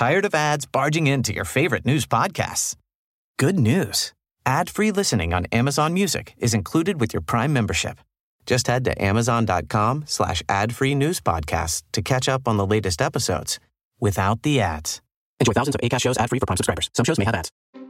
Tired of ads barging into your favorite news podcasts? Good news. Ad-free listening on Amazon Music is included with your Prime membership. Just head to amazon.com slash ad-free news podcasts to catch up on the latest episodes without the ads. Enjoy thousands of ACAST shows ad-free for Prime subscribers. Some shows may have ads.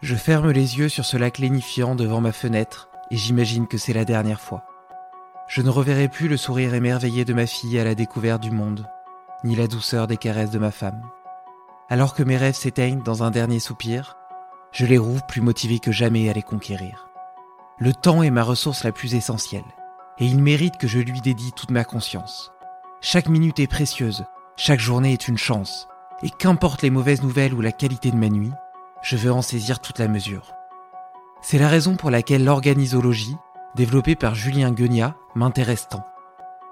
Je ferme les yeux sur ce lac lénifiant devant ma fenêtre et j'imagine que c'est la dernière fois. Je ne reverrai plus le sourire émerveillé de ma fille à la découverte du monde, ni la douceur des caresses de ma femme. Alors que mes rêves s'éteignent dans un dernier soupir, je les rouvre plus motivés que jamais à les conquérir. Le temps est ma ressource la plus essentielle, et il mérite que je lui dédie toute ma conscience. Chaque minute est précieuse, chaque journée est une chance, et qu'importe les mauvaises nouvelles ou la qualité de ma nuit, je veux en saisir toute la mesure. C'est la raison pour laquelle l'organisologie, développée par Julien Guegnat, m'intéresse tant.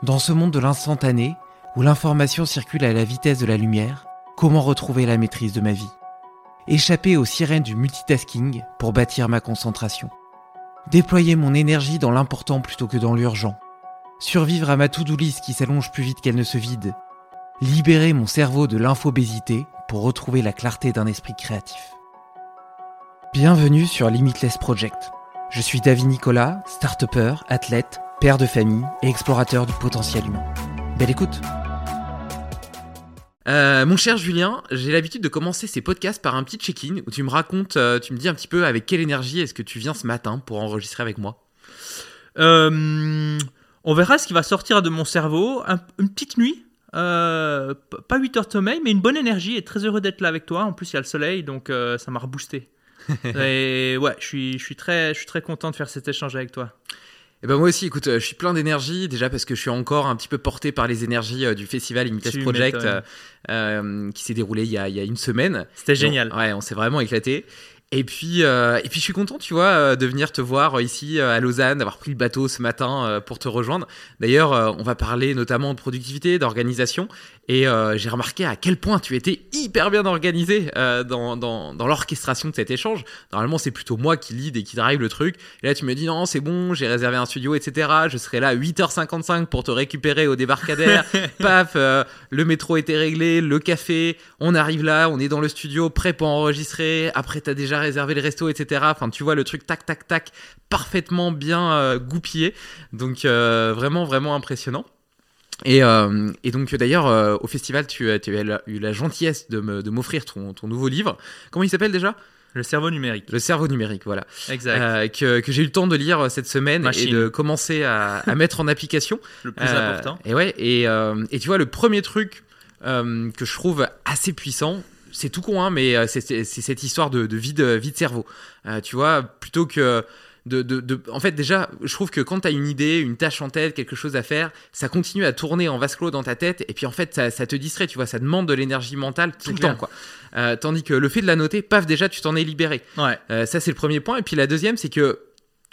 Dans ce monde de l'instantané, où l'information circule à la vitesse de la lumière, comment retrouver la maîtrise de ma vie? Échapper aux sirènes du multitasking pour bâtir ma concentration. Déployer mon énergie dans l'important plutôt que dans l'urgent. Survivre à ma to-do qui s'allonge plus vite qu'elle ne se vide. Libérer mon cerveau de l'infobésité pour retrouver la clarté d'un esprit créatif. Bienvenue sur Limitless Project. Je suis David Nicolas, start athlète, père de famille et explorateur du potentiel humain. Belle écoute Euh, mon cher Julien, j'ai l'habitude de commencer ces podcasts par un petit check-in où tu me racontes, euh, tu me dis un petit peu avec quelle énergie est-ce que tu viens ce matin pour enregistrer avec moi. Euh, on verra ce qui va sortir de mon cerveau. Un- une petite nuit. pas 8 heures de sommeil, mais une bonne énergie et très heureux d'être là avec toi. En plus, il y a le soleil, donc ça m'a reboosté. et ouais, je suis, je, suis très, je suis très content de faire cet échange avec toi. Et ben moi aussi, écoute, euh, je suis plein d'énergie déjà parce que je suis encore un petit peu porté par les énergies euh, du festival Tu Project euh, euh, qui s'est déroulé il y, a, il y a une semaine. C'était génial. ouais, on s'est vraiment éclaté. Et puis, euh, et puis je suis content, tu vois, de venir te voir ici à Lausanne, d'avoir pris le bateau ce matin pour te rejoindre. D'ailleurs, on va parler notamment de productivité, d'organisation. Et euh, j'ai remarqué à quel point tu étais hyper bien organisé euh, dans, dans, dans l'orchestration de cet échange. Normalement, c'est plutôt moi qui lead et qui drive le truc. Et là, tu me dis non, c'est bon, j'ai réservé un studio, etc. Je serai là à 8h55 pour te récupérer au débarcadère. Paf, euh, le métro était réglé, le café, on arrive là, on est dans le studio, prêt pour enregistrer. Après, t'as déjà réservé le resto, etc. Enfin, tu vois le truc tac, tac, tac, parfaitement bien euh, goupillé. Donc, euh, vraiment, vraiment impressionnant. Et, euh, et donc d'ailleurs euh, au festival tu, as- tu as eu la- gentillesse de m'offrir ton, ton nouveau livre. Comment il s'appelle déjà? Le cerveau numérique. Le cerveau numérique, voilà. Exact. Euh, que, que j'ai eu le temps de lire cette semaine Machine. et de commencer à, à mettre en application. le plus important. Et ouais, et, et tu vois, le premier truc que je trouve assez puissant, c'est tout con, hein, mais c'est cette histoire de, de vide, vide cerveau. Tu vois, plutôt que. De, de, de- en fait, déjà, je trouve que quand tu as une idée, une tâche en tête, quelque chose à faire, ça continue à tourner en vase clos dans ta tête, et puis en fait, ça, ça te distrait, tu vois, ça demande de l'énergie mentale tout le clair. temps, quoi. Euh, tandis que le fait de la noter, paf, déjà, tu t'en es libéré. Ouais. Euh, ça, c'est le premier point. Et puis la deuxième, c'est que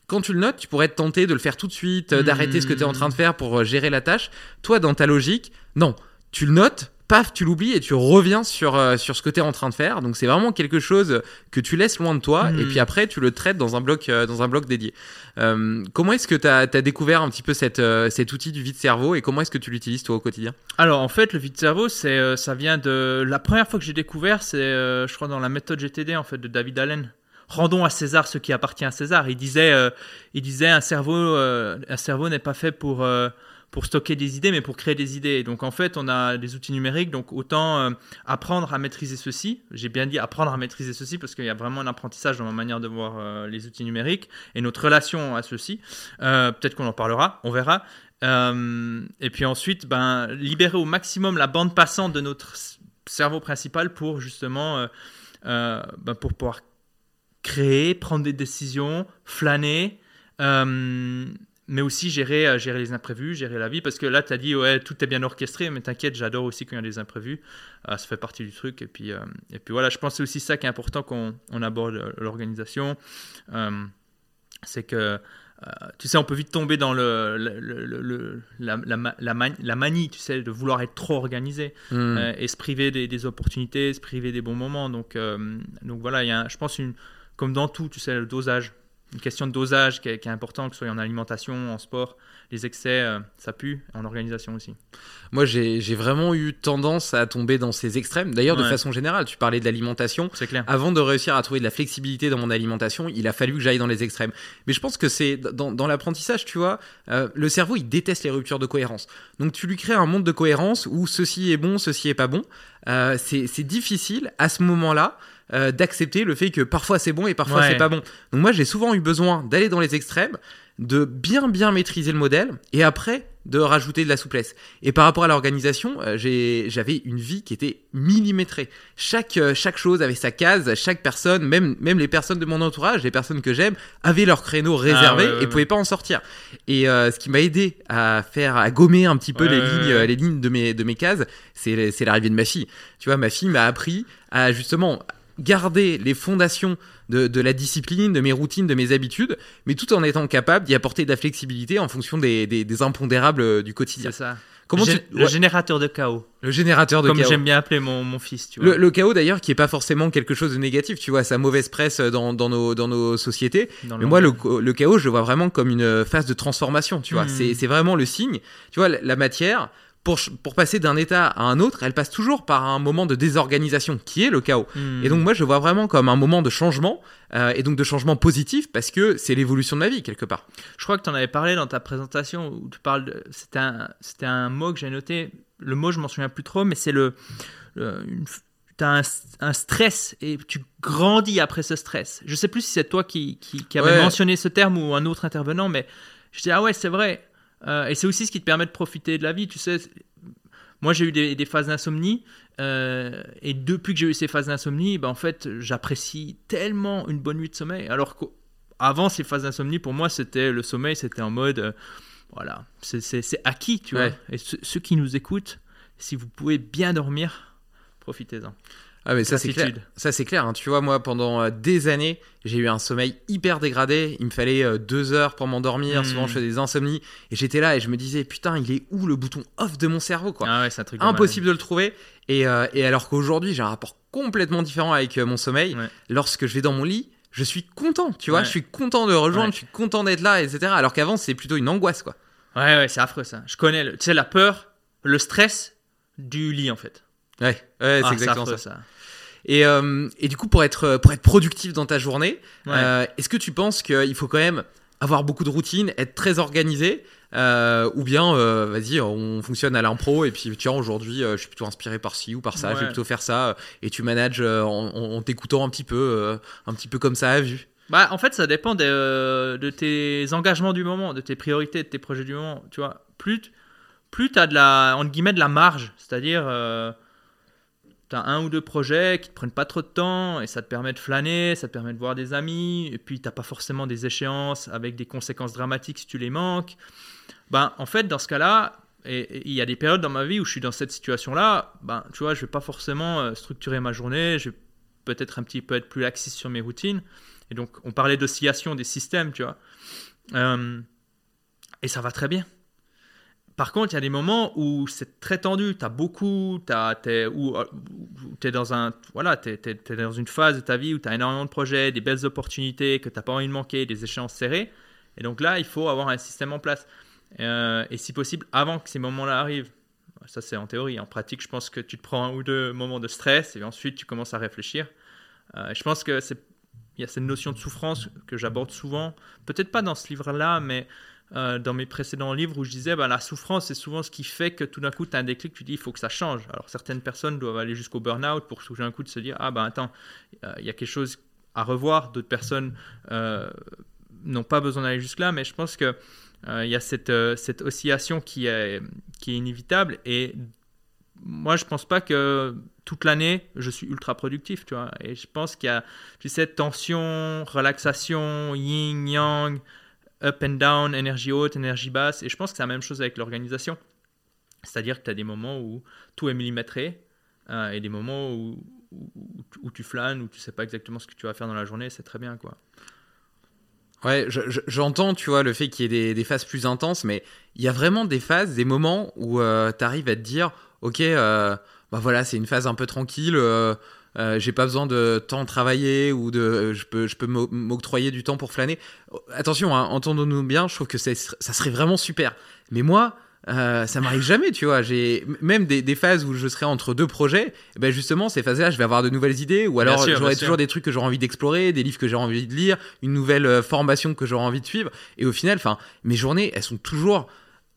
quand tu le notes, tu pourrais être tenté de le faire tout de suite, euh, d'arrêter ce que tu es en train de faire pour gérer la tâche. Toi, dans ta logique, non. Tu le notes, paf, tu l'oublies et tu reviens sur, euh, sur ce que tu es en train de faire. Donc c'est vraiment quelque chose que tu laisses loin de toi Mhm. et puis après tu le traites dans un bloc, euh, dans un bloc dédié. Euh, comment est-ce que tu as, découvert un petit peu cette, cet outil du vide-cerveau et comment est-ce que tu l'utilises toi au quotidien? Alors en fait, le vide-cerveau, c'est, euh, ça vient de la première fois que j'ai découvert, c'est, je crois, dans la méthode GTD en fait de David Allen. Rendons à César ce qui appartient à César. Il disait, euh, il disait un cerveau, euh, un cerveau n'est pas fait pour euh, pour stocker des idées, mais pour créer des idées. Donc en fait, on a des outils numériques, donc autant euh, apprendre à maîtriser ceci. J'ai bien dit apprendre à maîtriser ceci parce qu'il y a vraiment un apprentissage dans ma manière de voir euh, les outils numériques et notre relation à ceci. Euh, peut-être qu'on en parlera, on verra. et puis ensuite, ben, libérer au maximum la bande passante de notre cerveau principal pour justement ben, pour pouvoir créer, prendre des décisions, flâner mais aussi gérer, euh, gérer les imprévus, gérer la vie. Parce que là, tu as dit, ouais, tout est bien orchestré, mais t'inquiète, j'adore aussi quand il y a des imprévus. Euh, ça fait partie du truc. Et puis, euh, et puis voilà, je pense que c'est aussi ça qui est important quand on, aborde l'organisation. c'est que, tu sais, on peut vite tomber dans le, le, la, la, manie, tu sais, de vouloir être trop organisé hmm. et se priver des, opportunités, se priver des bons moments. Donc, donc voilà, il y a, je pense, une, comme dans tout, tu sais, le dosage une question de dosage qui est, qui est important, que ce soit en alimentation, en sport. Les excès, euh, ça pue, en organisation aussi. Moi, j'ai vraiment eu tendance à tomber dans ces extrêmes. D'ailleurs, de façon générale, tu parlais de l'alimentation. C'est clair. Avant de réussir à trouver de la flexibilité dans mon alimentation, il a fallu que j'aille dans les extrêmes. Mais je pense que c'est dans, dans l'apprentissage, tu vois, euh, le cerveau, il déteste les ruptures de cohérence. Donc, tu lui crées un monde de cohérence où ceci est bon, ceci est pas bon. Euh, c'est difficile à ce moment-là euh, d'accepter le fait que parfois c'est bon et parfois c'est pas bon. Donc moi j'ai souvent eu besoin d'aller dans les extrêmes, de bien bien maîtriser le modèle et après de rajouter de la souplesse. Et par rapport à l'organisation, euh, j'avais une vie qui était millimétrée. Chaque, euh, chaque chose avait sa case, chaque personne, même, même les personnes de mon entourage, les personnes que j'aime, avaient leur créneau réservé ah et pouvaient pas en sortir. Et ce qui m'a aidé à faire, à gommer un petit peu les lignes, les lignes de mes, de mes cases, c'est l'arrivée de ma fille. Tu vois, ma fille m'a appris à justement garder les fondations de, la discipline, de mes routines, de mes habitudes, mais tout en étant capable d'y apporter de la flexibilité en fonction des, impondérables euh, du quotidien. C'est ça. Comment le générateur de chaos. Le générateur de chaos. Comme j'aime bien appeler mon, fils. Tu vois. Le, chaos d'ailleurs qui est pas forcément quelque chose de négatif, tu vois, sa mauvaise presse dans, nos, dans nos sociétés. mais moi, le, chaos, je le vois vraiment comme une phase de transformation, tu vois. Hmm. C'est vraiment le signe. Tu vois, la matière, pour, pour, passer d'un état à un autre, elle passe toujours par un moment de désorganisation qui est le chaos. Et donc moi je vois vraiment comme un moment de changement euh, et donc de changement positif parce que c'est l'évolution de ma vie quelque part. Je crois que tu en avais parlé dans ta présentation où tu parles de... C'était un, c'était un mot que j'ai noté, le mot je m'en souviens plus trop mais c'est le... tu as un, stress et tu grandis après ce stress. Je sais plus si c'est toi qui, qui, qui avais mentionné ce terme ou un autre intervenant mais je dis ah ouais c'est vrai euh, et c'est aussi ce qui te permet de profiter de la vie. Tu sais, moi j'ai eu des, phases d'insomnie. Euh, et depuis que j'ai eu ces phases d'insomnie, ben, en fait, j'apprécie tellement une bonne nuit de sommeil. Alors qu'avant ces phases d'insomnie, pour moi, c'était le sommeil, c'était en mode, euh, voilà, c'est acquis, tu vois. Et ceux qui nous écoutent, si vous pouvez bien dormir, profitez-en. Ah mais ça c'est clair. Ça c'est clair. Hein. Tu vois moi pendant euh, des années j'ai eu un sommeil hyper dégradé. Il me fallait euh, deux heures pour m'endormir. Hmm. Souvent je faisais des insomnies et j'étais là et je me disais putain il est où le bouton off de mon cerveau quoi? Ah ouais, un truc Impossible de, le trouver. Et, euh, et alors qu'aujourd'hui j'ai un rapport complètement différent avec mon sommeil. Lorsque je vais dans mon lit je suis content. Tu vois? Je suis content de rejoindre. Je suis content d'être là etc. Alors qu'avant c'est plutôt une angoisse quoi. Ouais ouais c'est affreux ça. Je connais tu sais la peur le stress du lit en fait. Ouais, ouais c'est ah, exactement ça. Et, euh, et, du coup, pour être, pour être productif dans ta journée, euh, est-ce que tu penses qu'il faut quand même avoir beaucoup de routine, être très organisé euh, ou bien, vas-y, on fonctionne à l'impro et puis tiens, aujourd'hui, je suis plutôt inspiré par ci ou par ça, je vais plutôt faire ça et tu manages en, t'écoutant un petit peu, un petit peu comme ça à vue? Bah, en fait, ça dépend de, de, tes engagements du moment, de tes priorités, de tes projets du moment. Tu vois, plus, plus tu as de la, entre guillemets, de la marge, c'est-à-dire tu un ou deux projets qui te prennent pas trop de temps et ça te permet de flâner, ça te permet de voir des amis, et puis tu n'as pas forcément des échéances avec des conséquences dramatiques si tu les manques. Ben, en fait, dans ce cas-là, il y a des périodes dans ma vie où je suis dans cette situation-là, ben, tu vois, je vais pas forcément euh, structurer ma journée, je vais peut-être un petit peu être plus laxiste sur mes routines. Et donc, on parlait d'oscillation des systèmes, tu vois. Euh, et ça va très bien. Par contre, il y a des moments où c'est très tendu, tu as beaucoup, tu es dans, un, voilà, dans une phase de ta vie où tu as énormément de projets, des belles opportunités que tu n'as pas envie de manquer, des échéances serrées. Et donc là, il faut avoir un système en place. Euh, et si possible, avant que ces moments-là arrivent. Ça, c'est en théorie. En pratique, je pense que tu te prends un ou deux moments de stress et ensuite tu commences à réfléchir. Euh, je pense que c'est y a cette notion de souffrance que j'aborde souvent, peut-être pas dans ce livre-là, mais euh, dans mes précédents livres où je disais bah, la souffrance, c'est souvent ce qui fait que tout d'un coup, tu as un déclic, tu dis il faut que ça change. Alors certaines personnes doivent aller jusqu'au burn-out pour tout d'un coup de se dire ah ben attends, il y a quelque chose à revoir. D'autres personnes euh, n'ont pas besoin d'aller jusque-là, mais je pense qu'il il y a cette, oscillation qui est, qui est inévitable et moi, je pense pas que toute l'année, je suis ultra productif, tu vois. Et je pense qu'il y a, tu sais, tension, relaxation, yin, yang, up and down, énergie haute, énergie basse. Et je pense que c'est la même chose avec l'organisation. C'est-à-dire que tu as des moments où tout est millimétré euh, et des moments où, où, tu flânes, où tu sais pas exactement ce que tu vas faire dans la journée. C'est très bien, quoi. Ouais, j'entends, tu vois, le fait qu'il y ait des, phases plus intenses, mais il y a vraiment des phases, des moments où euh, tu arrives à te dire, ok, euh, bah voilà, c'est une phase un peu tranquille. Euh, euh, j'ai pas besoin de temps travailler ou de je peux je peux m'octroyer du temps pour flâner attention hein, entendons-nous bien je trouve que ça serait vraiment super mais moi ça m'arrive jamais, tu vois. J'ai même des, phases où je serai entre deux projets. Eh ben justement, ces phases-là, je vais avoir de nouvelles idées, ou alors j'aurai toujours des trucs que j'aurai envie d'explorer, des livres que j'ai envie de lire, une nouvelle formation que j'aurai envie de suivre. Et au final, enfin, mes journées, elles sont toujours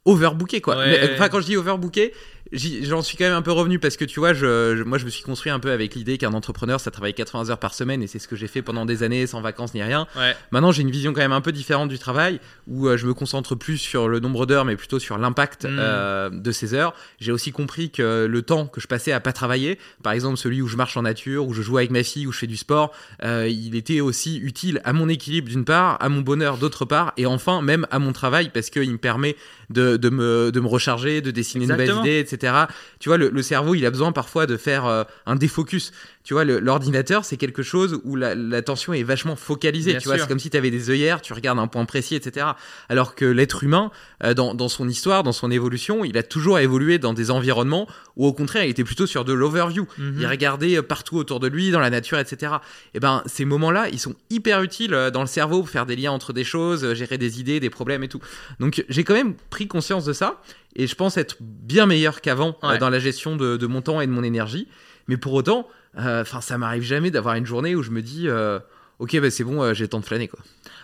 overbooké quoi. Enfin quand je dis overbooké, j'en suis quand même un peu revenu parce que tu vois, je, moi je me suis construit un peu avec l'idée qu'un entrepreneur ça travaille 80 heures par semaine et c'est ce que j'ai fait pendant des années sans vacances ni rien. Maintenant j'ai une vision quand même un peu différente du travail où euh, je me concentre plus sur le nombre d'heures mais plutôt sur l'impact mm. euh, de ces heures. J'ai aussi compris que le temps que je passais à pas travailler, par exemple celui où je marche en nature, où je joue avec ma fille, où je fais du sport, euh, il était aussi utile à mon équilibre d'une part, à mon bonheur d'autre part et enfin même à mon travail parce qu'il me permet de, de, me, de me recharger, de dessiner de nouvelles idées, etc. Tu vois, le, cerveau, il a besoin parfois de faire euh, un défocus. Tu vois, l'ordinateur, c'est quelque chose où l'attention est vachement focalisée. tu vois, c'est comme si tu avais des œillères, tu regardes un point précis, etc. Alors que l'être humain, euh, dans, dans, son histoire, dans son évolution, il a toujours évolué dans des environnements où, au contraire, il était plutôt sur de l'overview. Mhm. Il regardait euh, partout autour de lui, dans la nature, etc. Et ben, ces moments-là, ils sont hyper utiles dans le cerveau pour faire des liens entre des choses, gérer des idées, des problèmes et tout. Donc, j'ai quand même pris conscience de ça et je pense être bien meilleur qu'avant euh, dans la gestion de, mon temps et de mon énergie. Mais pour autant, euh, enfin, ça m'arrive jamais d'avoir une journée où je me dis, euh, ok, bah, c'est bon, j'ai le temps de flâner quoi.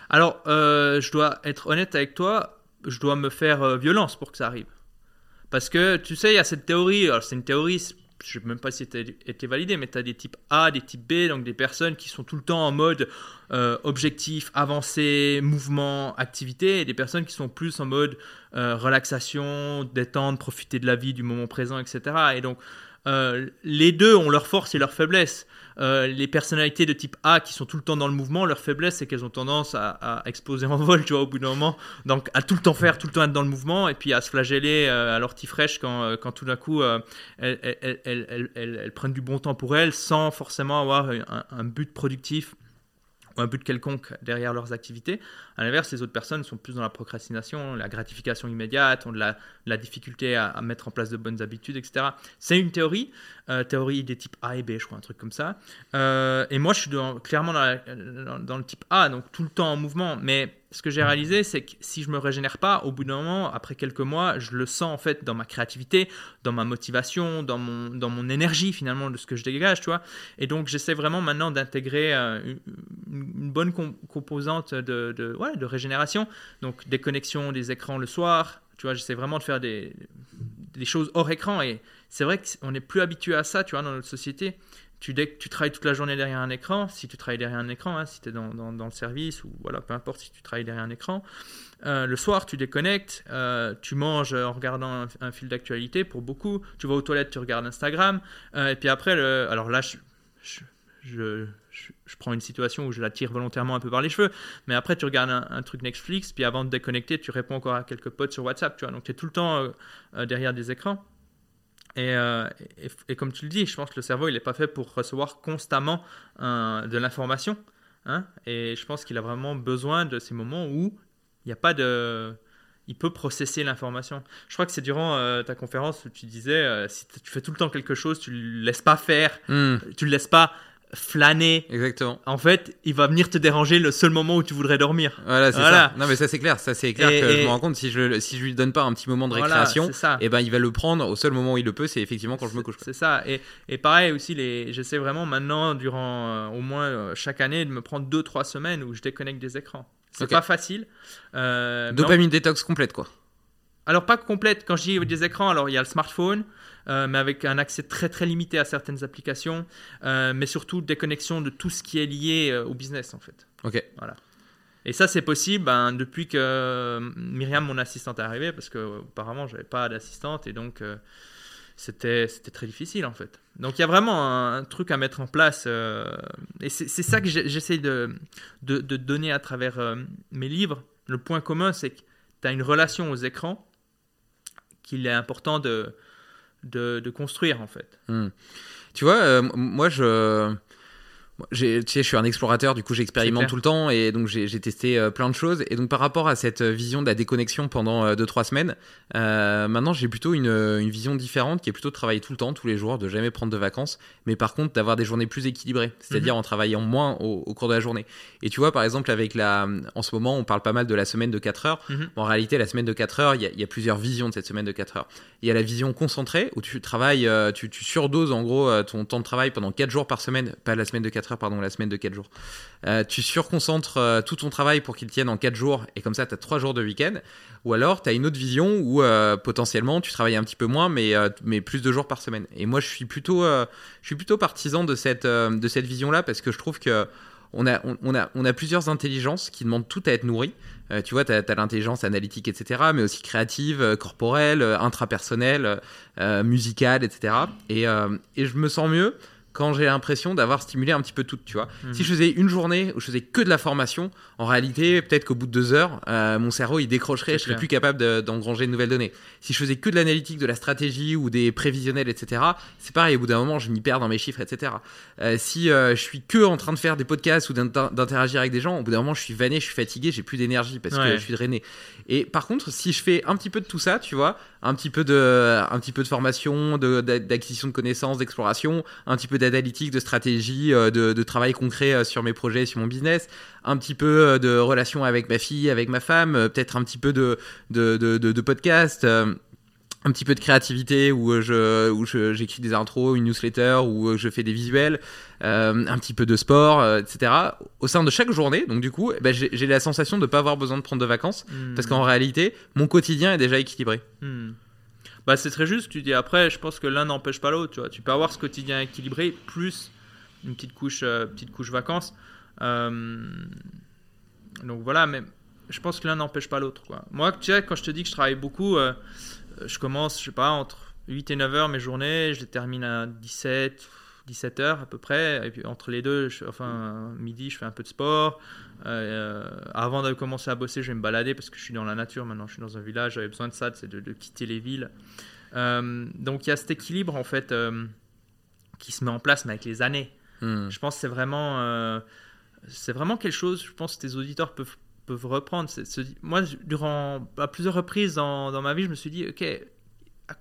Alors, je dois être honnête avec toi, je dois me faire violence pour que ça arrive. Parce que tu sais, il y a cette théorie, alors c'est une théorie, je ne sais même pas si c'était été validé, mais tu as des types A, des types B, donc des personnes qui sont tout le temps en mode euh, objectif, avancé, mouvement, activité, et des personnes qui sont plus en mode euh, relaxation, détente, profiter de la vie, du moment présent, etc. Et donc, euh, les deux ont leurs forces et leurs faiblesses. Euh, les personnalités de type A qui sont tout le temps dans le mouvement, leur faiblesse c'est qu'elles ont tendance à, exploser en vol, tu vois, au bout d'un moment. Donc à tout le temps faire, tout le temps être dans le mouvement et puis à se flageller euh, à l'ortifraîche quand, quand tout d'un coup elles, prennent du bon temps pour elles sans forcément avoir un but productif ou un but quelconque derrière leurs activités. À l'inverse, les autres personnes sont plus dans la procrastination, la gratification immédiate, ont de la, difficulté à, mettre en place de bonnes habitudes, etc. C'est une théorie, euh, théorie des types A et B, je crois, un truc comme ça. Euh, et moi, je suis clairement dans, le type A, donc tout le temps en mouvement. Mais ce que j'ai réalisé, c'est que si je me régénère pas, au bout d'un moment, après quelques mois, je le sens en fait dans ma créativité, dans ma motivation, dans mon, dans mon énergie finalement de ce que je dégage, tu vois. Et donc, j'essaie vraiment maintenant d'intégrer euh, une, bonne composante de, de, régénération. Donc, déconnexion des écrans le soir, tu vois, j'essaie vraiment de faire des, des choses hors écran. Et c'est vrai qu'on n'est plus habitué à ça, tu vois, dans notre société tu, travailles toute la journée derrière un écran, si tu travailles derrière un écran, hein, si tu es dans, dans, le service ou voilà, peu importe si tu travailles derrière un écran, euh, le soir tu déconnectes, euh, tu manges en regardant un, fil d'actualité pour beaucoup, tu vas aux toilettes, tu regardes Instagram, euh, et puis après, alors là, je, je, je, prends une situation où je la tire volontairement un peu par les cheveux, mais après tu regardes un, truc Netflix, puis avant de déconnecter, tu réponds encore à quelques potes sur WhatsApp, tu vois, donc tu es tout le temps derrière des écrans. Euh, et, et, comme tu le dis, je pense que le cerveau, il n'est pas fait pour recevoir constamment de l'information. Hein, et je pense qu'il a vraiment besoin de ces moments où il n'y a pas de... Il peut processer l'information. Je crois que c'est durant euh, ta conférence où tu disais, euh, si tu fais tout le temps quelque chose, tu ne le laisses pas faire, hmm. tu ne le laisses pas flâner. Exactement. En fait, il va venir te déranger le seul moment où tu voudrais dormir. Voilà, c'est ça. Non, mais ça c'est clair. Ça c'est clair que je me rends compte si je si je lui donne pas un petit moment de récréation, et eh ben il va le prendre au seul moment où il le peut. C'est effectivement quand je me couche. C'est ça. Et, et pareil aussi, les, j'essaie vraiment maintenant durant euh, au moins euh, chaque année de me prendre deux trois semaines où je déconnecte des écrans. C'est pas facile. Euh, Dopamine détox complète, quoi. Alors pas complète, quand je dis des écrans, alors il y a le smartphone, euh, mais avec un accès très très limité à certaines applications, euh, mais surtout déconnexion de tout ce qui est lié euh, au business en fait. Ok. Et ça c'est possible ben, depuis que Myriam, mon assistante, est arrivée, parce que auparavant j'avais pas d'assistante et donc c'était c'était très difficile en fait. Donc il y a vraiment un, un truc à mettre en place et c'est ça que j'essaie de, de, de donner à travers mes livres. Le point commun c'est que tu as une relation aux écrans qu'il est important de, de, construire en fait. Tu vois, euh, moi, je. Je suis un explorateur, du coup j'expérimente tout le temps et donc j'ai testé euh, plein de choses. Et donc par rapport à cette euh, vision de la déconnexion pendant 2-3 semaines, euh, maintenant j'ai plutôt une, une vision différente qui est plutôt de travailler tout le temps, tous les jours, de jamais prendre de vacances, mais par contre d'avoir des journées plus équilibrées, c'est-à-dire en travaillant moins au, au cours de la journée. Et tu vois, par exemple, avec la. En ce moment, on parle pas mal de la semaine de 4 heures. Mhm. En réalité, la semaine de 4 heures, il y, a- il y a plusieurs visions de cette semaine de 4 heures. Il y a la vision concentrée où tu travailles, tu, tu surdoses en gros ton temps de travail pendant 4 jours par semaine, pas la semaine de 4 heures, pardon, la semaine de 4 jours. Euh, tu surconcentres euh, tout ton travail pour qu'il tienne en 4 jours et comme ça tu as 3 jours de week-end. Ou alors tu as une autre vision où euh, potentiellement tu travailles un petit peu moins mais, mais plus de jours par semaine. Et moi je suis plutôt, je suis plutôt partisan de cette, de cette vision-là parce que je trouve que on a, on, a, on a plusieurs intelligences qui demandent toutes à être nourries. Tu vois, tu as, l'intelligence analytique, etc., mais aussi créative, corporelle, intrapersonnelle, euh, musicale, etc. Et, et je me sens mieux quand j'ai l'impression d'avoir stimulé un petit peu tout, tu vois. Mhm. Si je faisais une journée où je faisais que de la formation, en réalité, peut-être qu'au bout de deux heures, euh, mon cerveau, il décrocherait, je serais plus capable de- d'engranger de nouvelles données. Si je faisais que de l'analytique, de la stratégie ou des prévisionnels, etc., c'est pareil, au bout d'un moment, je m'y perds dans mes chiffres, etc. Euh, si euh, je suis que en train de faire des podcasts ou d'inter- d'interagir avec des gens, au bout d'un moment, je suis vanné, je suis fatigué, j'ai plus d'énergie parce que je suis drainé. Et par contre, si je fais un petit peu de tout ça, tu vois, un petit peu de, un petit peu de formation, de- d'a- d'acquisition de connaissances, d'exploration, un petit peu d'analytique, de stratégie, euh, de, de travail concret euh, sur mes projets, sur mon business, un petit peu euh, de relation avec ma fille, avec ma femme, peut-être un petit peu de, de, de, de, de podcast. un petit peu de créativité où je où j'écris des intros, une newsletter où je fais des visuels, euh, un petit peu de sport, euh, etc. Au sein de chaque journée, donc du coup, eh ben, j'ai j'ai la sensation de ne pas avoir besoin de prendre de vacances Hmm. parce qu'en réalité, mon quotidien est déjà équilibré. Hmm. Bah, c'est très juste, tu dis après, je pense que l'un n'empêche pas l'autre, tu. Tu peux avoir ce quotidien équilibré plus une petite couche, euh, petite couche vacances. Euh, donc voilà, mais je pense que l'un n'empêche pas l'autre. Moi, tu sais, quand je te dis que je travaille beaucoup, euh, je commence, je sais pas, entre 8 et 9 heures mes journées, je les termine à 17, 17 heures à peu près, et puis entre les deux, enfin, midi, je fais un peu de sport. Euh, avant de commencer à bosser, je vais me balader parce que je suis dans la nature maintenant, je suis dans un village, j'avais besoin de ça, c'est de, de quitter les villes. Euh, donc il y a cet équilibre en fait euh, qui se met en place, mais avec les années. Hmm. Je pense que c'est vraiment, euh, c'est vraiment quelque chose, je pense que tes auditeurs peuvent, peuvent reprendre. Moi, durant à plusieurs reprises dans, dans ma vie, je me suis dit, ok, à-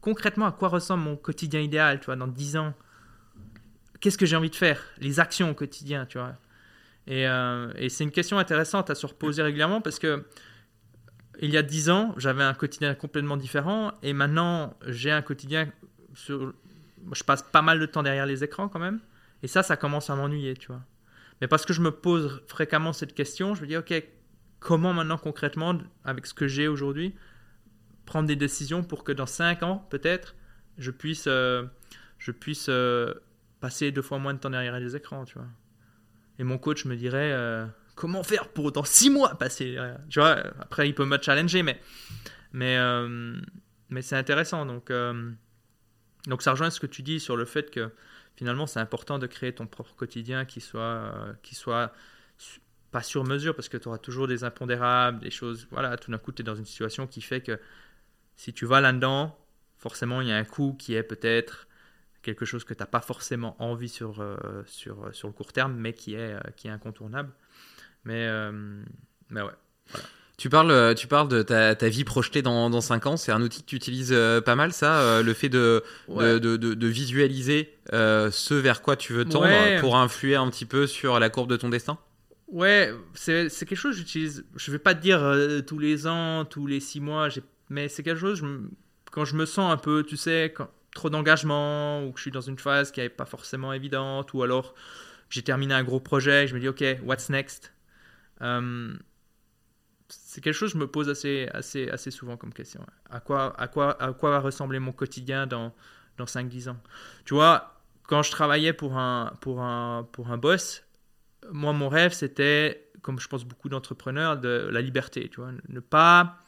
concrètement, à quoi ressemble mon quotidien idéal, tu vois, dans 10 ans? Qu'est-ce que j'ai envie de faire? Les actions au quotidien, tu vois? Et, euh, et c'est une question intéressante à se reposer régulièrement parce que il y a 10 ans, j'avais un quotidien complètement différent et maintenant, j'ai un quotidien sur... Je passe pas mal de temps derrière les écrans quand même. Et ça, ça commence à m'ennuyer, tu vois. Mais parce que je me pose fréquemment cette question, je me dis, ok, comment maintenant concrètement, avec ce que j'ai aujourd'hui, prendre des décisions pour que dans 5 ans, peut-être, je puisse, euh, je puisse euh, passer deux fois moins de temps derrière les écrans, tu vois. Et mon coach me dirait, euh, comment faire pour dans 6 mois passer derrière Tu vois, après, il peut me challenger, mais, mais, euh, c'est intéressant. Donc, euh, donc, ça rejoint ce que tu dis sur le fait que finalement, c'est important de créer ton propre quotidien qui soit, euh, qui soit pas sur mesure parce que tu auras toujours des impondérables, des choses. Voilà, tout d'un coup, tu es dans une situation qui fait que si tu vas là-dedans, forcément, il y a un coût qui est peut-être quelque chose que tu n'as pas forcément envie sur, euh, sur, euh, sur le court terme, mais qui est, euh, qui est incontournable. Mais, euh, mais ouais. Tu parles, tu parles de ta, ta vie projetée dans, dans 5 ans. C'est un outil que tu utilises pas mal, ça, le fait de, Ouais. de, de, visualiser euh, ce vers quoi tu veux tendre Ouais. pour influer un petit peu sur la courbe de ton destin? Ouais, c'est quelque chose que j'utilise. Je vais pas te dire euh, tous les ans, tous les six mois, j'ai- mais c'est quelque chose, je quand je me sens un peu, tu sais, quand, d'engagement, ou que je suis dans une phase qui n'est pas forcément évidente, ou alors j'ai terminé un gros projet, je me dis, ok, what's next? Euh, c'est quelque chose que je me pose assez, assez, assez souvent comme question. À quoi, à, quoi, à quoi va ressembler mon quotidien dans, dans 5-10 ans? Tu vois, quand je travaillais pour un, pour un, pour un boss, moi, mon rêve, c'était, comme je pense beaucoup d'entrepreneurs, de la liberté. Tu vois, ne pas,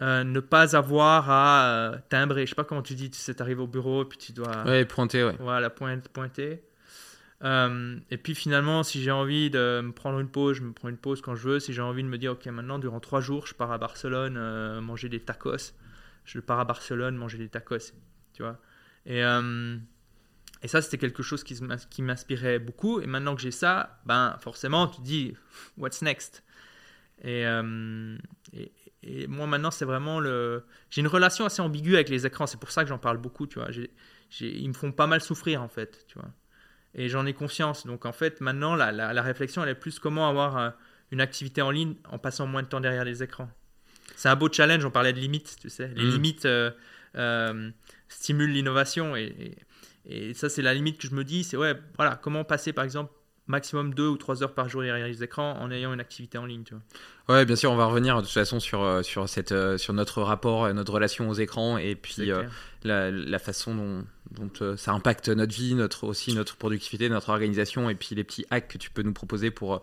euh, ne pas avoir à euh, timbrer. Je sais pas comment tu dis, tu sais, arrives au bureau, puis tu dois. Ouais, pointer, ouais. Voilà, pointe, pointer. Euh, et puis finalement, si j'ai envie de me prendre une pause, je me prends une pause quand je veux. Si j'ai envie de me dire, ok, maintenant, durant trois jours, je pars à Barcelone manger des tacos. Je pars à Barcelone manger des tacos. Tu vois et, et ça, c'était quelque chose qui, qui m'inspirait beaucoup. Et maintenant que j'ai ça, ben forcément, tu te dis, what's next? Et, euh, et, et moi, maintenant, c'est vraiment le. J'ai une relation assez ambiguë avec les écrans. C'est pour ça que j'en parle beaucoup. Tu vois, ils me font pas mal souffrir, en fait. Tu vois et j'en ai conscience. Donc en fait, maintenant, la, la, la réflexion, elle est plus comment avoir euh, une activité en ligne en passant moins de temps derrière les écrans. C'est un beau challenge, on parlait de limites, tu sais. Les Mm. limites euh, euh, stimulent l'innovation et, et, et ça, c'est la limite que je me dis, c'est ouais, voilà, comment passer par exemple maximum deux ou trois heures par jour derrière les écrans en ayant une activité en ligne, tu vois. Ouais, bien sûr, on va revenir de toute façon sur, euh, sur, cette, euh, sur notre rapport, euh, notre relation aux écrans et puis euh, la, la façon dont, dont euh, ça impacte notre vie, notre, aussi notre productivité, notre organisation et puis les petits hacks que tu peux nous proposer pour,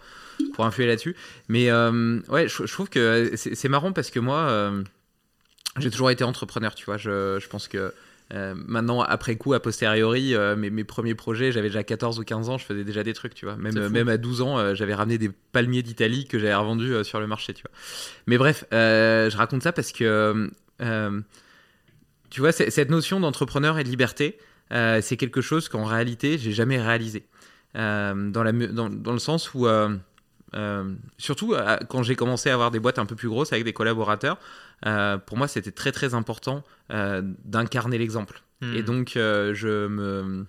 pour influer là-dessus. Mais euh, ouais, je, je trouve que c'est marrant parce que moi, j'ai toujours été entrepreneur, tu vois. Je, je pense que euh, maintenant, après coup, a posteriori, euh, mes, mes premiers projets, j'avais déjà 14 ou 15 ans, je faisais déjà des trucs, tu vois. Même, à 12 ans, euh, j'avais ramené des palmiers d'Italie que j'avais revendus sur le marché, tu vois. Mais bref, je raconte ça parce que, tu vois, cette notion d'entrepreneur et de liberté, c'est quelque chose qu'en réalité, j'ai jamais réalisé. Dans, la, mu- dans, dans le sens où, euh, surtout euh, quand j'ai commencé à avoir des boîtes un peu plus grosses avec des collaborateurs, euh, pour moi, c'était très très important d'incarner l'exemple. Hmm. Et donc, je me,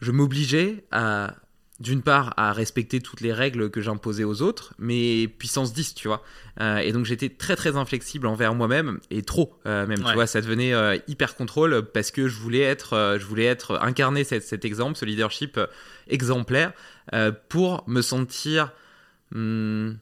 je m'obligeais à, d'une part, à respecter toutes les règles que j'imposais aux autres, mais puissance 10, tu vois. Euh, et donc, j'étais très, très inflexible envers moi-même, et trop, euh, même, Ouais. tu vois. Ça devenait euh, hyper contrôle parce que je voulais être, je voulais être incarner cet, cet exemple, ce leadership exemplaire, euh, pour me sentir hum,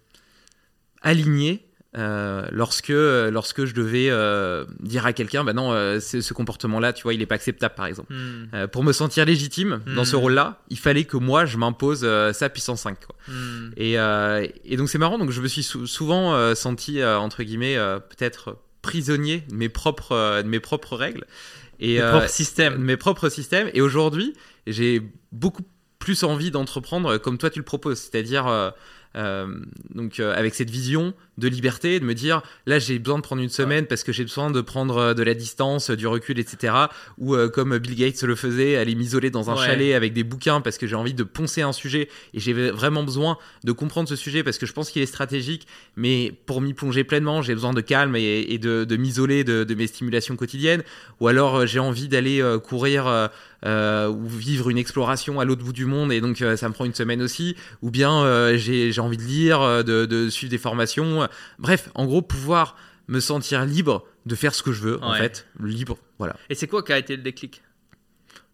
aligné euh, lorsque, lorsque je devais euh, dire à quelqu'un, bah non, euh, ce comportement-là, tu vois, il n'est pas acceptable, par exemple. Hmm. Euh, pour me sentir légitime dans ce Mm. rôle-là, il fallait que moi, je m'impose euh, ça puissance 5. Quoi. Hmm. Et, euh, et donc c'est marrant, donc je me suis sou- souvent euh, senti, euh, entre guillemets, euh, peut-être prisonnier de mes propres, euh, de mes propres règles. Et, euh, propres systèmes. mes propres systèmes. Et aujourd'hui, j'ai beaucoup plus envie d'entreprendre euh, comme toi tu le proposes, c'est-à-dire euh, euh, donc avec cette vision de liberté, de me dire là j'ai besoin de prendre une semaine parce que j'ai besoin de prendre euh, de la distance, euh, du recul, etc. Ou euh, comme Bill Gates le faisait, aller m'isoler dans un Ouais. chalet avec des bouquins parce que j'ai envie de poncer un sujet et j'ai vraiment besoin de comprendre ce sujet parce que je pense qu'il est stratégique, mais pour m'y plonger pleinement, j'ai besoin de calme et, et de, de m'isoler de, de mes stimulations quotidiennes. Ou alors euh, j'ai envie d'aller euh, courir ou vivre une exploration à l'autre bout du monde et donc ça me prend une semaine aussi. Ou bien j'ai envie de lire, de, de suivre des formations. Bref, en gros, pouvoir me sentir libre de faire ce que je veux, en fait. Libre, voilà. Et c'est quoi qui a été le déclic?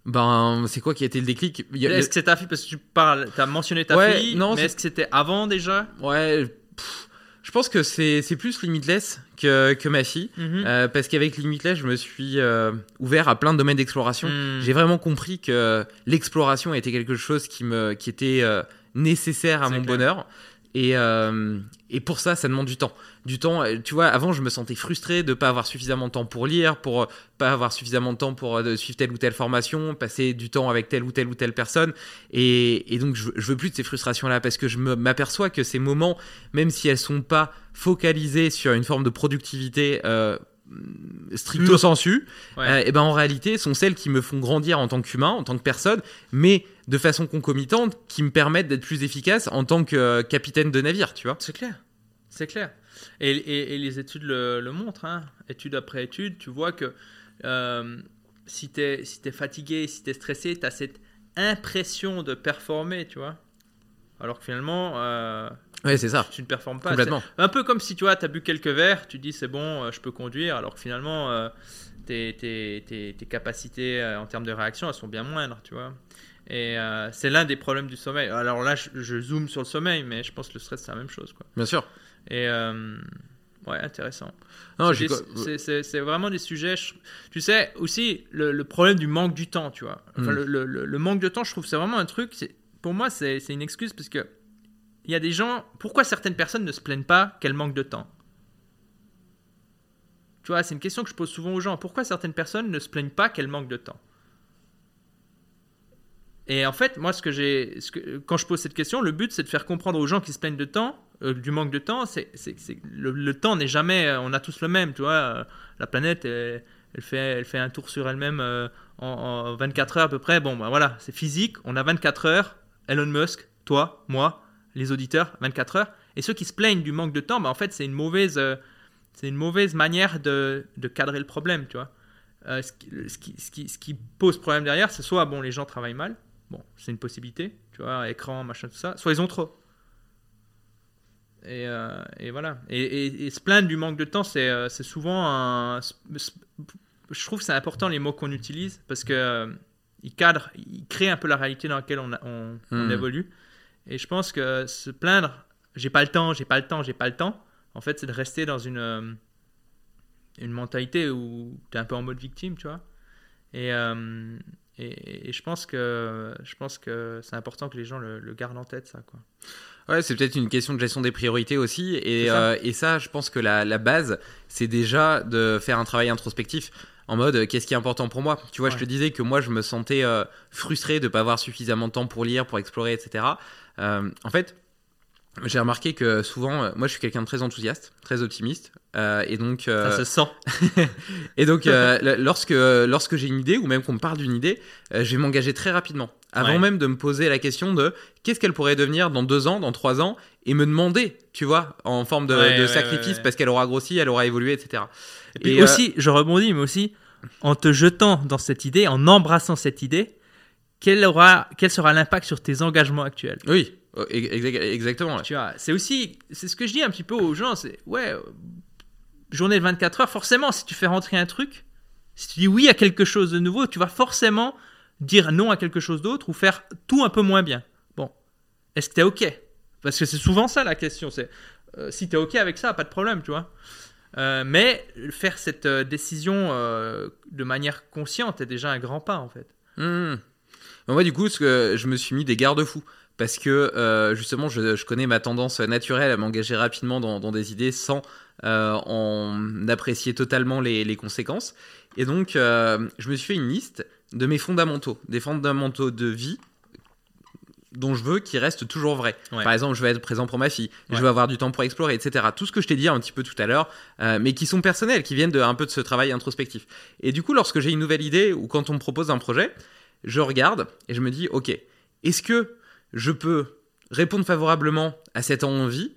Ben, c'est quoi qui a été le déclic? A- Est-ce que c'est ta fille? Parce que tu parles, tu as mentionné ta Ouais, fille, non, mais est-ce que c'était avant déjà? Ouais, pff, je pense que c'est plus Limitless que, que ma fille. Mhm. Euh, parce qu'avec Limitless, je me suis euh, ouvert à plein de domaines d'exploration. Hmm. J'ai vraiment compris que l'exploration était quelque chose qui, me, qui était euh, nécessaire à mon clair. bonheur. Et, euh, et pour ça, ça demande du temps. Du temps, euh, tu vois, avant, je me sentais frustré de ne pas avoir suffisamment de temps pour lire, pour euh, pas avoir suffisamment de temps pour euh, suivre telle ou telle formation, passer du temps avec telle ou telle ou telle personne. Et, et donc, je, je veux plus de ces frustrations-là parce que je m'aperçois que ces moments, même si elles sont pas focalisées sur une forme de productivité euh, stricto sensu, Ouais. euh, et ben en réalité sont celles qui me font grandir en tant qu'humain, en tant que personne, mais de façon concomitante qui me permettent d'être plus efficace en tant que euh, capitaine de navire, tu vois. C'est clair, c'est clair. Et, et- et les études le, le montrent, hein. étude après étude, tu vois que euh, si tu es, si fatigué, si tu es stressé, tu as cette impression de performer, tu vois. Alors que finalement, euh, Ouais, c'est ça. Tu ne performes pas. Complètement. Un peu comme si tu vois, as bu quelques verres, tu dis c'est bon, je peux conduire, alors que finalement, tes, tes- tes- tes capacités en termes de réaction, elles sont bien moindres, tu vois. Et euh, c'est l'un des problèmes du sommeil. Alors là, je, je zoome sur le sommeil, mais je pense que le stress, c'est la même chose. Quoi. Bien sûr. Et euh, ouais, intéressant. C'est vraiment des sujets. je- Tu sais, aussi, le, le problème du manque du temps, tu vois. Enfin, Mm. le, le- manque de temps, je trouve, c'est vraiment un truc. Pour moi, c'est une excuse parce que il y a des gens. Pourquoi certaines personnes ne se plaignent pas qu'elles manquent de temps? Tu vois, c'est une question que je pose souvent aux gens. Pourquoi certaines personnes ne se plaignent pas qu'elles manquent de temps? Et en fait, moi, ce que j'ai, quand je pose cette question, le but, c'est de faire comprendre aux gens qui se plaignent de temps, euh, du manque de temps. C'est, le, le temps n'est jamais, euh, on a tous le même, tu vois. euh, la planète, elle, fait, un tour sur elle-même en, en 24 heures à peu près. Bon, ben voilà, c'est physique. On a 24 heures. Elon Musk, toi, moi, les auditeurs, 24 heures. Et ceux qui se plaignent du manque de temps, ben en fait, c'est une mauvaise, c'est une mauvaise manière de, cadrer le problème, tu vois. Ce qui- ce qui pose problème derrière, c'est soit bon, les gens travaillent mal, bon, c'est une possibilité, tu vois, écran, machin, tout ça, soit ils ont trop. Et, euh, et voilà. Et, et- et se plaindre du manque de temps, c'est euh, souvent un. Je trouve que c'est important les mots qu'on utilise parce que euh, ils cadrent, ils créent un peu la réalité dans laquelle on, a- on- on Hmm. évolue. Et je pense que se plaindre, j'ai pas le temps, j'ai pas le temps, j'ai pas le temps, en fait, c'est de rester dans une, une mentalité où tu es un peu en mode victime, tu vois. Et, euh, et, et je pense que, je pense que c'est important que les gens le, le gardent en tête, ça, quoi. Ouais, c'est peut-être une question de gestion des priorités aussi. Et ça. euh, et ça, je pense que la, la base, c'est déjà de faire un travail introspectif en mode euh, qu'est-ce qui est important pour moi? Tu vois, je te disais que moi, je me sentais euh, frustré de ne pas avoir suffisamment de temps pour lire, pour explorer, etc. Euh, en fait, j'ai remarqué que souvent, euh, moi, je suis quelqu'un de très enthousiaste, très optimiste. euh, et donc, euh, Ça se sent. et donc, lorsque, lorsque j'ai une idée, ou même qu'on me parle d'une idée, je vais m'engager très rapidement. Avant Ouais. même de me poser la question de qu'est-ce qu'elle pourrait devenir dans deux ans, dans trois ans, et me demander, tu vois, en forme de, Ouais, de ouais, sacrifice, parce qu'elle aura grossi, elle aura évolué, etc. Et puis aussi, je rebondis, mais aussi, en te jetant dans cette idée, en embrassant cette idée, quel, aura, quel sera l'impact sur tes engagements actuels? Oui, exactement. ouais. Tu vois, c'est aussi, c'est ce que je dis un petit peu aux gens, c'est, ouais, euh, journée de 24 heures, forcément, si tu fais rentrer un truc, si tu dis oui à quelque chose de nouveau, tu vas forcément dire non à quelque chose d'autre ou faire tout un peu moins bien. Bon, est-ce que tu es OK? Parce que c'est souvent ça la question, c'est euh, si tu es OK avec ça, pas de problème, tu vois. Euh, mais faire cette euh, décision euh, de manière consciente est déjà un grand pas, en fait. Hmm. Moi, du coup, ce que je me suis mis des garde-fous. Parce que euh, justement, je, je connais ma tendance naturelle à m'engager rapidement dans, dans des idées sans euh, en apprécier totalement les, les conséquences. Et donc, euh, je me suis fait une liste de mes fondamentaux, des fondamentaux de vie dont je veux qu'ils restent toujours vrais. Ouais. Par exemple, je veux être présent pour ma fille, Ouais. je veux avoir du temps pour explorer, etc. Tout ce que je t'ai dit un petit peu tout à l'heure, euh, mais qui sont personnels, qui viennent de, un peu de ce travail introspectif. Et du coup, lorsque j'ai une nouvelle idée ou quand on me propose un projet, je regarde et je me dis, ok, est-ce que je peux répondre favorablement à cette envie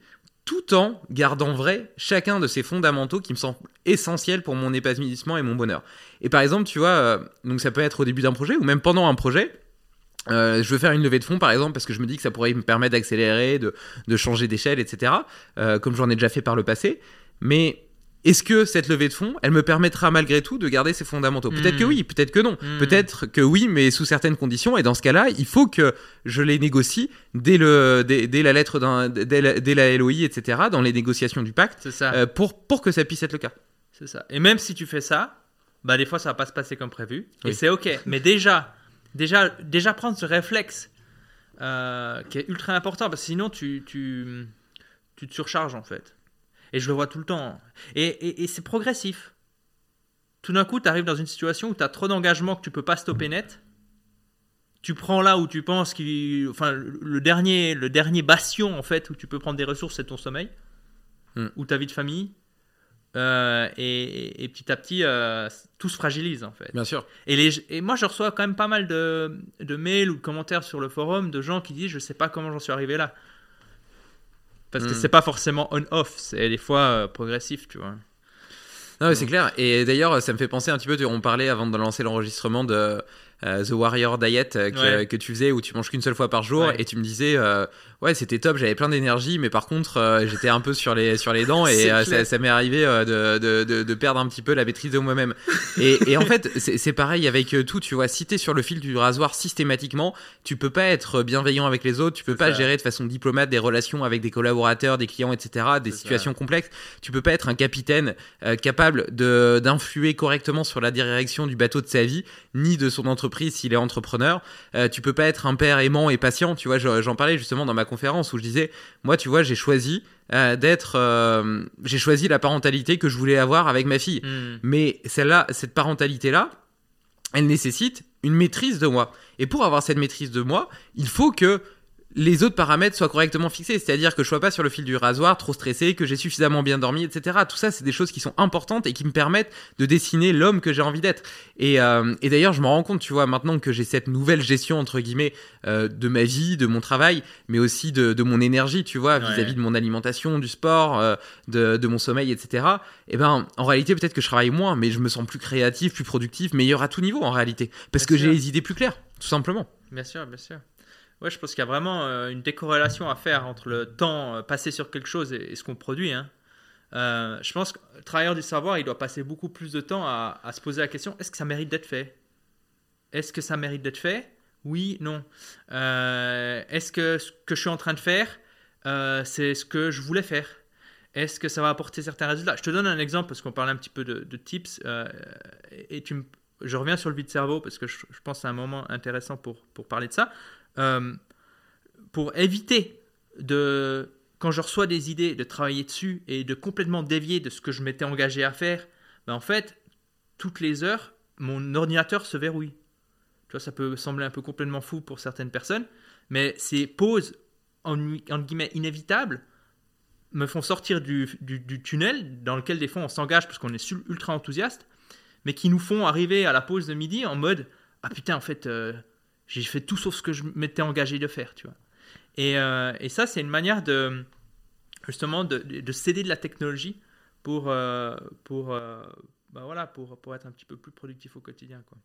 tout en gardant vrai chacun de ces fondamentaux qui me semblent essentiels pour mon épanouissement et mon bonheur. Et par exemple, tu vois, euh, donc ça peut être au début d'un projet ou même pendant un projet. euh, je veux faire une levée de fonds par exemple parce que je me dis que ça pourrait me permettre d'accélérer, de, changer d'échelle, etc. euh, comme j'en ai déjà fait par le passé. Mais est-ce que cette levée de fonds, elle me permettra malgré tout de garder ces fondamentaux? Peut-être Mm. que oui, peut-être que non. Mm. Peut-être que oui, mais sous certaines conditions. Et dans ce cas-là, il faut que je les négocie dès, le, dès, dès la lettre dès, la, dès la LOI, etc., dans les négociations du pacte, C'est ça. euh, pour, pour que ça puisse être le cas. C'est ça. Et même si tu fais ça, bah des fois ça va pas se passer comme prévu. Et c'est ok. Mais déjà, déjà, déjà prendre ce réflexe euh, qui est ultra important parce que sinon tu, tu, tu te surcharges en fait. Et je le vois tout le temps. Et, et- et c'est progressif. Tout d'un coup, tu arrives dans une situation où tu as trop d'engagement que tu peux pas stopper net. Tu prends là où tu penses qu'il. Enfin, le dernier, le dernier bastion en fait où tu peux prendre des ressources, c'est ton sommeil. Hmm. Ou ta vie de famille. Euh, et, et petit à petit, euh, tout se fragilise en fait. Bien sûr. Et, les, et moi, je reçois quand même pas mal de, de mails ou de commentaires sur le forum de gens qui disent Je sais pas comment j'en suis arrivé là. Parce que Hmm. c'est pas forcément on-off, c'est des fois euh, progressif, tu vois. Non, mais c'est clair. Et d'ailleurs, ça me fait penser un petit peu, on parlait avant de lancer l'enregistrement de The Warrior Diet euh, que, Ouais. que tu faisais où tu manges qu'une seule fois par jour Ouais. et tu me disais euh, ouais c'était top j'avais plein d'énergie mais par contre euh, j'étais un peu sur les sur les dents et euh, ça, ça m'est arrivé euh, de, de, de, de perdre un petit peu la maîtrise de moi-même et, et en fait c'est pareil avec euh, tout tu vois si t'es sur le fil du rasoir systématiquement tu peux pas être bienveillant avec les autres tu peux pas ça. gérer de façon diplomate des relations avec des collaborateurs des clients etc des situations complexes tu peux pas être un capitaine euh, capable de d'influer correctement sur la direction du bateau de sa vie ni de son entreprise s'il est entrepreneur euh, tu peux pas être un père aimant et patient. Tu vois je- j'en parlais justement dans ma conférence où je disais moi tu vois j'ai choisi euh, d'être euh, j'ai choisi la parentalité que je voulais avoir avec ma fille. Hmm. mais celle-là cette parentalité là elle nécessite une maîtrise de moi. Et pour avoir cette maîtrise de moi il faut que les autres paramètres soient correctement fixés, c'est-à-dire que je sois pas sur le fil du rasoir, trop stressé, que j'ai suffisamment bien dormi, etc. Tout ça, c'est des choses qui sont importantes et qui me permettent de dessiner l'homme que j'ai envie d'être. Et, euh, et d'ailleurs, je me rends compte, tu vois, maintenant que j'ai cette nouvelle gestion entre guillemets euh, de ma vie, de mon travail, mais aussi de, de mon énergie, tu vois, vis-à-vis Ouais. de mon alimentation, du sport, euh, de, de mon sommeil, etc. Et ben, en réalité, peut-être que je travaille moins, mais je me sens plus créatif, plus productif, meilleur à tout niveau en réalité, parce Bien que j'ai les idées plus claires, tout simplement. Bien sûr, bien sûr. Ouais, je pense qu'il y a vraiment euh, une décorrélation à faire entre le temps euh, passé sur quelque chose et, ce qu'on produit. hein. Euh, je pense que le travailleur du savoir, il doit passer beaucoup plus de temps à, se poser la question est-ce que ça mérite d'être fait? Est-ce que ça mérite d'être fait? Oui, non. Est-ce que ce que je suis en train de faire, c'est ce que je voulais faire? Est-ce que ça va apporter certains résultats? Je te donne un exemple parce qu'on parlait un petit peu de, tips. et je reviens sur le vide cerveau parce que je, je pense que c'est un moment intéressant pour, pour parler de ça. Euh, pour éviter de, quand je reçois des idées, de travailler dessus et de complètement dévier de ce que je m'étais engagé à faire, ben en fait, toutes les heures, mon ordinateur se verrouille. Tu vois, ça peut sembler un peu complètement fou pour certaines personnes, mais ces pauses, en, guillemets, inévitables, me font sortir du, tunnel dans lequel des fois on s'engage parce qu'on est ultra enthousiaste, mais qui nous font arriver à la pause de midi en mode Ah putain, en fait, euh, j'ai fait tout sauf ce que je m'étais engagé de faire, tu vois. Et, euh, et ça, c'est une manière de justement de, de céder de la technologie pour, euh, pour, euh, bah voilà, pour, pour être un petit peu plus productif au quotidien. Quoi.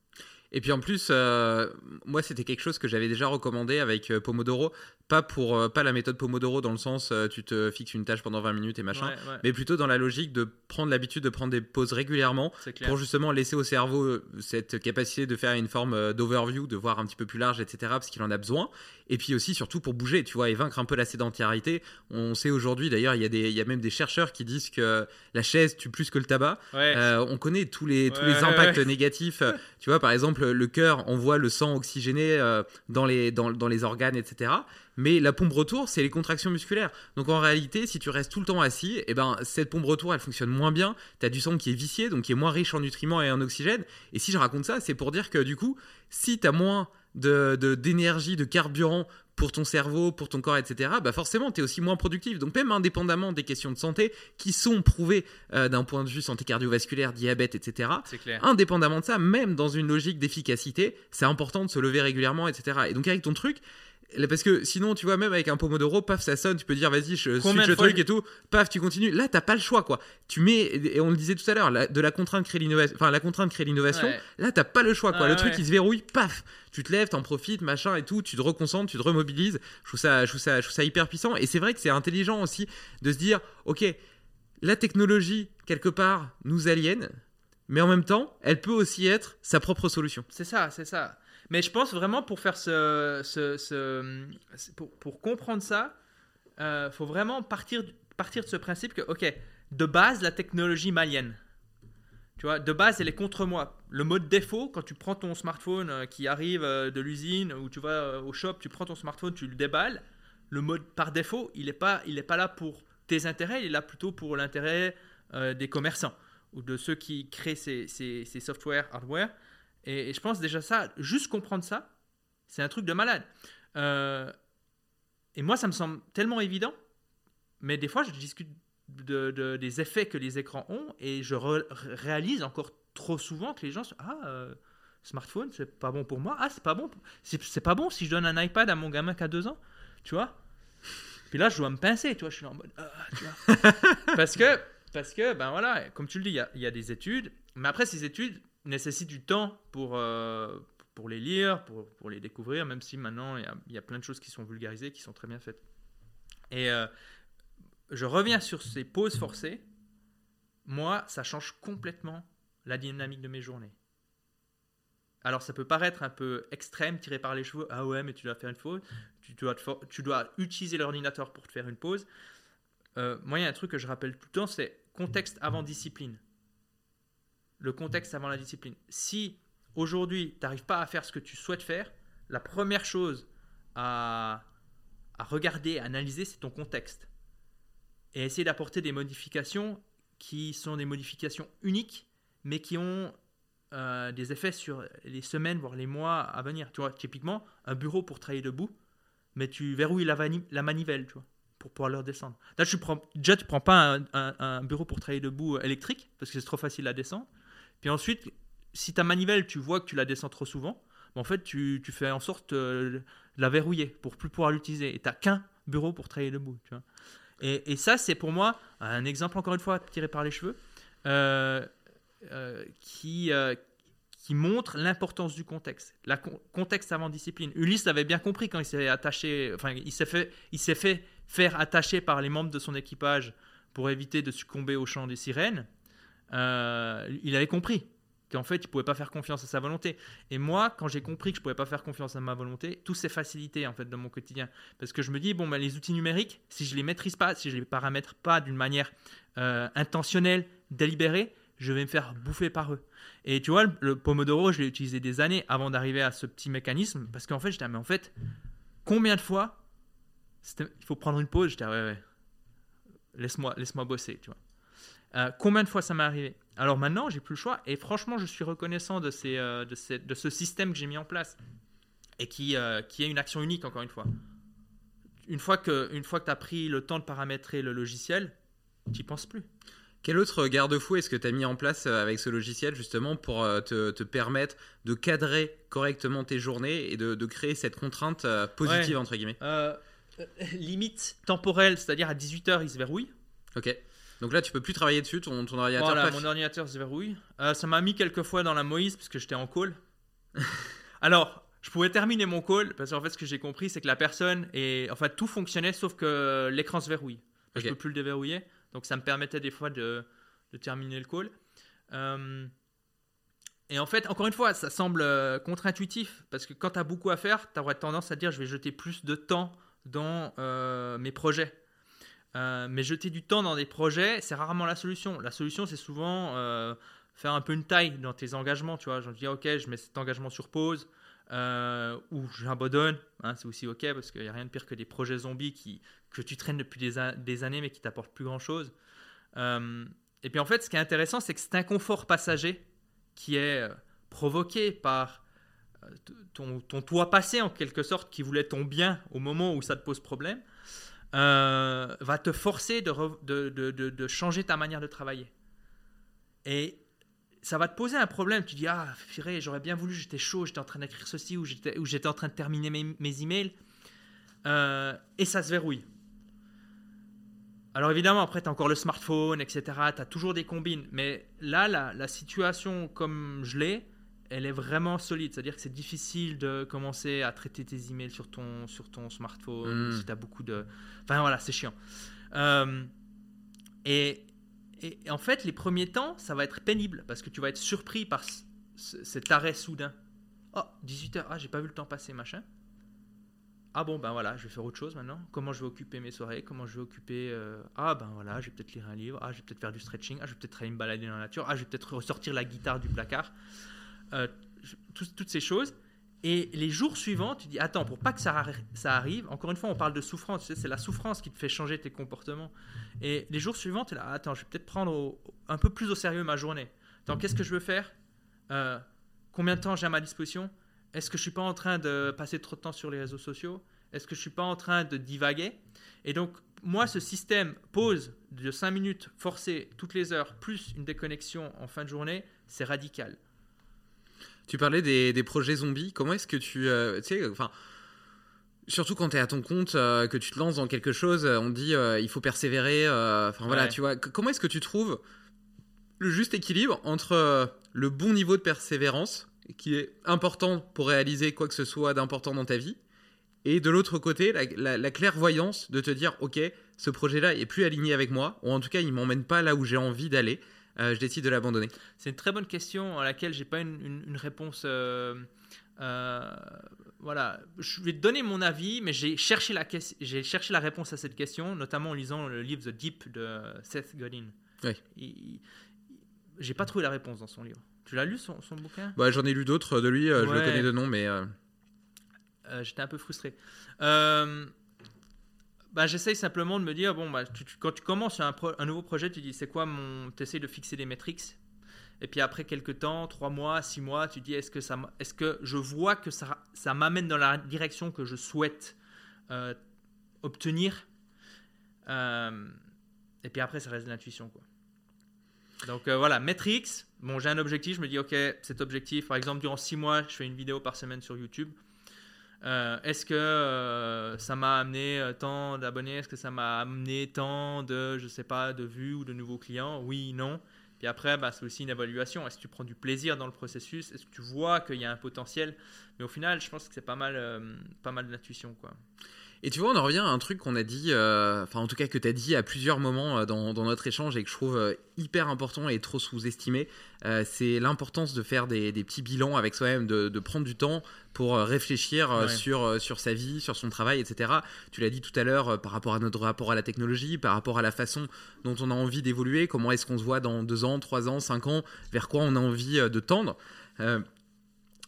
Et puis en plus, euh, moi c'était quelque chose que j'avais déjà recommandé avec euh, Pomodoro, pas pour euh, pas la méthode Pomodoro dans le sens tu te fixes une tâche pendant 20 minutes et machin, Ouais, ouais. mais plutôt dans la logique de prendre l'habitude de prendre des pauses régulièrement pour justement laisser au cerveau cette capacité de faire une forme d'overview, de voir un petit peu plus large, etc. parce qu'il en a besoin. Et puis aussi surtout pour bouger, tu vois, et vaincre un peu la sédentarité. On sait aujourd'hui d'ailleurs, il y a des, y a même des chercheurs qui disent que la chaise tue plus que le tabac. Ouais. On connaît tous les, tous les impacts négatifs. Tu vois, par exemple, le cœur envoie le sang oxygéné euh, dans, les, organes, etc. Mais la pompe retour, c'est les contractions musculaires. Donc en réalité, si tu restes tout le temps assis, eh ben, cette pompe retour, elle fonctionne moins bien. Tu as du sang qui est vicié, donc qui est moins riche en nutriments et en oxygène. Et si je raconte ça, c'est pour dire que du coup, si tu as moins de, de- d'énergie, de carburant pour ton cerveau, pour ton corps, etc., bah forcément, tu es aussi moins productif. Donc même indépendamment des questions de santé qui sont prouvées euh, d'un point de vue santé cardiovasculaire, diabète, etc., clair. indépendamment de ça, même dans une logique d'efficacité, c'est important de se lever régulièrement, etc. Et donc avec ton truc, parce que sinon, tu vois, même avec un Pomodoro, paf, ça sonne, tu peux dire, vas-y, je Combien switch le truc et tout, paf, tu continues. Là, t'as pas le choix, quoi. Tu mets, et on le disait tout à l'heure, de la contrainte crée l'innovation, enfin, la contrainte crée l'innovation. Ouais. Là, t'as pas le choix, quoi. Ouais, le truc, il se verrouille, paf, tu te lèves, t'en profites, machin et tout, tu te reconcentres, tu te remobilises. Je trouve ça, je trouve ça, je trouve ça hyper puissant. Et c'est vrai que c'est intelligent aussi de se dire, ok, la technologie, quelque part, nous aliène, mais en même temps, elle peut aussi être sa propre solution. C'est ça, c'est ça. Mais je pense vraiment pour faire ce, pour, comprendre ça, euh, faut vraiment partir, partir de ce principe que, ok, de base, la technologie m'aliène. Tu vois, de base, elle est contre moi. Le mode défaut, quand tu prends ton smartphone euh, qui arrive euh, de l'usine ou tu vas au shop, tu prends ton smartphone, tu le déballes, le mode par défaut, il n'est pas, il pas là pour tes intérêts, il est là plutôt pour l'intérêt des commerçants ou de ceux qui créent ces, ces, ces hardware. Et, et je pense déjà ça, juste comprendre ça, c'est un truc de malade. Euh, et moi, ça me semble tellement évident, mais des fois, je discute de, de- des effets que les écrans ont et je re- réalise encore trop souvent que les gens se ah euh, smartphone c'est pas bon pour moi. Ah c'est pas bon c'est pas bon si je donne un iPad à mon gamin qui a deux ans tu vois puis là je dois me pincer tu vois je suis là en mode Ah, tu vois. Parce que parce que ben voilà comme tu le dis il y a, il y a des études mais après ces études nécessitent du temps pour euh, pour les lire, pour, pour les découvrir, même si maintenant il y, y a plein de choses qui sont vulgarisées, qui sont très bien faites. Et euh, je reviens sur ces pauses forcées. Moi, ça change complètement la dynamique de mes journées. Alors ça peut paraître un peu extrême, tiré par les cheveux. Ah ouais, mais tu dois faire une pause. Tu dois, tu dois utiliser l'ordinateur pour te faire une pause. Euh, moi, il y a un truc que je rappelle tout le temps, c'est contexte avant discipline. Le contexte avant la discipline. Si aujourd'hui, tu n'arrives pas à faire ce que tu souhaites faire, la première chose à, à regarder, à analyser, c'est ton contexte. Et essayer d'apporter des modifications qui sont des modifications uniques, mais qui ont euh, des effets sur les semaines, voire les mois à venir. Tu vois, typiquement, un bureau pour travailler debout, mais tu verrouilles la, manivelle, tu vois, pour pouvoir le redescendre. Là, tu prends, déjà, tu prends pas un, un- un bureau pour travailler debout euh, électrique, parce que c'est trop facile à descendre. Puis ensuite, si ta manivelle, tu vois que tu la descends trop souvent, en fait, tu, tu fais en sorte euh, de la verrouiller pour plus pouvoir l'utiliser. Et tu n'as qu'un bureau pour travailler debout, tu. Et, et ça, c'est pour moi un exemple, encore une fois, tiré par les cheveux, euh, euh, qui, qui montre l'importance du contexte. La con- contexte avant discipline. Ulysse l'avait bien compris quand il s'est attaché, enfin, il s'est fait, il s'est fait faire attacher par les membres de son équipage pour éviter de succomber au chant des sirènes. Euh, il avait compris qu'en fait, il pouvait pas faire confiance à sa volonté. Et moi, quand j'ai compris que je pouvais pas faire confiance à ma volonté, tout s'est facilité en fait dans mon quotidien. Parce que je me dis, bon, ben, les outils numériques, si je les maîtrise pas, si je les paramètre pas d'une manière euh, intentionnelle, délibérée, je vais me faire bouffer par eux. Et tu vois, le, le Pomodoro, je l'ai utilisé des années avant d'arriver à ce petit mécanisme. Parce qu'en fait, j'étais, ah, mais en fait, combien de fois il faut prendre une pause J'étais, ah, ouais, ouais, laisse-moi laisse bosser, tu vois. Euh, combien de fois ça m'est arrivé? Alors maintenant, j'ai plus le choix et franchement, je suis reconnaissant de, ces, euh, de, ces- de ce système que j'ai mis en place et qui, euh, qui est une action unique, encore une fois. Une fois que, une fois que tu as pris le temps de paramétrer le logiciel, tu n'y penses plus. Quel autre garde-fou est-ce que tu as mis en place avec ce logiciel justement pour te, te permettre de cadrer correctement tes journées et de, de créer cette contrainte positive Ouais. entre guillemets? Limite temporelle, c'est-à-dire à 18h, il se verrouille. Ok. Donc là, tu peux plus travailler dessus, ton, ton ordinateur Voilà, mon ordinateur se verrouille. Euh, ça m'a mis quelques fois dans la Moïse parce que j'étais en call. Alors, je pouvais terminer mon call parce qu'en fait, ce que j'ai compris, c'est que la personne et enfin tout fonctionnait sauf que l'écran se verrouille. Je peux plus le déverrouiller, donc ça me permettait des fois de, de terminer le call. Euh, et en fait, encore une fois, ça semble euh, contre-intuitif parce que quand tu as beaucoup à faire, tu aurais tendance à dire je vais jeter plus de temps dans euh, mes projets. Euh, mais jeter du temps dans des projets, c'est rarement la solution. La solution, c'est souvent euh, faire un peu une taille dans tes engagements. Tu vois, je dis ok, je mets cet engagement sur pause euh, ou j'abandonne. hein, c'est aussi ok parce qu'il n'y a rien de pire que des projets zombies que tu traînes depuis des, années mais qui t'apportent plus grand chose. Et puis en fait, ce qui est intéressant, c'est que cet inconfort passager qui est provoqué par ton, ton toi passé en quelque sorte qui voulait ton bien au moment où ça te pose problème, euh, va te forcer de, de, de- de- changer ta manière de travailler. Et ça va te poser un problème. Tu dis, ah, j'aurais bien voulu, j'étais chaud, j'étais en train d'écrire ceci, ou j'étais, ou j'étais en train de terminer mes, mes emails. Euh, et ça se verrouille. Alors évidemment, après, tu as encore le smartphone, etc. Tu as toujours des combines. Mais là, la, la situation comme je l'ai, elle est vraiment solide. C'est-à-dire que c'est difficile de commencer à traiter tes emails sur ton, sur ton smartphone, Mm. si tu as beaucoup de... Enfin voilà, c'est chiant. Euh, et, et- en fait, les premiers temps, ça va être pénible parce que tu vas être surpris par ce- ce- cet arrêt soudain. Oh, 18h, ah, j'ai pas vu le temps passer, machin. Ah bon, ben voilà, je vais faire autre chose maintenant. Comment je vais occuper mes soirées? Comment je vais occuper. euh, Ah ben voilà, je vais peut-être lire un livre. Ah, je vais peut-être faire du stretching. Ah, je vais peut-être aller me balader dans la nature. Ah, je vais peut-être ressortir la guitare du placard. Euh, toutes ces choses. Et les jours suivants, tu dis Attends, pour pas que ça, arri- ça arrive, encore une fois, on parle de souffrance. c'est la souffrance qui te fait changer tes comportements. Et les jours suivants, tu es là Attends, je vais peut-être prendre un peu plus au sérieux ma journée. Attends, qu'est-ce que je veux faire? Euh, Combien de temps j'ai à ma disposition? Est-ce que je suis pas en train de passer trop de temps sur les réseaux sociaux? Est-ce que je suis pas en train de divaguer? Et donc, moi, ce système pause de 5 minutes forcées toutes les heures, plus une déconnexion en fin de journée, c'est radical. Tu parlais des, des projets zombies. Comment est-ce que tu. euh, tu sais, enfin. Surtout quand tu es à ton compte, euh, que tu te lances dans quelque chose, euh, on dit euh, il faut persévérer. Enfin voilà, Ouais. tu vois. Comment est-ce que tu trouves le juste équilibre entre le bon niveau de persévérance qui est important pour réaliser quoi que ce soit d'important dans ta vie. Et de l'autre côté, la, la- la clairvoyance de te dire, ok, ce projet-là est plus aligné avec moi, ou en tout cas, il m'emmène pas là où j'ai envie d'aller. Euh, je décide de l'abandonner. C'est une très bonne question à laquelle j'ai pas une, une- une réponse. euh, euh, voilà, je vais te donner mon avis, mais j'ai cherché la j'ai cherché la réponse à cette question, notamment en lisant le livre The Deep de Seth Godin. Ouais. Il- il- J'ai pas trouvé la réponse dans son livre. Tu l'as lu son, son bouquin? Bah, J'en ai lu d'autres de lui, euh, je le Ouais. connais de nom, mais Euh, J'étais un peu frustré. Bah, J'essaye simplement de me dire, bon, bah, quand tu commences un, nouveau projet, tu dis, c'est quoi mon... Tu essayes de fixer des métriques? Et puis après quelques temps, trois mois, six mois, tu dis, est-ce que, ça, est-ce que je vois que ça, ça m'amène dans la direction que je souhaite euh, obtenir? Euh, Et puis après, ça reste de l'intuition, quoi. Donc euh, voilà, Matrix, bon, j'ai un objectif, je me dis, ok, cet objectif, par exemple, durant six mois, je fais une vidéo par semaine sur YouTube. Euh, Est-ce que euh, ça m'a amené euh, tant d'abonnés? Est-ce que ça m'a amené tant de, je sais pas, de vues ou de nouveaux clients? Oui, non. Puis après, bah, c'est aussi une évaluation. Est-ce que tu prends du plaisir dans le processus? Est-ce que tu vois qu'il y a un potentiel? Mais au final, je pense que c'est pas mal, pas mal d'intuition, quoi. Et tu vois, on en revient à un truc qu'on a dit, euh, enfin en tout cas que tu as dit à plusieurs moments euh, dans, dans notre échange et que je trouve euh, hyper important et trop sous-estimé, euh, c'est l'importance de faire des, des petits bilans avec soi-même, de, de prendre du temps pour réfléchir Ouais. sur, sur sa vie, sur son travail, etc. Tu l'as dit tout à l'heure par rapport à notre rapport à la technologie, par rapport à la façon dont on a envie d'évoluer, comment est-ce qu'on se voit dans deux ans, trois ans, cinq ans, vers quoi on a envie de tendre. Euh,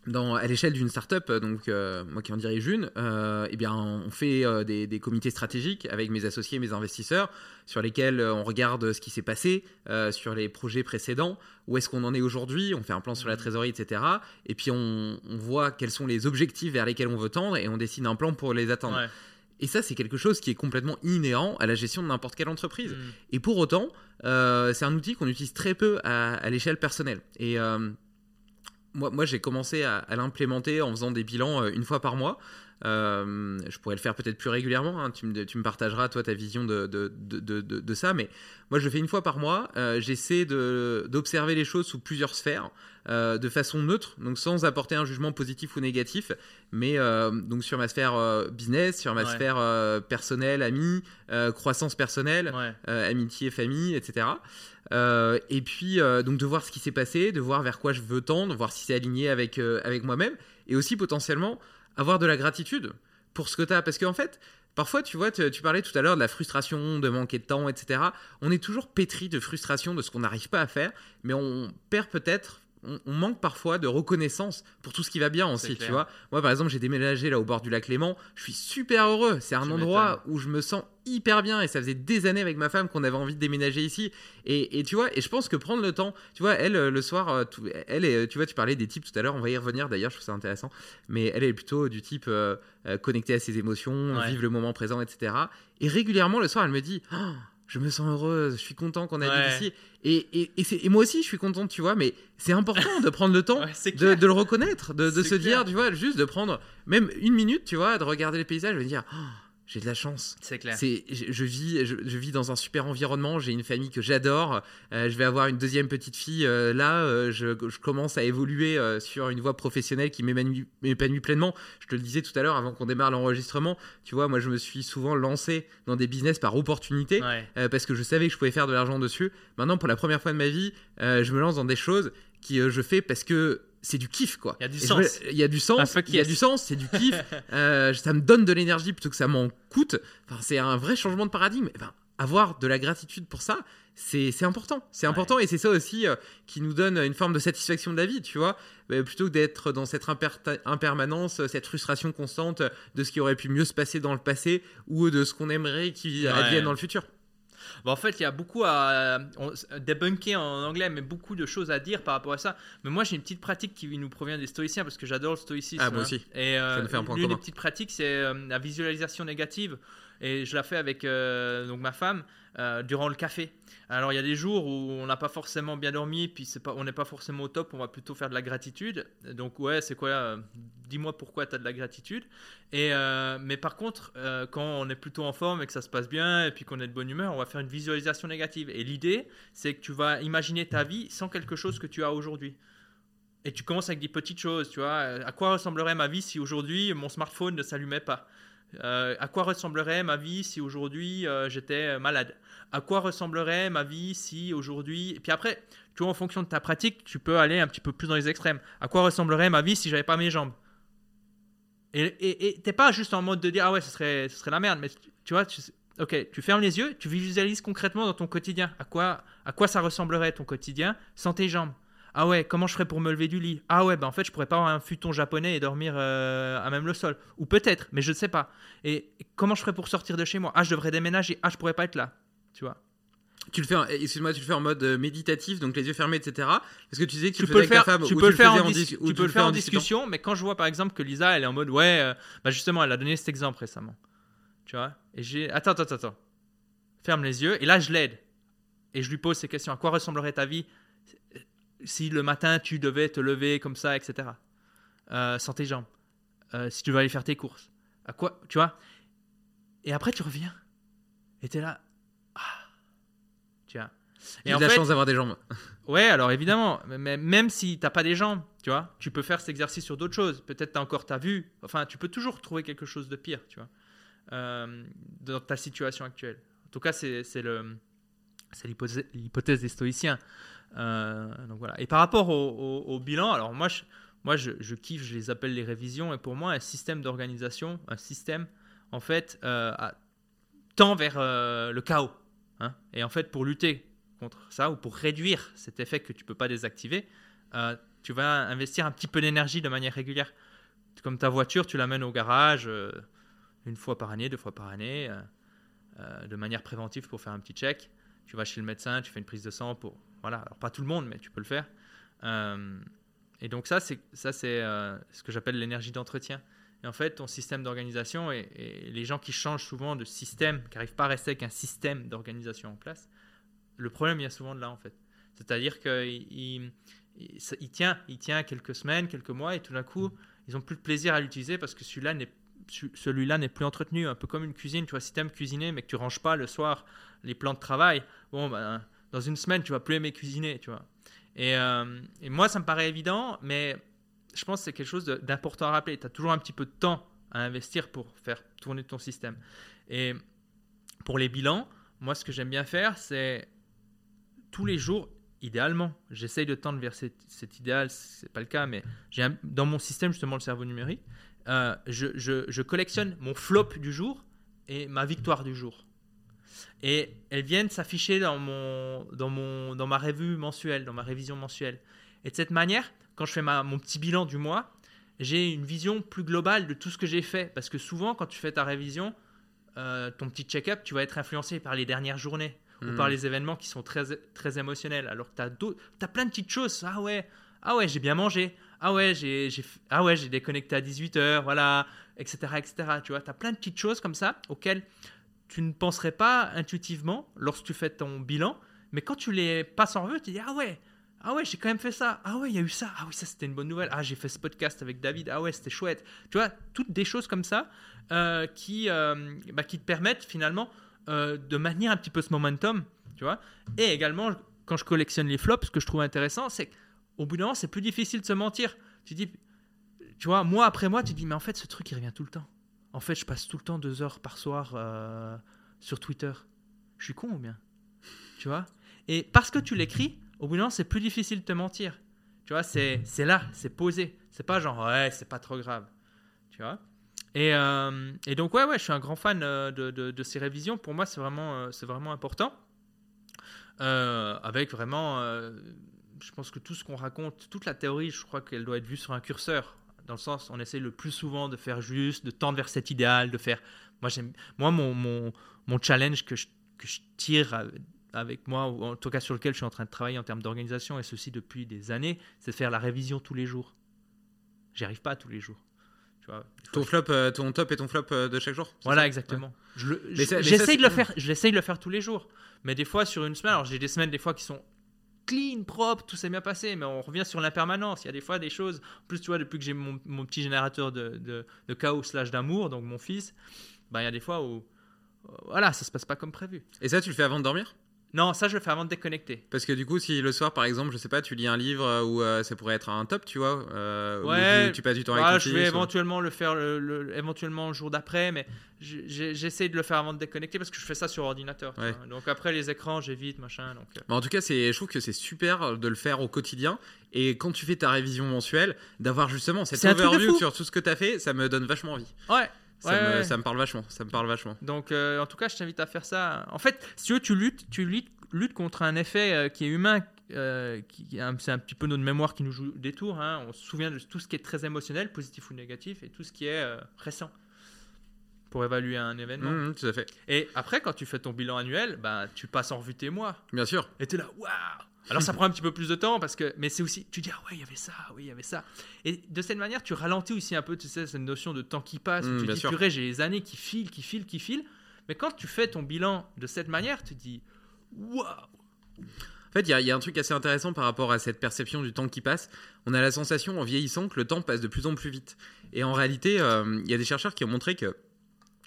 dans, à l'échelle d'une startup, euh, donc euh, moi qui en dirige une, euh, eh bien on fait euh, des, des comités stratégiques avec mes associés, mes investisseurs, sur lesquels on regarde ce qui s'est passé sur les projets précédents, où est-ce qu'on en est aujourd'hui, on fait un plan sur la trésorerie, etc. Et puis on, on voit quels sont les objectifs vers lesquels on veut tendre et on dessine un plan pour les atteindre. Ouais. Et ça, c'est quelque chose qui est complètement inhérent à la gestion de n'importe quelle entreprise. Mm. Et pour autant, c'est un outil qu'on utilise très peu à, à l'échelle personnelle. Et moi, j'ai commencé à, à l'implémenter en faisant des bilans euh, une fois par mois. Euh, je pourrais le faire peut-être plus régulièrement. hein. Tu, me, tu me partageras, toi, ta vision de, de, de, de, de- de ça. Mais moi, je le fais une fois par mois. Euh, J'essaie d'observer les choses sous plusieurs sphères, euh, de façon neutre, donc sans apporter un jugement positif ou négatif. Mais donc sur ma sphère business, sur ma Ouais. sphère personnelle, amie, euh, croissance personnelle, Ouais. amitié, famille, etc. Euh, et puis euh, donc de voir ce qui s'est passé, de voir vers quoi je veux tendre, voir si c'est aligné avec, euh, avec moi-même, et aussi potentiellement avoir de la gratitude pour ce que tu as. Parce qu'en fait, parfois, tu vois, tu, tu parlais tout à l'heure de la frustration, de manquer de temps, etc. On est toujours pétri de frustration de ce qu'on n'arrive pas à faire, mais on perd peut-être. On, on manque parfois de reconnaissance pour tout ce qui va bien aussi, tu vois. Moi, par exemple, j'ai déménagé là au bord du lac Léman. Je suis super heureux. C'est un Tu endroit où je me sens hyper bien et ça faisait des années avec ma femme qu'on avait envie de déménager ici. Et, et tu vois, et je pense que prendre le temps, tu vois, elle, euh, le soir, euh, tout- elle est, tu vois, tu parlais des types tout à l'heure, on va y revenir d'ailleurs, je trouve ça intéressant. Mais elle est plutôt du type euh, euh, connectée à ses émotions, Ouais. vivre le moment présent, etc. Et régulièrement, le soir, elle me dit, Oh, je me sens heureuse, je suis content qu'on habite Ouais. ici. Et, et, et, et moi aussi, je suis content, tu vois, mais c'est important de prendre le temps Ouais, de, de le reconnaître, de, se clair. dire, tu vois, juste de prendre même une minute, tu vois, de regarder les paysages, de dire, Oh, j'ai de la chance. C'est clair. C'est, je, je vis, je, je vis dans un super environnement. J'ai une famille que j'adore. Euh, je vais avoir une deuxième petite fille. euh, là, euh, je, je commence à évoluer sur une voie professionnelle qui m'épanouit pleinement. Je te le disais tout à l'heure avant qu'on démarre l'enregistrement. Tu vois, moi, je me suis souvent lancé dans des business par opportunité Ouais. parce que je savais que je pouvais faire de l'argent dessus. Maintenant, pour la première fois de ma vie, je me lance dans des choses qui je fais parce que c'est du kiff quoi. Il y a du Et sens. Il y a du sens. Il y a du sens. C'est du kiff. Euh, ça me donne de l'énergie plutôt que ça m'en coûte. Enfin, c'est un vrai changement de paradigme. Avoir de la gratitude pour ça, c'est c'est important. C'est important et c'est ça aussi euh, qui nous donne une forme de satisfaction de la vie, tu vois. Euh, plutôt que d'être dans cette imper- impermanence, cette frustration constante de ce qui aurait pu mieux se passer dans le passé ou de ce qu'on aimerait qui Ouais. advienne dans le futur. Bon, en fait, il y a beaucoup à on- débunker en anglais, mais beaucoup de choses à dire par rapport à ça. Mais moi, j'ai une petite pratique qui nous provient des stoïciens parce que j'adore le stoïcisme. Ah, moi hein. aussi. Et euh, l'une des petites pratiques, c'est euh, la visualisation négative. Et je la fais avec euh, donc ma femme euh, durant le café. Alors, il y a des jours où on n'a pas forcément bien dormi, puis c'est pas, on n'est pas forcément au top, on va plutôt faire de la gratitude. Donc, ouais, c'est quoi euh, Dis-moi pourquoi tu as de la gratitude. Et, euh, mais par contre, quand on est plutôt en forme et que ça se passe bien et puis qu'on est de bonne humeur, on va faire une visualisation négative. Et l'idée, c'est que tu vas imaginer ta vie sans quelque chose que tu as aujourd'hui. et tu commences avec des petites choses, tu vois. À quoi ressemblerait ma vie si aujourd'hui mon smartphone ne s'allumait pas? Euh, À quoi ressemblerait ma vie si aujourd'hui euh, j'étais malade? À quoi ressemblerait ma vie si aujourd'hui... Et puis après, tu vois, en fonction de ta pratique, tu peux aller un petit peu plus dans les extrêmes. À quoi ressemblerait ma vie si j'avais pas mes jambes? Et t'es pas juste en mode de dire, ah ouais, ce serait, ce serait la merde, mais tu, tu vois, tu, ok, tu fermes les yeux, tu visualises concrètement dans ton quotidien. À quoi, à quoi ça ressemblerait ton quotidien sans tes jambes? Ah ouais, comment je ferais pour me lever du lit? Ah ouais, bah en fait, je pourrais pas avoir un futon japonais et dormir euh, à même le sol. Ou peut-être, mais je ne sais pas. Et comment je ferais pour sortir de chez moi? Ah, je devrais déménager. Ah, je pourrais pas être là. Tu vois? Tu le fais, en- excuse-moi, tu le fais en mode euh, méditatif, donc les yeux fermés, etc. Est-ce que tu disais que tu, tu le peux faisais le avec faire, ta femme tu ou peux le faire en, dis- tu peux le faire en discussion, mais quand je vois par exemple que Lisa, elle est en mode ouais, euh, bah justement, elle a donné cet exemple récemment, tu vois, et j'ai attends, attends, attends, ferme les yeux, et là je l'aide, et je lui pose ces questions. À quoi ressemblerait ta vie si le matin tu devais te lever comme ça, etc. Euh, sans tes jambes, Euh, si tu veux aller faire tes courses, à quoi, tu vois? Et après tu reviens, et t'es là, ah, tu vois. J'ai de la chance d'avoir des jambes. Ouais, alors évidemment, mais même si t'as pas des jambes, tu vois, tu peux faire cet exercice sur d'autres choses. Peut-être t'as encore ta vue. Enfin, tu peux toujours trouver quelque chose de pire, tu vois, euh, dans ta situation actuelle. En tout cas, c'est c'est le c'est l'hypothèse des stoïciens. Euh, donc voilà. Et par rapport au, bilan, alors moi, je, moi je, kiffe, je les appelle les révisions. Et pour moi, un système d'organisation, un système, en fait, euh, tend vers euh, le chaos. hein. Et en fait, pour lutter contre ça ou pour réduire cet effet que tu peux pas désactiver, tu vas investir un petit peu d'énergie de manière régulière. Comme ta voiture, tu l'amènes au garage une fois par année, deux fois par année, de manière préventive pour faire un petit check. Tu vas chez le médecin, tu fais une prise de sang pour voilà. Alors pas tout le monde, mais tu peux le faire. Euh, et donc ça, c'est euh, ce que j'appelle l'énergie d'entretien. Et en fait, ton système d'organisation et, les gens qui changent souvent de système, qui n'arrivent pas à rester avec un système d'organisation en place, le problème vient souvent de là en fait. C'est-à-dire qu'il il, il- il tient, quelques semaines, quelques mois, et tout d'un coup, ils ont plus de plaisir à l'utiliser parce que celui-là n'est ce- celui-là n'est plus entretenu, un peu comme une cuisine. Tu vois, si tu aimes cuisiner mais que tu ranges pas le soir les plans de travail, bon, ben, dans une semaine, tu vas plus aimer cuisiner, tu vois. Et, euh, et moi, ça me paraît évident, mais je pense que c'est quelque chose d'important à rappeler. Tu as toujours un petit peu de temps à investir pour faire tourner ton système. Et pour les bilans, moi, ce que j'aime bien faire, c'est tous les jours, idéalement, j'essaye de tendre vers cet, cet idéal, c'est pas le cas, mais dans mon système, justement, le cerveau numérique, euh, je collectionne mon flop du jour et ma victoire du jour. Et elles viennent s'afficher dans, mon, dans, mon, dans ma revue mensuelle, dans ma révision mensuelle. Et de cette manière, quand je fais ma, mon petit bilan du mois, j'ai une vision plus globale de tout ce que j'ai fait. Parce que souvent, quand tu fais ta révision, euh, ton petit check-up, tu vas être influencé par les dernières journées ou Mhm. par les événements qui sont très, très émotionnels. Alors que tu as, plein de petites choses. Ah ouais, ah ouais j'ai bien mangé. Ah ouais, j'ai ah ouais, j'ai déconnecté à 18h, voilà, etc. etc. Tu vois, tu as plein de petites choses comme ça auxquelles tu ne penserais pas intuitivement lorsque tu fais ton bilan. Mais quand tu les passes en revue, tu dis Ah ouais, ah ouais, j'ai quand même fait ça. Ah ouais, il y a eu ça. Ah oui, ça c'était une bonne nouvelle. Ah, j'ai fait ce podcast avec David. Ah ouais, c'était chouette. Tu vois, toutes des choses comme ça euh, qui, euh, bah, qui te permettent finalement euh, de maintenir un petit peu ce momentum. Tu vois. Et également, quand je collectionne les flops, ce que je trouve intéressant, c'est qu'au bout d'un moment, c'est plus difficile de se mentir. Tu dis, tu vois, mois après mois, tu dis, mais en fait, ce truc, il revient tout le temps. En fait, je passe tout le temps deux heures par soir euh, sur Twitter. Je suis con ou bien? Tu vois? Et parce que tu l'écris, au bout d'un moment, c'est plus difficile de te mentir. Tu vois, c'est là, c'est posé. C'est pas genre, ouais, c'est pas trop grave. Tu vois? Et, euh, et donc, ouais, ouais, je suis un grand fan euh, de, ces révisions. Pour moi, c'est vraiment, vraiment important. Avec vraiment, je pense que tout ce qu'on raconte, toute la théorie, je crois qu'elle doit être vue sur un curseur. Dans le sens, on essaie le plus souvent de faire juste, de tendre vers cet idéal, de faire. Moi, j'aime, moi mon, mon, mon challenge que je, que je tire avec moi, ou en tout cas sur lequel je suis en train de travailler en termes d'organisation, et ceci depuis des années, c'est de faire la révision tous les jours. J'y arrive pas tous les jours. Tu vois, Ton je- flop, euh, ton top et ton flop euh, de chaque jour voilà, exactement. Je- c'est- de le faire. J'essaye de le faire tous les jours. Mais des fois, sur une semaine, alors j'ai des semaines des fois qui sont clean, propre, tout s'est bien passé, mais on revient sur l'impermanence. Il y a des fois des choses. En plus, tu vois, depuis que j'ai mon, petit générateur de, de, de chaos slash d'amour, donc mon fils, bah, il y a des fois où, euh, voilà, ça se passe pas comme prévu. Et ça, tu le fais avant de dormir? Non, ça je le fais avant de déconnecter. Parce que du coup, si le soir, par exemple, je sais pas, tu lis un livre euh, où euh, ça pourrait être un top, tu vois, euh, où Ouais, tu, tu passes du temps avec ton je vais ou- éventuellement le faire le, le- éventuellement le jour d'après, mais j'essaie de le faire avant de déconnecter parce que je fais ça sur ordinateur. Ouais. Donc après les écrans, j'évite machin. Donc, euh, Mais en tout cas, c'est, je trouve que c'est super de le faire au quotidien. Et quand tu fais ta révision mensuelle, d'avoir justement cette overview sur tout ce que tu as fait, ça me donne vachement envie. Ouais. Ça, Ouais, me, ouais. ça me parle vachement. Ça me parle vachement. Donc, euh, en tout cas, je t'invite à faire ça. En fait, si tu veux, tu luttes, tu luttes, luttes contre un effet euh, qui est humain. euh, c'est un petit peu notre mémoire qui nous joue des tours. hein. On se souvient de tout ce qui est très émotionnel, positif ou négatif, et tout ce qui est récent pour évaluer un événement. Mhm, tout à fait. Et après, quand tu fais ton bilan annuel, bah, tu passes en revue tes mois. Bien sûr. Et tu es là, waouh Alors ça prend un petit peu plus de temps parce que, mais c'est aussi, tu dis ah ouais il y avait ça, oui il y avait ça. Et de cette manière tu ralentis aussi un peu, tu sais cette notion de temps qui passe. Mm, tu dis sûr. purée j'ai les années qui filent, qui filent, qui filent. Mais quand tu fais ton bilan de cette manière, tu dis waouh. En fait, il y, a- il y a un truc assez intéressant par rapport à cette perception du temps qui passe. On a la sensation, en vieillissant, que le temps passe de plus en plus vite. Et en réalité, euh, il y a des chercheurs qui ont montré que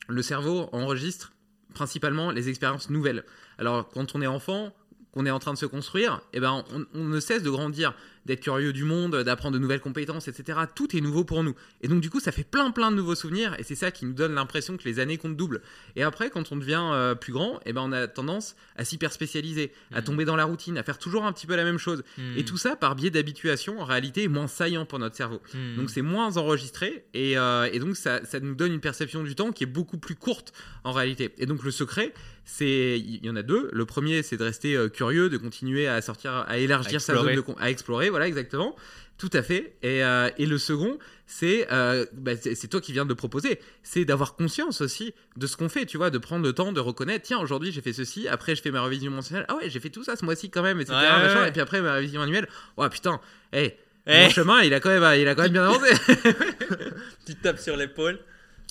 le cerveau enregistre principalement les expériences nouvelles. Alors, quand on est enfant, qu'on est en train de se construire, eh ben, on, on ne cesse de grandir, d'être curieux du monde, d'apprendre de nouvelles compétences, etc. Tout est nouveau pour nous. Et donc, du coup, ça fait plein, plein de nouveaux souvenirs, et c'est ça qui nous donne l'impression que les années comptent double. Et après, quand on devient euh, plus grand, eh ben, on a tendance à s'hyper spécialiser, à tomber dans la routine, à faire toujours un petit peu la même chose. Mm. Et tout ça, par biais d'habituation, en réalité, est moins saillant pour notre cerveau. Mm. Donc c'est moins enregistré et, euh, et donc ça, ça nous donne une perception du temps qui est beaucoup plus courte en réalité. Et donc le secret, c'est il y en a deux. Le premier, c'est de rester euh, curieux, de continuer à sortir, à élargir À sa zone de à explorer. Voilà exactement. Tout à fait. Et, euh, et le second, c'est euh, bah, c'est c'est toi qui viens de le proposer. C'est d'avoir conscience aussi de ce qu'on fait, tu vois, de prendre le temps de reconnaître. Tiens, aujourd'hui j'ai fait ceci. Après, je fais ma révision mensuelle. Ah ouais, j'ai fait tout ça ce mois-ci quand même, etc. Ouais, ouais, machin. ouais. Et puis après ma révision annuelle. Oh putain, hey, Eh. mon chemin, il a quand même, il a quand même bien avancé. Tu tapes sur l'épaule.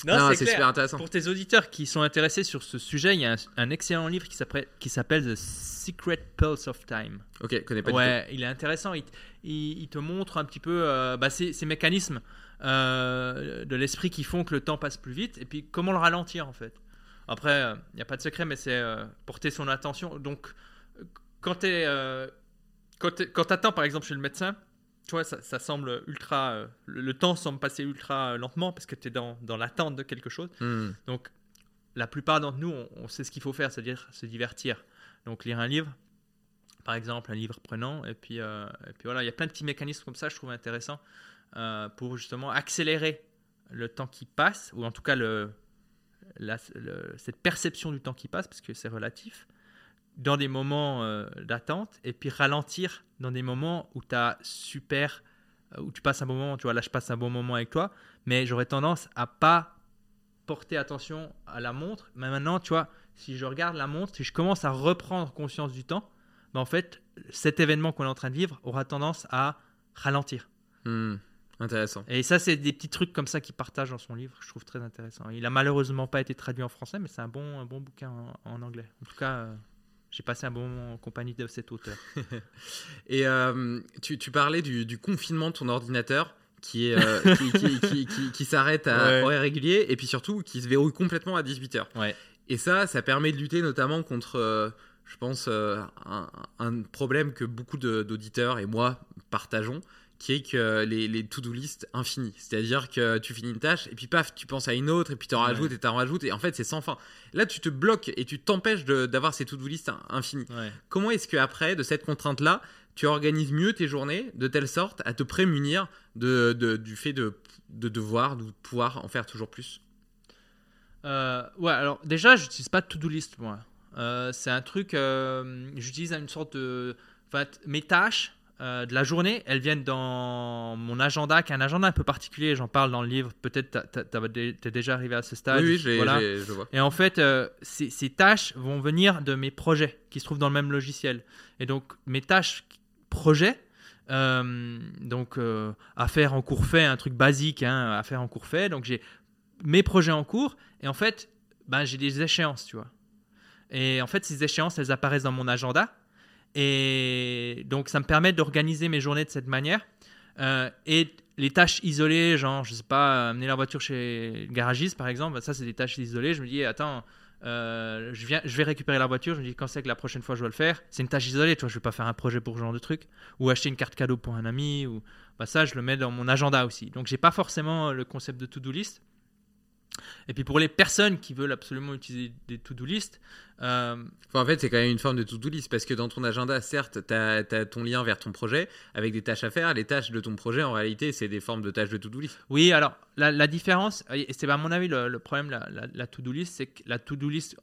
Non, c'est super intéressant. Pour tes auditeurs qui sont intéressés sur ce sujet, il y a un, un excellent livre qui s'appelle The Secret Pulse of Time. Ok, je connais pas du ouais, il est intéressant. Il, t- il- il te montre un petit peu euh, bah, ces, ces mécanismes euh, de l'esprit qui font que le temps passe plus vite et puis comment le ralentir en fait. Après, il n'y a pas de secret, mais c'est euh, porter son attention. Donc, euh, quand tu quand attends par exemple chez le médecin, tu vois, ça, ça semble ultra. euh, le, le temps semble passer ultra euh, lentement parce que tu es dans, dans l'attente de quelque chose. Hmm. Donc, la plupart d'entre nous, on, on sait ce qu'il faut faire, c'est-à-dire se divertir. Donc, lire un livre, par exemple, un livre prenant, et puis, euh, et puis voilà, il y a plein de petits mécanismes comme ça, je trouve intéressant, euh, pour justement accélérer le temps qui passe, ou en tout cas le, la- le- cette perception du temps qui passe, parce que c'est relatif, dans des moments euh, d'attente, et puis ralentir dans des moments où tu as super, euh, où tu passes un bon moment, tu vois, là je passe un bon moment avec toi, mais j'aurais tendance à pas porter attention à la montre. Mais maintenant, tu vois, si je regarde la montre, si je commence à reprendre conscience du temps, ben en fait, cet événement qu'on est en train de vivre aura tendance à ralentir. Hmm. Intéressant. Et ça, c'est des petits trucs comme ça qu'il partage dans son livre, je trouve très intéressant. Il a malheureusement pas été traduit en français, mais c'est un bon, un bon bouquin en, en anglais. En tout cas, euh, j'ai passé un bon moment en compagnie de cet auteur. Et euh, tu, tu parlais du, du confinement de ton ordinateur qui, est, euh, qui, qui- qui- qui- qui s'arrête à Ouais. horaire régulier et puis surtout qui se verrouille complètement à 18h. Ouais. Et ça, ça permet de lutter notamment contre, euh, je pense, un, un problème que beaucoup d'auditeurs et moi partageons, qui est que les, les to-do list infinies. C'est-à-dire que tu finis une tâche et puis paf, tu penses à une autre et puis tu en Ouais. rajoutes et tu en rajoutes et en fait c'est sans fin. Là, tu te bloques et tu t'empêches de- d'avoir ces to-do list infinies. Ouais. Comment est-ce que après de cette contrainte-là, tu organises mieux tes journées de telle sorte à te prémunir de, de- du fait de, de devoir, de pouvoir en faire toujours plus? Euh, ouais, alors déjà, j'utilise pas to-do list moi. Euh, c'est un truc, euh, j'utilise une sorte de. Enfin, mes tâches euh, de la journée, elles viennent dans mon agenda, qui est un agenda un peu particulier. J'en parle dans le livre. Peut-être tu es déjà arrivé à ce stade. Oui, Voilà. je vois. Et en fait, euh, ces, ces tâches vont venir de mes projets qui se trouvent dans le même logiciel. Et donc, mes tâches projets, euh, donc à faire en cours fait, un truc basique, hein, à faire en cours fait. Donc, j'ai mes projets en cours et en fait, ben, j'ai des échéances, tu vois. Et en fait, ces échéances, elles apparaissent dans mon agenda. Et donc, ça me permet d'organiser mes journées de cette manière. Euh, et les tâches isolées, genre, je sais pas, amener la voiture chez le garagiste, par exemple, ça, c'est des tâches isolées. Je me dis, attends, euh, je, viens, je vais récupérer la voiture, je me dis quand c'est que la prochaine fois je dois le faire? C'est une tâche isolée, tu vois, je vais pas faire un projet pour ce genre de truc. Ou acheter une carte cadeau pour un ami, ou bah, ça, je le mets dans mon agenda aussi. Donc j'ai pas forcément le concept de to-do list. Et puis pour les personnes qui veulent absolument utiliser des to-do list, euh, Enfin, en fait, c'est quand même une forme de to-do list parce que dans ton agenda, certes, tu as, ton lien vers ton projet avec des tâches à faire. Les tâches de ton projet, en réalité, c'est des formes de tâches de to-do list. Oui, alors la, la différence, et c'est à mon avis le, le problème, la, la, la to-do list, c'est que la to-do list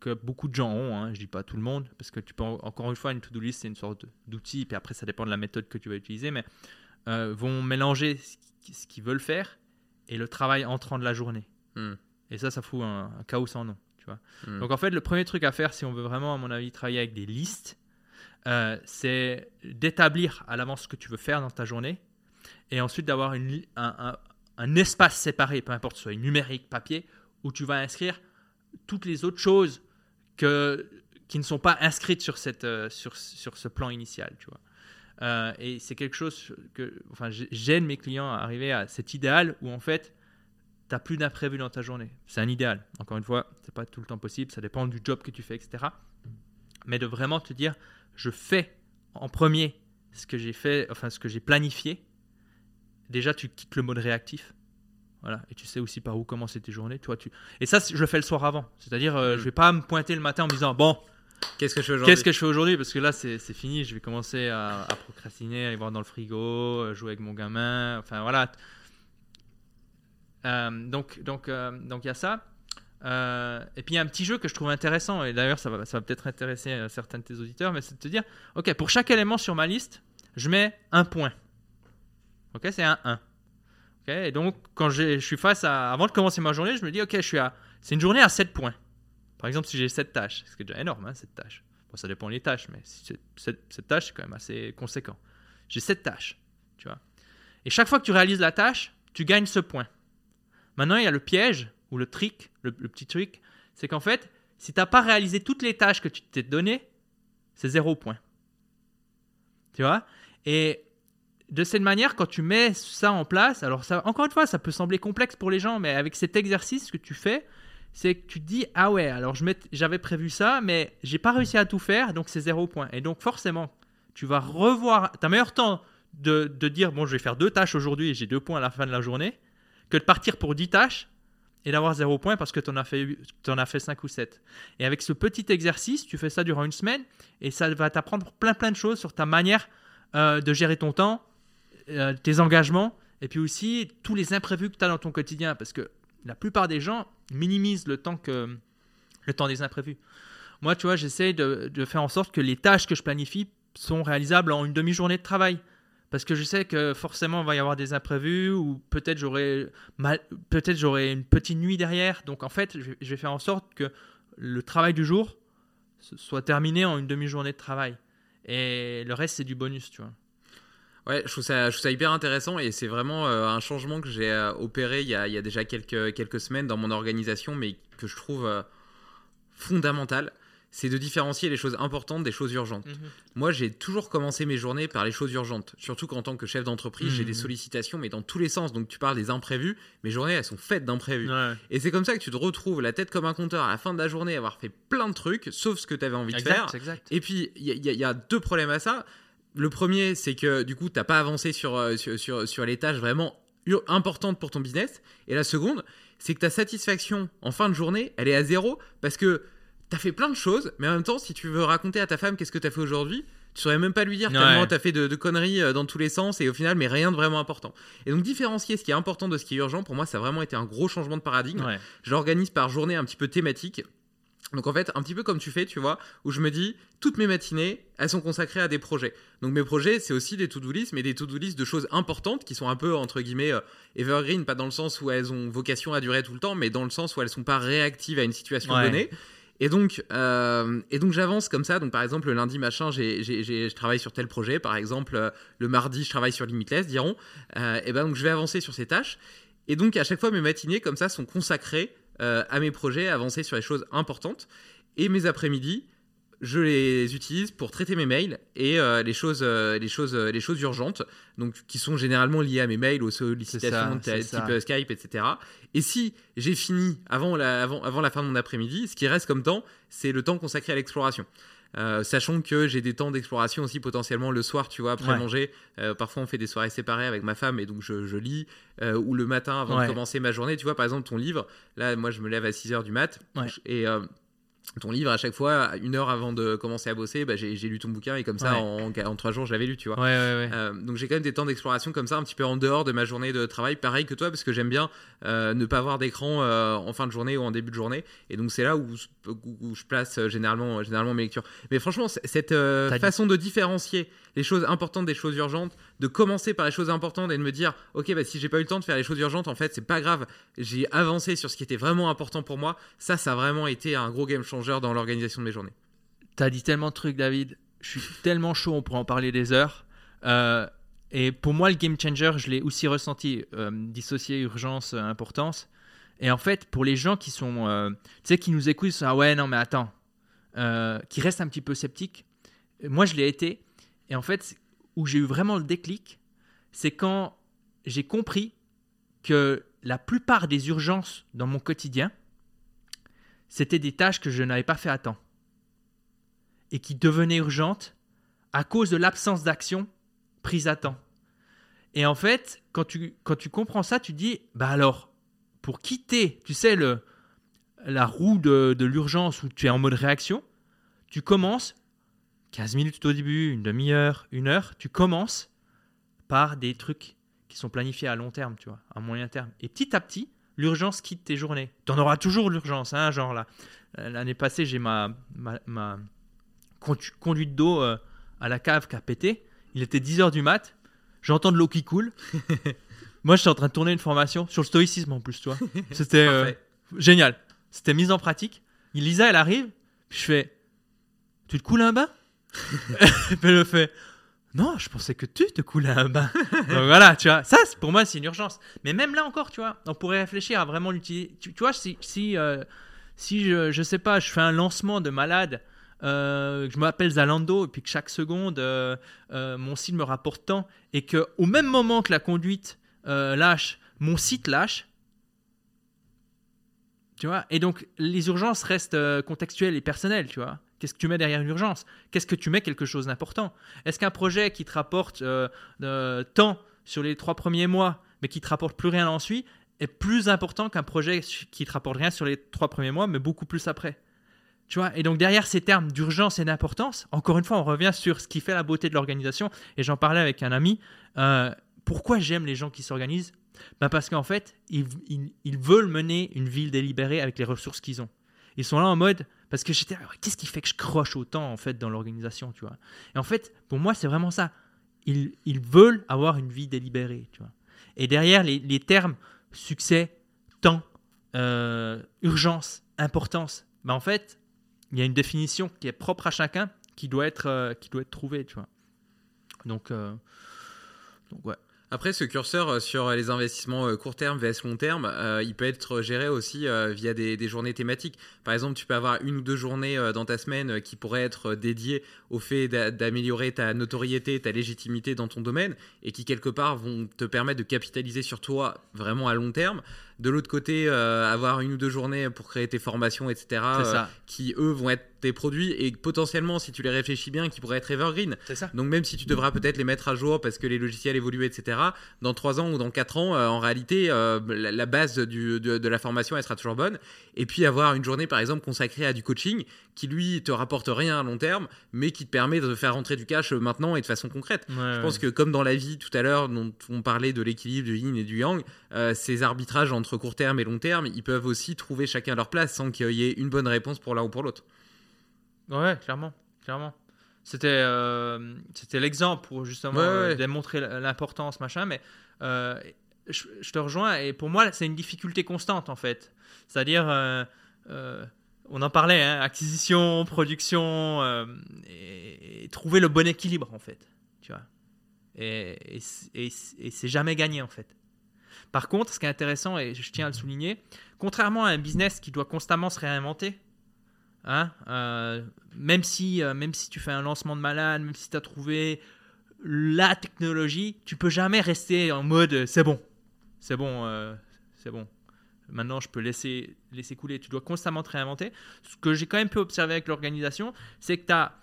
que beaucoup de gens ont, hein, je dis pas tout le monde, parce que tu peux encore une fois une to-do list c'est une sorte d'outil, puis après ça dépend de la méthode que tu vas utiliser, mais euh, vont mélanger ce qu'ils veulent faire et le travail entrant de la journée. Hmm. Et ça, ça fout un, un chaos sans nom. Tu vois. Hmm. Donc en fait, le premier truc à faire, si on veut vraiment, à mon avis, travailler avec des listes, euh, c'est d'établir à l'avance ce que tu veux faire dans ta journée, et ensuite d'avoir une- un, un- un espace séparé, peu importe, soit numérique, papier, où tu vas inscrire toutes les autres choses que, qui ne sont pas inscrites sur, cette, euh, sur, sur ce plan initial. Tu vois. Euh, et c'est quelque chose que enfin, j'ai- j'aide mes clients à arriver à cet idéal où en fait, tu n'as plus d'imprévu dans ta journée. C'est un idéal. Encore une fois, c'est pas tout le temps possible, ça dépend du job que tu fais, etc. Mais de vraiment te dire, je fais en premier ce que j'ai fait, enfin ce que j'ai planifié. Déjà, tu quittes le mode réactif. Voilà, et tu sais aussi par où commencer tes journées. Toi, tu... Et ça, je le fais le soir avant. C'est-à-dire, euh, je vais pas me pointer le matin en me disant, bon, Qu'est-ce que je fais aujourd'hui Qu'est-ce que je fais aujourd'hui? Parce que là, c'est fini. Je vais commencer à, à procrastiner, aller voir dans le frigo, jouer avec mon gamin. Enfin, voilà. Euh, donc, donc, euh, donc, il y a ça. Euh, et puis, il y a un petit jeu que je trouve intéressant. Et d'ailleurs, ça va, ça va peut-être intéresser certains de tes auditeurs. Mais c'est de te dire OK, pour chaque élément sur ma liste, je mets un point. OK, c'est un 1. OK, et donc, quand je suis face à. Avant de commencer ma journée, je me dis OK, je suis à. C'est une journée à 7 points. Par exemple, si j'ai 7 tâches, ce qui est déjà énorme, hein, 7 tâches. Bon, ça dépend des tâches, mais 7, tâches, c'est quand même assez conséquent. J'ai 7 tâches, tu vois. Et chaque fois que tu réalises la tâche, tu gagnes ce point. Maintenant, il y a le piège, ou le trick, le, petit truc, c'est qu'en fait, si tu n'as pas réalisé toutes les tâches que tu t'es données, c'est zéro point. Tu vois? Et de cette manière, quand tu mets ça en place, alors ça, encore une fois, ça peut sembler complexe pour les gens, mais avec cet exercice que tu fais, c'est que tu te dis ah ouais, alors j'avais prévu ça, mais j'ai pas réussi à tout faire, donc c'est zéro point. Et donc forcément, tu vas revoir. T'as meilleur temps de, dire bon, je vais faire deux tâches aujourd'hui et j'ai deux points à la fin de la journée, que de partir pour 10 tâches et d'avoir zéro point parce que tu en, as fait, t'en as fait 5 ou 7. Et avec ce petit exercice, tu fais ça durant une semaine et ça va t'apprendre plein plein de choses sur ta manière euh, de gérer ton temps, euh, tes engagements et puis aussi tous les imprévus que tu as dans ton quotidien parce que la plupart des gens minimisent le temps, que, le temps des imprévus. Moi, tu vois, j'essaie de, faire en sorte que les tâches que je planifie sont réalisables en une demi-journée de travail. Parce que je sais que forcément, il va y avoir des imprévus ou peut-être j'aurai j'aurai une petite nuit derrière. Donc en fait, je vais, faire en sorte que le travail du jour soit terminé en une demi-journée de travail. Et le reste, c'est du bonus, tu vois. Ouais, je trouve ça, je trouve ça hyper intéressant et c'est vraiment euh, un changement que j'ai euh, opéré il y, a, il y a déjà quelques, quelques semaines dans mon organisation, mais que je trouve euh, fondamental. C'est de différencier les choses importantes des choses urgentes. Moi, j'ai toujours commencé mes journées par les choses urgentes. Surtout qu'en tant que chef d'entreprise, j'ai Mhm. des sollicitations, mais dans tous les sens. Donc, tu parles des imprévus. Mes journées, elles sont faites d'imprévus. Ouais. Et c'est comme ça que tu te retrouves la tête comme un compteur à la fin de la journée, avoir fait plein de trucs, sauf ce que tu avais envie de faire. exact. Et puis, y, y il y a deux problèmes à ça. Le premier, c'est que du coup, tu n'as pas avancé sur, euh, sur, sur, sur les tâches vraiment importantes pour ton business. Et la seconde, c'est que ta satisfaction en fin de journée, elle est à zéro parce que tu as fait plein de choses, mais en même temps, si tu veux raconter à ta femme qu'est-ce que tu as fait aujourd'hui, tu saurais même pas lui dire Ouais. tellement tu as fait de, de conneries euh, dans tous les sens et au final, mais rien de vraiment important. Et donc, différencier ce qui est important de ce qui est urgent, pour moi, ça a vraiment été un gros changement de paradigme. Ouais. L'organise par journée un petit peu thématique. Donc en fait, un petit peu comme tu fais, tu vois, où je me dis, toutes mes matinées, elles sont consacrées à des projets. Donc mes projets, c'est aussi des to-do list, mais des to-do list de choses importantes qui sont un peu, entre guillemets, euh, evergreen, pas dans le sens où elles ont vocation à durer tout le temps, mais dans le sens où elles sont pas réactives à une situation Ouais. donnée. Et donc, euh, et donc j'avance comme ça. Donc par exemple, le lundi machin, j'ai, je travaille sur tel projet. Par exemple, euh, le mardi, je travaille sur Limitless, diront. Euh, et ben donc je vais avancer sur ces tâches. Et donc à chaque fois, mes matinées comme ça sont consacrées euh, à mes projets, avancer sur les choses importantes. Et mes après-midi, je les utilise pour traiter mes mails et euh, les choses, euh, les choses, les choses urgentes, donc qui sont généralement liées à mes mails, aux sollicitations ça, type Skype, etc. Et si j'ai fini avant la, avant, avant la fin de mon après-midi, ce qui reste comme temps, c'est le temps consacré à l'exploration. Euh, sachant que j'ai des temps d'exploration aussi potentiellement le soir, tu vois, après Ouais. manger. Euh, parfois, on fait des soirées séparées avec ma femme et donc je, je lis. euh, ou le matin avant Ouais. de commencer ma journée, tu vois, par exemple, ton livre. Là, moi, je me lève à 6 h du mat. Ouais. Et ton livre, à chaque fois, une heure avant de commencer à bosser, bah, j'ai lu ton bouquin et comme ça, Ouais. en, en trois jours, je l'avais lu, tu vois. Ouais, ouais, ouais. Euh, donc j'ai quand même des temps d'exploration comme ça, un petit peu en dehors de ma journée de travail, pareil que toi, parce que j'aime bien euh, ne pas avoir d'écran euh, en fin de journée ou en début de journée. Et donc c'est là où, où- où je place généralement, généralement mes lectures. Mais franchement, cette façon de différencier les choses importantes des choses urgentes, de commencer par les choses importantes et de me dire, ok, bah, si j'ai pas eu le temps de faire les choses urgentes, en fait, c'est pas grave, j'ai avancé sur ce qui était vraiment important pour moi. Ça, ça a vraiment été un gros game changer dans l'organisation de mes journées. T'as dit tellement de trucs, David. Je suis tellement chaud, on pourrait en parler des heures. Euh, et pour moi, le game changer, je l'ai aussi ressenti. euh, dissocier urgence, euh, importance. Et en fait, pour les gens qui sont, tu sais, qui nous écoutent, ah ouais, non, mais attends, qui restent un petit peu sceptiques. Moi, je l'ai été. Et en fait, où j'ai eu vraiment le déclic, c'est quand j'ai compris que la plupart des urgences dans mon quotidien, c'était des tâches que je n'avais pas fait à temps et qui devenaient urgentes à cause de l'absence d'action prise à temps. Et en fait, quand tu, quand tu comprends ça, tu dis, bah alors, pour quitter, tu sais, le, la roue de, de l'urgence où tu es en mode réaction, tu commences 15 minutes au début, une demi-heure, une heure, tu commences par des trucs qui sont planifiés à long terme, tu vois, à moyen terme. Et petit à petit, l'urgence quitte tes journées. Tu en auras toujours l'urgence, hein, genre là. euh, L'année passée, j'ai ma, ma, ma condu- conduite d'eau euh, à la cave qui a pété. Il était 10h du mat. J'entends de l'eau qui coule. Moi, j'étais en train de tourner une formation sur le stoïcisme en plus, tu vois. C'était euh, génial. C'était mise en pratique. Lisa, elle arrive. Puis je fais Tu te coules un bain? Me fait Non, je pensais que tu te coulais un bain. Donc voilà, tu vois. Ça, pour moi, c'est une urgence. Mais même là encore, tu vois, on pourrait réfléchir à vraiment l'utiliser. Tu, vois, si, si, euh, si je, je sais pas, je fais un lancement de malade. euh, que je m'appelle Zalando et puis que chaque seconde euh, euh, mon site me rapporte tant et que au même moment que la conduite euh, lâche mon site lâche tu vois et donc les urgences restent euh, contextuelles et personnelles tu vois qu'est-ce que tu mets derrière une urgence? Qu'est-ce que tu mets quelque chose d'important? Est-ce qu'un projet qui te rapporte euh, euh, tant sur les trois premiers mois mais qui te rapporte plus rien ensuite est plus important qu'un projet qui te rapporte rien sur les trois premiers mois mais beaucoup plus après? Tu vois, et donc derrière ces termes d'urgence et d'importance, encore une fois, on revient sur ce qui fait la beauté de l'organisation. Et j'en parlais avec un ami. euh, pourquoi j'aime les gens qui s'organisent? Ben Parce qu'en fait, ils, veulent mener une ville délibérée avec les ressources qu'ils ont. Ils sont là en mode, parce que j'étais, qu'est-ce qui fait que je croche autant en fait dans l'organisation, tu vois? Et en fait, pour moi, c'est vraiment ça. Ils, ils veulent avoir une vie délibérée, tu vois. Et derrière les, termes succès, temps, euh, urgence, importance, ben en fait, il y a une définition qui est propre à chacun qui doit être, euh, qui doit être trouvée, tu vois. Donc, euh, donc ouais. Après, ce curseur euh, sur les investissements euh, court terme vs long terme, euh, il peut être géré aussi euh, via des, journées thématiques. Par exemple, tu peux avoir une ou deux journées euh, dans ta semaine euh, qui pourraient être euh, dédiées au fait d'a- d'améliorer ta notoriété, ta légitimité dans ton domaine et qui, quelque part, vont te permettre de capitaliser sur toi vraiment à long terme. De l'autre côté, euh, avoir une ou deux journées pour créer tes formations, etc., euh, qui, eux, vont être tes produits et potentiellement, si tu les réfléchis bien, qui pourraient être evergreen. Ça. Donc même si tu devras peut-être les mettre à jour parce que les logiciels évoluent, etc., dans 3 ans ou dans 4 ans, euh, en réalité, la, la base du- de, de la formation, elle sera toujours bonne. Et puis avoir une journée, par exemple, consacrée à du coaching qui, lui, te rapporte rien à long terme, mais qui te permet de faire rentrer du cash maintenant et de façon concrète. Je pense que comme dans la vie tout à l'heure, dont on parlait de l'équilibre du yin et du yang, ces arbitrages entre court terme et long terme, ils peuvent aussi trouver chacun leur place sans qu'il y ait une bonne réponse pour l'un ou pour l'autre. Ouais, clairement, clairement. C'était euh, c'était l'exemple pour justement Ouais, euh, ouais. démontrer l'importance, machin, mais euh, je, je te rejoins, et pour moi, c'est une difficulté constante, en fait. C'est-à-dire, euh, on en parlait, hein, acquisition, production, et, et trouver le bon équilibre, en fait, tu vois. Et- et c'est jamais gagné, en fait. Par contre, ce qui est intéressant, et je tiens à le souligner, contrairement à un business qui doit constamment se réinventer, Hein Euh, même, si, euh, même si tu fais un lancement de malade, même si tu as trouvé la technologie, tu peux jamais rester en mode euh, c'est bon, c'est bon, c'est bon. Maintenant, je peux laisser, laisser couler. Tu dois constamment te réinventer. Ce que j'ai quand même pu observer avec l'organisation, c'est que tu as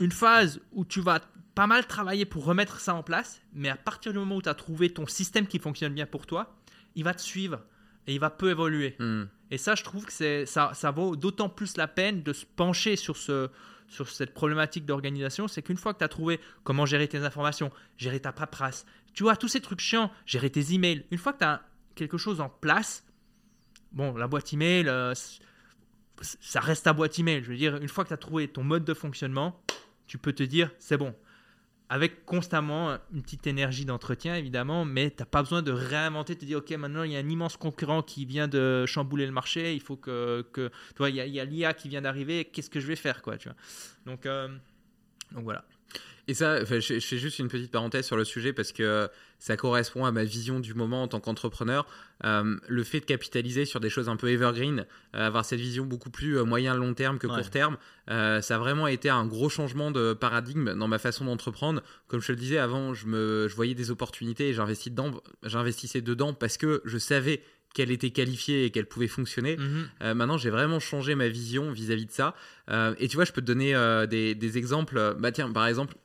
une phase où tu vas pas mal travailler pour remettre ça en place, mais à partir du moment où tu as trouvé ton système qui fonctionne bien pour toi, il va te suivre et il va peu évoluer. Hmm. Et ça, je trouve que c'est, ça, ça vaut d'autant plus la peine de se pencher sur, ce, sur cette problématique d'organisation. C'est qu'une fois que tu as trouvé comment gérer tes informations, gérer ta paperasse, tu vois, tous ces trucs chiants, gérer tes emails, une fois que tu as quelque chose en place, bon, la boîte email, euh, ça reste ta boîte email. Je veux dire, une fois que tu as trouvé ton mode de fonctionnement, tu peux te dire, c'est bon. Avec constamment une petite énergie d'entretien, évidemment, mais tu n'as pas besoin de réinventer, te dire, OK, maintenant, il y a un immense concurrent qui vient de chambouler le marché, il faut que... que tu vois, il y a, l'IA qui vient d'arriver, qu'est-ce que je vais faire, quoi, tu vois. Donc, euh, voilà. Et ça, je fais juste une petite parenthèse sur le sujet parce que ça correspond à ma vision du moment en tant qu'entrepreneur. Euh, le fait de capitaliser sur des choses un peu evergreen, euh, avoir cette vision beaucoup plus euh, moyen-long terme que Ouais. court terme, euh, ça a vraiment été un gros changement de paradigme dans ma façon d'entreprendre. Comme je te le disais avant, je, me, je voyais des opportunités et dedans, j'investissais dedans parce que je savais qu'elle était qualifiée et qu'elle pouvait fonctionner. Mhm. Euh, maintenant, j'ai vraiment changé ma vision vis-à-vis de ça. Euh, et tu vois, je peux te donner euh, des, des exemples. Bah tiens, par exemple,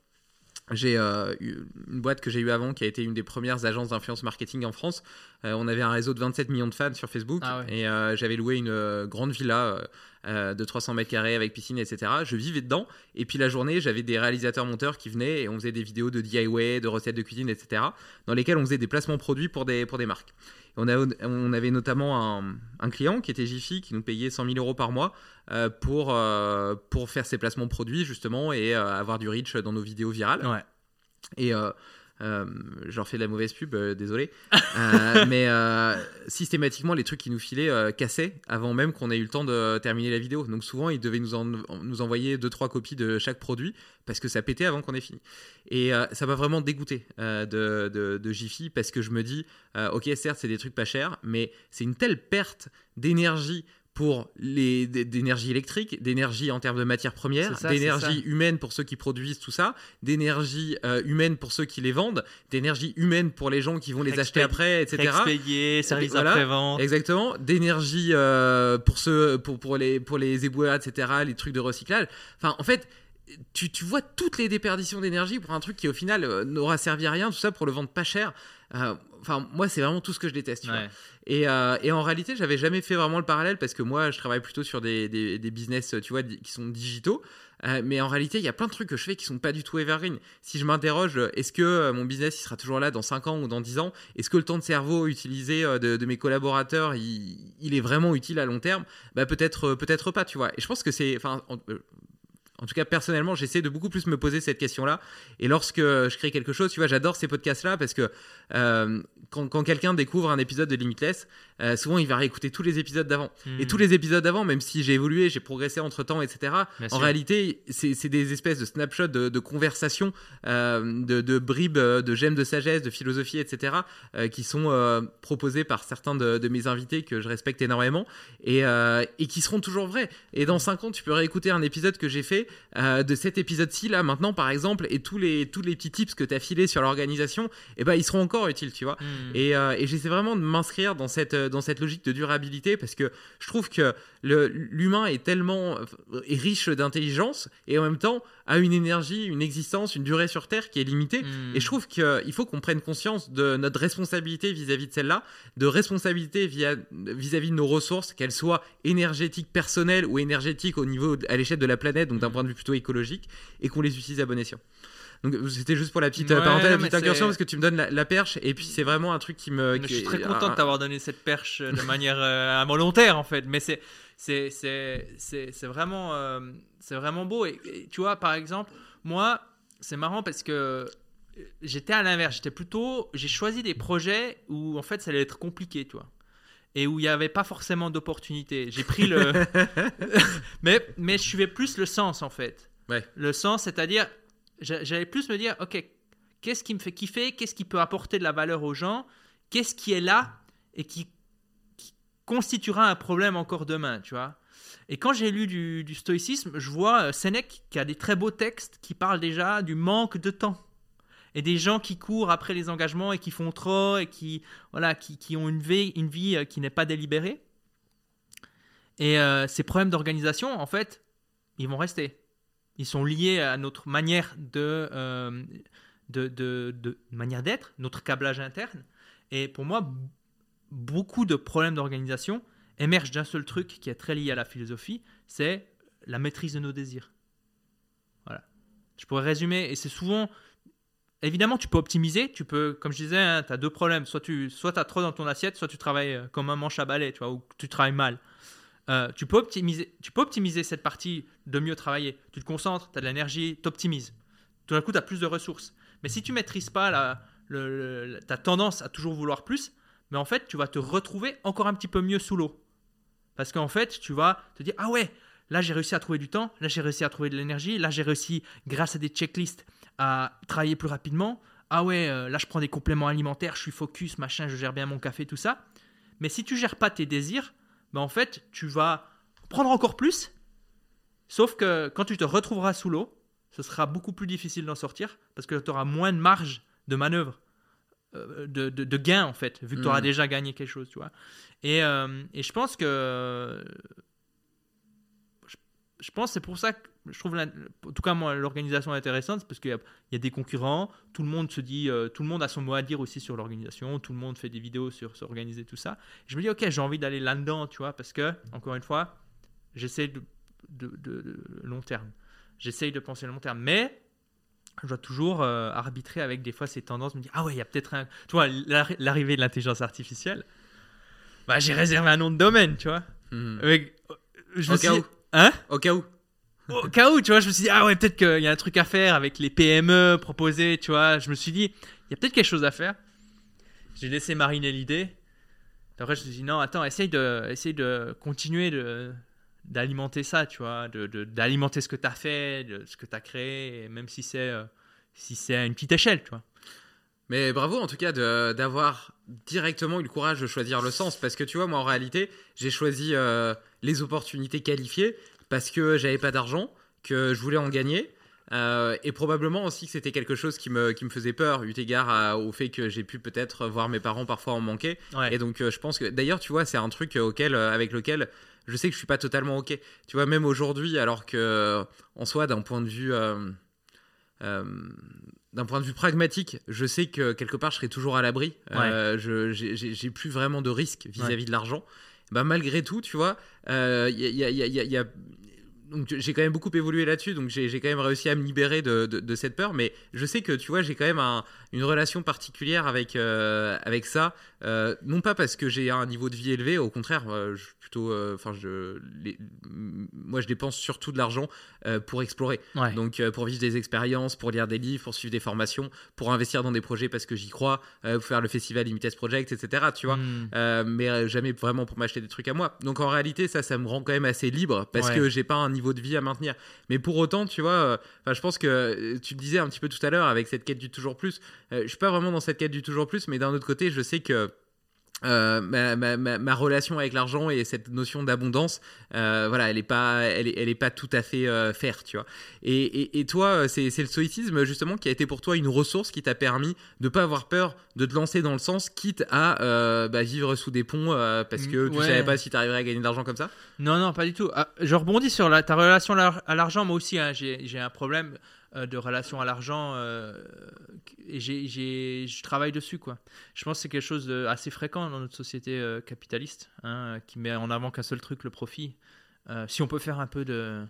j'ai euh, eu une boîte que j'ai eue avant qui a été une des premières agences d'influence marketing en France. Euh, on avait un réseau de 27 millions de fans sur Facebook Ah ouais. et euh, j'avais loué une grande villa de 300 mètres carrés avec piscine, etc. Je vivais dedans et puis la journée, j'avais des réalisateurs-monteurs qui venaient et on faisait des vidéos de DIY, de recettes de cuisine, etc. dans lesquelles on faisait des placements produits pour des, pour des marques. On, a- on avait notamment un, un client qui était Jiffy qui nous payait 100 000 euros par mois euh, pour, euh, pour faire ses placements produits justement et euh, avoir du reach dans nos vidéos virales. Ouais. Et euh, je leur fais de la mauvaise pub, euh, désolé. Euh, mais euh, systématiquement, les trucs qu'ils nous filaient cassaient avant même qu'on ait eu le temps de terminer la vidéo. Donc souvent, ils devaient nous, en- nous envoyer deux trois copies de chaque produit parce que ça pétait avant qu'on ait fini. Et ça m'a vraiment dégoûté de, de, de Jiffy parce que je me dis, ok, certes, c'est des trucs pas chers, mais c'est une telle perte d'énergie pour les d'énergie électrique, d'énergie en termes de matières premières, d'énergie humaine pour ceux qui produisent tout ça, d'énergie euh, humaine pour ceux qui les vendent, d'énergie humaine pour les gens qui vont les acheter après, etc. Expédié, service Voilà, après-vente. Exactement, d'énergie euh, pour ceux, pour, pour les pour les éboueurs, etc. Les trucs de recyclage. Enfin, en fait, tu, tu vois toutes les déperditions d'énergie pour un truc qui au final euh, n'aura servi à rien, tout ça pour le vendre pas cher. Euh, Enfin, moi, c'est vraiment tout ce que je déteste. tu vois. Ouais. Et, euh, et en réalité, j'avais jamais fait vraiment le parallèle parce que moi, je travaille plutôt sur des, des, des business, tu vois, qui sont digitaux. Euh, mais en réalité, il y a plein de trucs que je fais qui sont pas du tout evergreen. Si je m'interroge, euh, est-ce que mon business il sera toujours là dans 5 ans ou dans 10 ans? Est-ce que le temps de cerveau utilisé de, de mes collaborateurs, il, il est vraiment utile à long terme? Bah peut-être, peut-être pas, tu vois. Et je pense que c'est, enfin, en, euh, tout cas, personnellement, j'essaie de beaucoup plus me poser cette question-là. Et lorsque je crée quelque chose, tu vois, j'adore ces podcasts-là parce que euh, quand quelqu'un découvre un épisode de Limitless, euh, souvent il va réécouter tous les épisodes d'avant. Hmm. Et tous les épisodes d'avant, même si j'ai évolué, j'ai progressé entre temps, etc., Bien en sûr. réalité, c'est des espèces de snapshots de, de conversations, euh, de, de bribes, euh, de gemmes de sagesse, de philosophie, etc., euh, qui sont proposés par certains de, de mes invités que je respecte énormément et, et qui seront toujours vrais. Et dans 5 ans, tu peux réécouter un épisode que j'ai fait de cet épisode-ci, là, maintenant, par exemple, et tous les, tous les petits tips que tu as filés sur l'organisation, et ben, ils seront encore utiles, tu vois. Hmm. Et, et j'essaie vraiment de m'inscrire dans cette, dans cette logique de durabilité parce que je trouve que l'humain est tellement est riche d'intelligence et en même temps a une énergie, une existence, une durée sur Terre qui est limitée. Hmm. Et je trouve qu'il faut qu'on prenne conscience de notre responsabilité vis-à-vis de celle-là, de responsabilité via- vis-à-vis de nos ressources, qu'elles soient énergétiques personnelles ou énergétiques au niveau à l'échelle de la planète, donc d'un point de vue plutôt écologique, et qu'on les utilise à bon escient. Donc c'était juste pour la petite euh, Ouais, parenthèse, la mais petite incursion parce que tu me donnes la, la perche et puis c'est vraiment un truc qui me. Qui je suis très content de t'avoir donné cette perche de manière euh, involontaire en fait. Mais c'est c'est c'est vraiment euh, c'est vraiment beau. Et, et tu vois par exemple moi c'est marrant parce que j'étais à l'inverse. J'étais plutôt j'ai choisi des projets où en fait ça allait être compliqué, tu vois. Et où il n'y avait pas forcément d'opportunité. J'ai pris le. mais, mais je suivais plus le sens en fait. Ouais. Le sens, c'est-à-dire, j'allais plus me dire, ok, qu'est-ce qui me fait kiffer, qu'est-ce qui peut apporter de la valeur aux gens, qu'est-ce qui est là et qui, constituera un problème encore demain, tu vois. Et quand j'ai lu du, du stoïcisme, je vois euh, Sénèque qui a des très beaux textes qui parlent déjà du manque de temps. Et des gens qui courent après les engagements et qui font trop et qui, voilà, qui, qui ont une vie, une vie euh, qui n'est pas délibérée. Et euh, ces problèmes d'organisation, en fait, ils vont rester. Ils sont liés à notre manière euh, de, manière d'être, notre câblage interne. Et pour moi, beaucoup de problèmes d'organisation émergent d'un seul truc qui est très lié à la philosophie, c'est la maîtrise de nos désirs. Voilà. Je pourrais résumer, et c'est souvent... Évidemment, tu peux optimiser, tu peux, comme je disais, tu as deux problèmes. Soit tu soit as trop dans ton assiette, soit tu travailles euh, comme un manche à balai, tu vois, ou tu travailles mal. Euh, tu, peux optimiser, tu peux optimiser cette partie de mieux travailler. Tu te concentres, tu as de l'énergie, tu optimises. Tout d'un coup, tu as plus de ressources. Mais si tu maîtrises pas la, ta tendance à toujours vouloir plus, mais en fait, tu vas te retrouver encore un petit peu mieux sous l'eau. Parce qu'en fait, tu vas te dire Ah ouais, là j'ai réussi à trouver du temps, là j'ai réussi à trouver de l'énergie, là j'ai réussi, grâce à des checklists, à travailler plus rapidement. Ah ouais, euh, là je prends des compléments alimentaires, je suis focus, machin, je gère bien mon café, tout ça. Mais si tu gères pas tes désirs, ben en fait, tu vas prendre encore plus. Sauf que quand tu te retrouveras sous l'eau, ce sera beaucoup plus difficile d'en sortir parce que tu auras moins de marge de manœuvre, euh, de, de, de gain en fait, vu que tu auras Mm. déjà gagné quelque chose, tu vois. Et, euh, et je pense que. Je, je pense que c'est pour ça que je trouve, la- en tout cas, moi, l'organisation intéressante, parce qu'il y, y a des concurrents, tout le monde se dit, euh, tout le monde a son mot à dire aussi sur l'organisation, tout le monde fait des vidéos sur s'organiser, tout ça. Je me dis, ok, j'ai envie d'aller là-dedans, tu vois, parce que, encore une fois, j'essaie de, de, de- de long terme. J'essaye de penser long terme, mais je dois toujours euh, arbitrer avec des fois ces tendances, me dire, ah ouais, il y a peut-être un. Tu vois, l'arri- l'arrivée de l'intelligence artificielle, bah, j'ai réservé un nom de domaine, tu vois. Avec- je me Au cas où. Hein? Au cas où. Au cas où, tu vois, je me suis dit, ah ouais, peut-être qu'il y a un truc à faire avec les PME proposés, tu vois. Je me suis dit, il y a peut-être quelque chose à faire. J'ai laissé mariner l'idée. Après, je me suis dit, non, attends, essaye de, essaye de continuer de, d'alimenter ça, tu vois, de, de- d'alimenter ce que tu as fait, de, ce que tu as créé, même si c'est, euh, si c'est à une petite échelle, tu vois. Mais bravo en tout cas de- d'avoir directement eu le courage de choisir le sens parce que tu vois moi en réalité j'ai choisi euh, les opportunités qualifiées parce que j'avais pas d'argent, que je voulais en gagner euh, et probablement aussi que c'était quelque chose qui me, qui me faisait peur eu égard à- au fait que j'ai pu peut-être voir mes parents parfois en manquer Ouais. et donc euh, je pense que d'ailleurs tu vois c'est un truc auquel euh, avec lequel je sais que je suis pas totalement ok tu vois même aujourd'hui alors que en soi d'un point de vue d'un point de vue pragmatique, je sais que quelque part je serai toujours à l'abri. Je- j'ai plus vraiment de risque vis-à-vis de l'argent. Bah, malgré tout, tu vois, j'ai quand même beaucoup évolué là-dessus, donc j'ai quand même réussi à me libérer de, de- de cette peur, mais je sais que tu vois, j'ai quand même un- une relation particulière avec, euh, avec ça, euh, non pas parce que j'ai un niveau de vie élevé, au contraire, euh, je, plutôt, euh, enfin, je, les- moi je dépense surtout de l'argent pour explorer, Ouais. donc pour vivre des expériences, pour lire des livres, pour suivre des formations, pour investir dans des projets parce que j'y crois, pour faire le festival Limited Project, etc. Tu vois, Mm. euh, mais jamais vraiment pour m'acheter des trucs à moi. Donc en réalité, ça, ça me rend quand même assez libre parce Ouais. que j'ai pas un niveau de vie à maintenir. Mais pour autant, tu vois, je pense que tu le disais un petit peu tout à l'heure avec cette quête du toujours plus. je suis pas vraiment dans cette quête du toujours plus, mais d'un autre côté, je sais que euh, ma, ma, ma, ma relation avec l'argent et cette notion d'abondance, euh, voilà, elle est pas, elle est, elle est pas tout à fait euh, faire, tu vois. Et, et, et toi, euh, c'est le stoïcisme justement qui a été pour toi une ressource qui t'a permis de pas avoir peur de te lancer dans le sens, quitte à bah, vivre sous des ponts parce que tu Ouais. savais pas si t'arriverais à gagner de l'argent comme ça? Non, non, pas du tout. Ah, je rebondis sur la, ta relation à l'ar- à l'argent. Moi aussi, hein, j'ai j'ai un problème de relation à l'argent euh, et j'ai- je travaille dessus. Quoi. Je pense que c'est quelque chose d'assez fréquent dans notre société euh, capitaliste hein, qui met en avant qu'un seul truc, le profit. Euh, si on peut faire un peu de.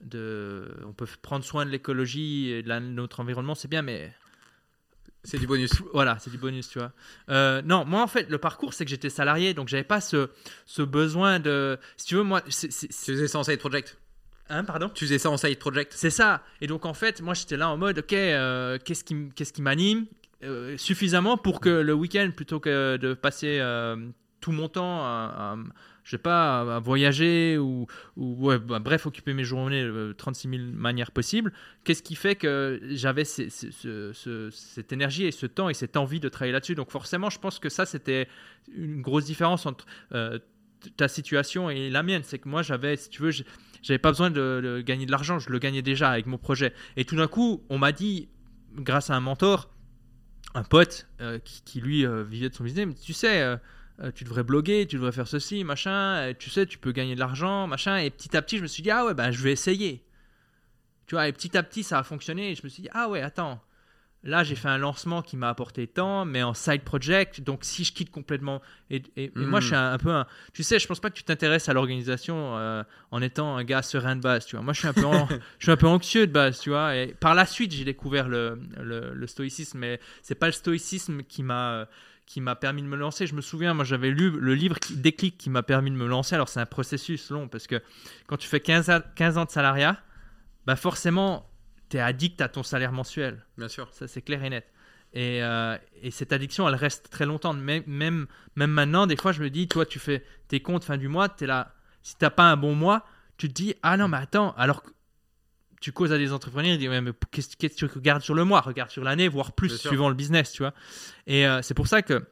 de on peut prendre soin de l'écologie et de, la- de notre environnement, c'est bien, mais C'est du bonus. voilà, c'est du bonus, tu vois. Euh, non, moi en fait, le parcours, c'est que j'étais salarié, donc j'avais pas ce, ce besoin de. Si tu veux, moi. Tu faisais en side project. Hein, pardon Tu faisais ça en side project. C'est ça. Et donc en fait, moi j'étais là en mode, ok, euh, qu'est-ce qui, m- qu'est-ce qui m'anime Euh, suffisamment pour que le week-end, plutôt que de passer euh, tout mon temps à, à- je sais pas, à voyager ou, ou ouais, bah, bref, occuper mes journées de 36 000 manières possibles, qu'est-ce qui fait que j'avais ces- ces- cette énergie et ce temps et cette envie de travailler là-dessus? Donc forcément, je pense que ça, c'était une grosse différence entre... ta situation et la mienne. C'est que moi, j'avais, si tu veux, j'avais pas besoin de, gagner de l'argent. Je le gagnais déjà avec mon projet. Et tout d'un coup, on m'a dit, grâce à un mentor, un pote euh, qui, lui euh, vivait de son business, tu sais, euh, tu devrais bloguer, tu devrais faire ceci, machin. tu sais, tu peux gagner de l'argent, machin. Et petit à petit, je me suis dit, ah ouais, ben je vais essayer. Tu vois, et petit à petit, ça a fonctionné. Et je me suis dit, ah ouais, attends. Là, j'ai fait un lancement qui m'a apporté tant, mais en side project. Donc, si je quitte complètement. Et, et- et moi, je suis un, un peu un. Tu sais, je pense pas que tu t'intéresses à l'organisation euh, en étant un gars serein de base. Tu vois, moi, je suis un peu, en- je suis un peu anxieux de base. Tu vois, et par la suite, j'ai découvert le, le, le stoïcisme, mais c'est pas le stoïcisme qui m'a qui m'a permis de me lancer. Je me souviens, moi, j'avais lu le livre qui, Déclic qui m'a permis de me lancer. Alors, c'est un processus long parce que quand tu fais 15, a- 15 ans de salariat, bah forcément, tu es addict à ton salaire mensuel. Bien sûr. Ça, c'est clair et net. Et, euh, et cette addiction, elle reste très longtemps. Même, même, même maintenant, des fois, je me dis, toi, tu fais tes comptes fin du mois, tu es là. Si tu pas un bon mois, tu te dis, ah non, mais attends, alors que tu causes à des entrepreneurs, ils disent, ouais, mais qu'est-ce que tu regardes sur le mois? Regarde sur l'année, voire plus, suivant le business, tu vois. Et euh, c'est pour ça que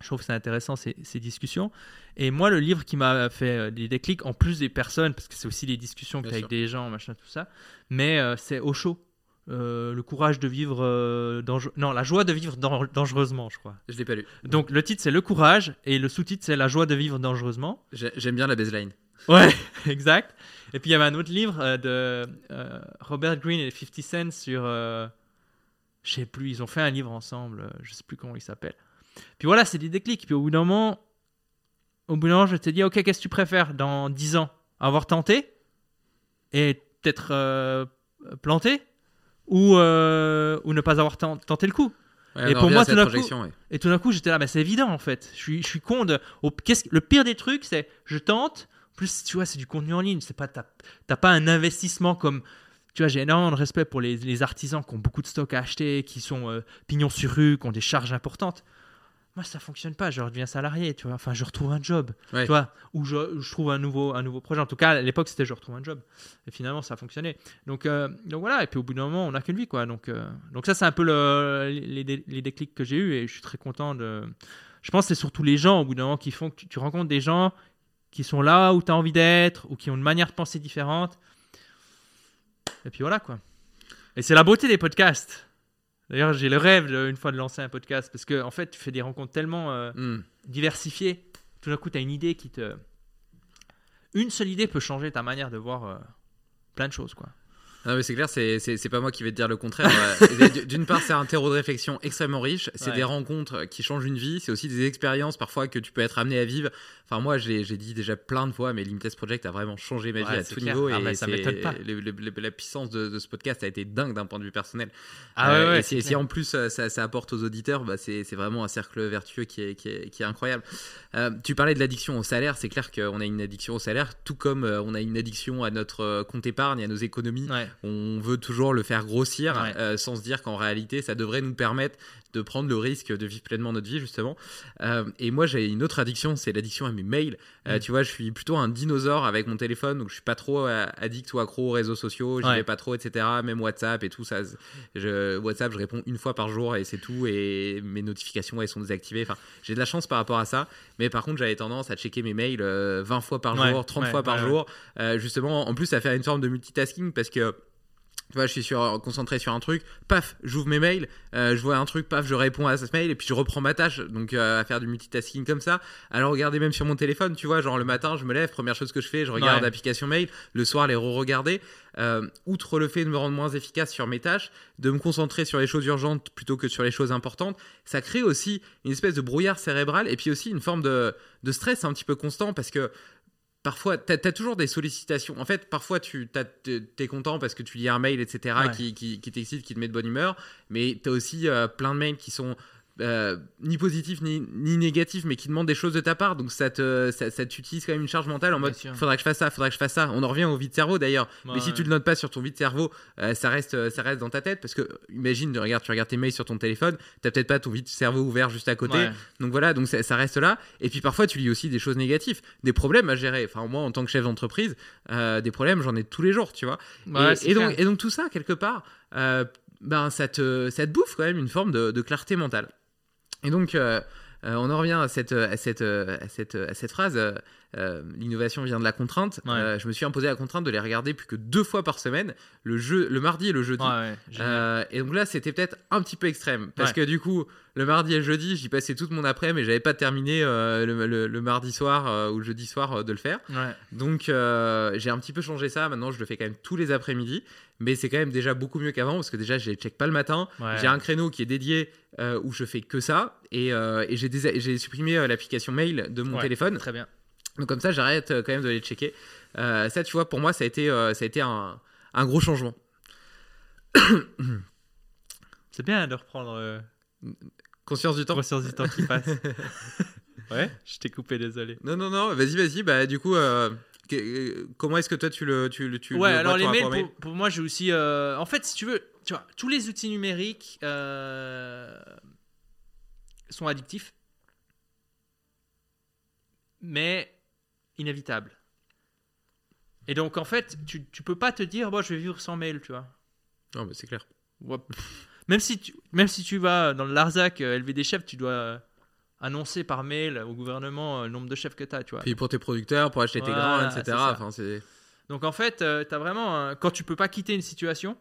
je trouve que c'est intéressant ces, ces discussions. Et moi, le livre qui m'a fait euh, des déclics, en plus des personnes, parce que c'est aussi les discussions que avec des gens, machin, tout ça, mais euh, c'est Osho. Euh, le courage de vivre euh, non la joie de vivre dan- dangereusement je crois Je l'ai pas lu. donc le titre c'est le courage et le sous-titre c'est la joie de vivre dangereusement J'ai- J'aime bien la baseline. ouais exact et puis il y avait un autre livre euh, de Robert Greene et 50 Cent sur je sais plus ils ont fait un livre ensemble je sais plus comment il s'appelle puis voilà c'est des déclics puis au bout d'un moment au bout d'un moment je te dis ok qu'est-ce que tu préfères dans 10 ans? Avoir tenté et peut-être euh, planté ou, euh, ou ne pas avoir ten- tenté le coup? Ouais, Et pour moi, tout d'un coup- ouais. et tout d'un coup, j'étais là, mais c'est évident en fait. Je suis, je suis con de. le pire des trucs, c'est je tente. En plus, tu vois, c'est du contenu en ligne. C'est pas, t'as, pas un investissement comme. Tu vois, j'ai énormément de respect pour les, les artisans qui ont beaucoup de stock à acheter, qui sont euh, pignons sur rue, qui ont des charges importantes. Moi, ça fonctionne pas. Je redeviens salarié, tu vois. Enfin, je retrouve un job, Ouais. tu vois, ou je, je trouve un nouveau, un nouveau projet. En tout cas, à l'époque, c'était je retrouve un job. Et finalement, ça a fonctionné. Donc, euh, donc voilà. Et puis au bout d'un moment, on n'a qu'une vie, quoi. Donc, euh, donc ça, c'est un peu le, les, les déclics que j'ai eu et je suis très content de. Je pense que c'est surtout les gens au bout d'un moment qui font que tu, tu rencontres des gens qui sont là où tu as envie d'être ou qui ont une manière de penser différente. Et puis voilà, quoi. Et c'est la beauté des podcasts. D'ailleurs, j'ai le rêve une fois de lancer un podcast parce que en fait, tu fais des rencontres tellement euh, Hmm. diversifiées. Tout d'un coup, tu as une idée qui te. Une seule idée peut changer ta manière de voir euh, plein de choses, quoi. Non, mais c'est clair, c'est, pas moi qui vais te dire le contraire. D'une part, c'est un terreau de réflexion extrêmement riche. C'est Ouais. des rencontres qui changent une vie. C'est aussi des expériences parfois que tu peux être amené à vivre. Enfin, moi, j'ai, dit déjà plein de fois, mais Limitless Project a vraiment changé ma vie Ouais, à tout clair. niveau. Ah, et bah, ça c'est- m'étonne pas. le- le- le- la puissance de, de ce podcast a été dingue d'un point de vue personnel. Ah Euh, ouais, et si, en plus euh, ça, ça apporte aux auditeurs, bah, c'est, vraiment un cercle vertueux qui est, qui est, qui est incroyable. Euh, tu parlais de l'addiction au salaire. C'est clair qu'on a une addiction au salaire, tout comme on a une addiction à notre compte épargne, à nos économies. Ouais. On veut toujours le faire grossir sans se dire qu'en réalité, ça devrait nous permettre de prendre le risque de vivre pleinement notre vie, justement. Euh, et moi, j'ai une autre addiction, c'est l'addiction à mes mails. Euh, Mm. Tu vois, je suis plutôt un dinosaure avec mon téléphone, donc je suis pas trop euh, addict ou accro aux réseaux sociaux, j'y Ouais. vais pas trop, etc. Même WhatsApp et tout ça. Je, WhatsApp, je réponds une fois par jour et c'est tout. Et mes notifications, elles sont désactivées. Enfin, j'ai de la chance par rapport à ça. Mais par contre, j'avais tendance à checker mes mails euh, 20 fois par Ouais, jour, 30 ouais, fois par jour. Justement, en plus, ça fait une forme de multitasking parce que tu vois, je suis sur, concentré sur un truc, paf, j'ouvre mes mails, euh, je vois un truc, paf, je réponds à ce mail et puis je reprends ma tâche. Donc euh, à faire du multitasking comme ça. Alors regardez même sur mon téléphone, tu vois, genre le matin, je me lève, première chose que je fais, je regarde Ouais. l'application mail, le soir, les re-regarder. Euh, outre le fait de me rendre moins efficace sur mes tâches, de me concentrer sur les choses urgentes plutôt que sur les choses importantes, ça crée aussi une espèce de brouillard cérébral et puis aussi une forme de, de stress un petit peu constant parce que parfois, tu as, toujours des sollicitations. En fait, parfois, tu es content parce que tu lis un mail, etc., Ouais. qui, qui, qui t'excite, qui te met de bonne humeur. Mais tu as aussi euh, plein de mails qui sont euh, ni positifs ni, ni négatifs, mais qui demandent des choses de ta part. Donc, ça te ça, ça t'utilise quand même une charge mentale en mode faudrait que je fasse ça, faudrait que je fasse ça. On en revient au vide cerveau d'ailleurs. Mais si tu le notes pas sur ton vide cerveau, euh, ça, reste, ça reste dans ta tête. Parce que, imagine, regarde, tu regardes tes mails sur ton téléphone, tu peut-être pas ton vide cerveau ouvert juste à côté. Ouais. Donc voilà, donc ça, ça reste là. Et puis parfois, tu lis aussi des choses négatives, des problèmes à gérer. Enfin, moi, en tant que chef d'entreprise, euh, des problèmes, j'en ai tous les jours, tu vois. Et, donc, et donc, tout ça, quelque part, euh, ben, ça, te, ça te bouffe quand même une forme de, de clarté mentale. Et donc, euh, Euh, on en revient à cette, à cette, euh, à cette, à cette phrase. Euh, L'innovation vient de la contrainte. Ouais. Euh, je me suis imposé la contrainte de les regarder plus que deux fois par semaine, le, jeu, le mardi et le jeudi. Ouais. Euh, et donc là, c'était peut-être un petit peu extrême. Parce Ouais. que du coup, le mardi et le jeudi, j'y passais toute mon après, mais j'avais pas terminé le, le- le mardi soir ou le jeudi soir de le faire. Donc j'ai un petit peu changé ça. Maintenant, je le fais quand même tous les après-midi. Mais c'est quand même déjà beaucoup mieux qu'avant parce que déjà, je les check pas le matin. J'ai un créneau qui est dédié où je fais que ça. Et, et j'ai supprimé l'application mail de mon téléphone. Très bien. Donc comme ça, j'arrête euh, quand même de les checker. Euh, ça, tu vois, pour moi, ça a été, euh, ça a été un, un gros changement. C'est bien de reprendre euh, Conscience du temps. conscience du temps qui passe. ouais, je t'ai coupé, désolé. Non, non, non, vas-y, vas-y. Bah, du coup, que- comment est-ce que toi tu le. Tu, le- tu ouais, le alors les mails, pour, pour moi, j'ai aussi. en fait, si tu veux, tu vois, tous les outils numériques sont addictifs, mais inévitables. Et donc, en fait, tu, tu peux pas te dire, bon, je vais vivre sans mail, tu vois. Non, mais c'est clair. Ouais. Même si, tu, même si tu vas dans le Larzac euh, élever des chefs, tu dois euh, annoncer par mail au gouvernement euh, le nombre de chefs que tu as, tu vois. Puis pour tes producteurs, pour acheter tes grains, etc. Enfin. Donc en fait, euh, t'as vraiment un- quand tu peux pas quitter une situation,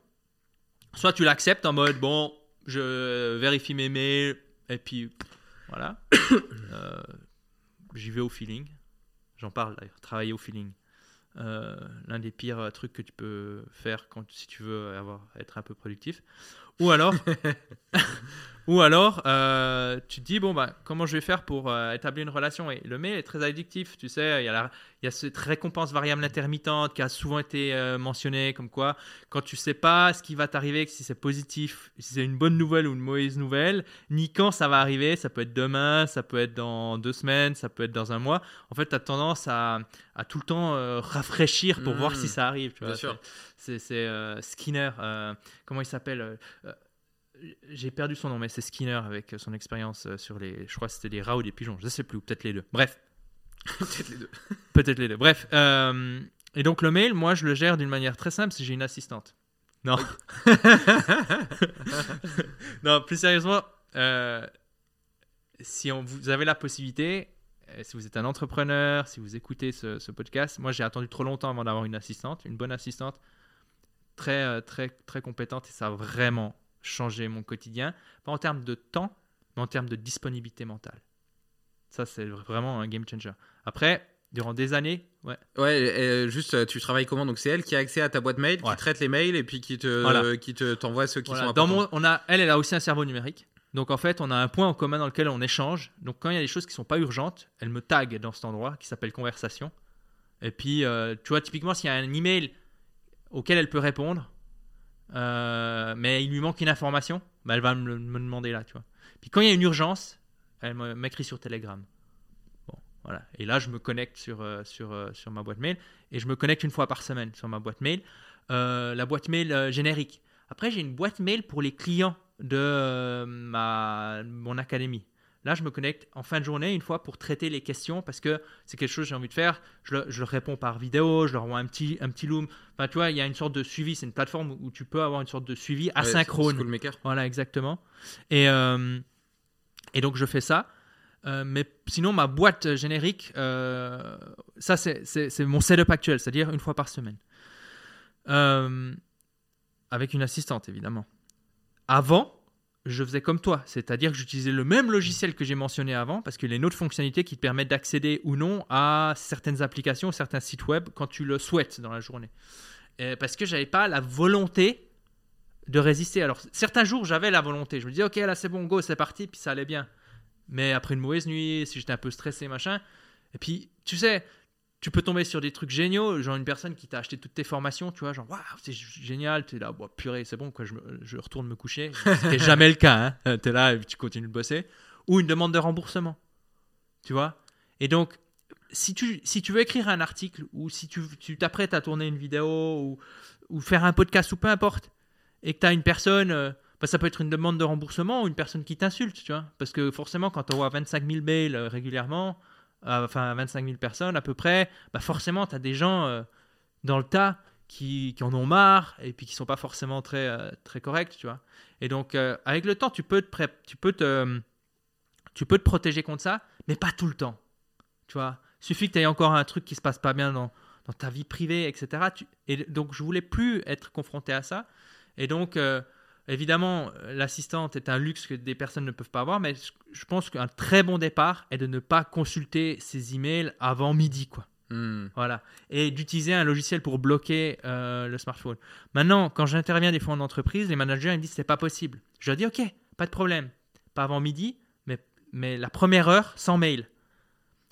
soit tu l'acceptes en mode bon, je vérifie mes mails et puis voilà, j'y vais au feeling. J'en parle d'ailleurs, travailler au feeling. Euh, L'un des pires euh, trucs que tu peux faire quand si tu veux avoir être un peu productif. Ou alors, ou alors, euh, tu te dis bon bah comment je vais faire pour euh, établir une relation? Et le mail est très addictif. Tu sais, il y a la, il y a cette récompense variable intermittente qui a souvent été euh, mentionnée, comme quoi, quand tu sais pas ce qui va t'arriver, si c'est positif, si c'est une bonne nouvelle ou une mauvaise nouvelle, ni quand ça va arriver, ça peut être demain, ça peut être dans deux semaines, ça peut être dans un mois. En fait, tu as tendance à, à tout le temps euh, rafraîchir pour voir si ça arrive. Tu Bien vois, sûr. C'est euh, Skinner, comment il s'appelle j'ai perdu son nom, mais c'est Skinner avec son expérience sur les. Je crois que c'était des rats ou des pigeons, je sais plus, ou peut-être les deux. Bref, Peut-être les deux. Peut-être les deux. Bref. euh, et donc le mail, moi, je le gère d'une manière très simple, que j'ai une assistante. Non. non, plus sérieusement, euh, si on, vous avez la possibilité, euh, si vous êtes un entrepreneur, si vous écoutez ce, ce podcast, moi j'ai attendu trop longtemps avant d'avoir une assistante, une bonne assistante, très, très, très compétente, et ça a vraiment changé mon quotidien. Pas en termes de temps, mais en termes de disponibilité mentale. Ça, c'est vraiment un game changer. Après, durant des années, ouais. Ouais, euh, juste, tu travailles comment? Donc c'est elle qui a accès à ta boîte mail, Ouais. qui traite les mails et puis qui te, Voilà. qui te t'envoie ceux qui Voilà. sont Dans mon, on a, elle, elle a aussi un cerveau numérique. Donc en fait, on a un point en commun dans lequel on échange. Donc quand il y a des choses qui sont pas urgentes, elle me tag dans cet endroit qui s'appelle conversation. Et puis, euh, tu vois, typiquement, s'il y a un email auquel elle peut répondre, euh, mais il lui manque une information, bah, elle va me, me demander là, tu vois. Puis quand il y a une urgence, elle m'écrit sur Telegram. Bon, voilà. Et là, je me connecte sur, euh, sur, euh, sur ma boîte mail et je me connecte une fois par semaine sur ma boîte mail. Euh, la boîte mail euh, générique. Après, j'ai une boîte mail pour les clients de euh, ma, mon académie. Là, je me connecte en fin de journée une fois pour traiter les questions parce que c'est quelque chose que j'ai envie de faire. Je, le- je leur réponds par vidéo, je leur envoie un petit, un petit loom. Enfin, tu vois, il y a une sorte de suivi. C'est une plateforme où, tu peux avoir une sorte de suivi Ouais, asynchrone. Schoolmaker. Voilà, exactement. Et, et donc, je fais ça. Euh, mais sinon, ma boîte générique, euh, ça, c'est- mon setup actuel, c'est-à-dire une fois par semaine. Euh, avec une assistante, évidemment. Avant, je faisais comme toi, c'est-à-dire que j'utilisais le même logiciel que j'ai mentionné avant, parce qu'il y a une autre fonctionnalité qui te permet d'accéder ou non à certaines applications, certains sites web quand tu le souhaites dans la journée. Parce que j'avais pas la volonté de résister. Alors, certains jours, j'avais la volonté. Je me disais, ok, là, c'est bon, go, c'est parti, puis ça allait bien. Mais après une mauvaise nuit, si j'étais un peu stressé, machin. Et puis, tu sais, tu peux tomber sur des trucs géniaux, genre une personne qui t'a acheté toutes tes formations, tu vois, genre, waouh, c'est génial, t'es là, bon, purée, c'est bon, quoi, je, me- je retourne me coucher. Est jamais le cas, hein. T'es là et tu continues de bosser. Ou une demande de remboursement, tu vois. Et donc, si tu, si tu veux écrire un article ou si tu tu t'apprêtes à tourner une vidéo ou, ou faire un podcast ou peu importe, et que tu as une personne, euh, bah, ça peut être une demande de remboursement ou une personne qui t'insulte, tu vois. Parce que forcément, quand on voit 25 000 mails euh, régulièrement, euh, enfin 25 000 personnes à peu près, bah forcément, tu as des gens dans le tas qui, en ont marre et puis qui sont pas forcément très, très corrects, tu vois. Et donc, avec le temps, tu peux te, protéger contre ça, mais pas tout le temps. Tu vois, suffit que tu aies encore un truc qui se passe pas bien dans, ta vie privée, etc. Et donc, je voulais plus être confronté à ça. Et donc, euh, évidemment, l'assistante est un luxe que des personnes ne peuvent pas avoir, mais je- pense qu'un très bon départ est de ne pas consulter ses emails avant midi, quoi. Hmm. Voilà. Et d'utiliser un logiciel pour bloquer euh, le smartphone. Maintenant, quand j'interviens des fois en entreprise, les managers ils me disent c'est pas possible. Je leur dis ok, pas de problème. Pas avant midi, mais, mais la première heure sans mail.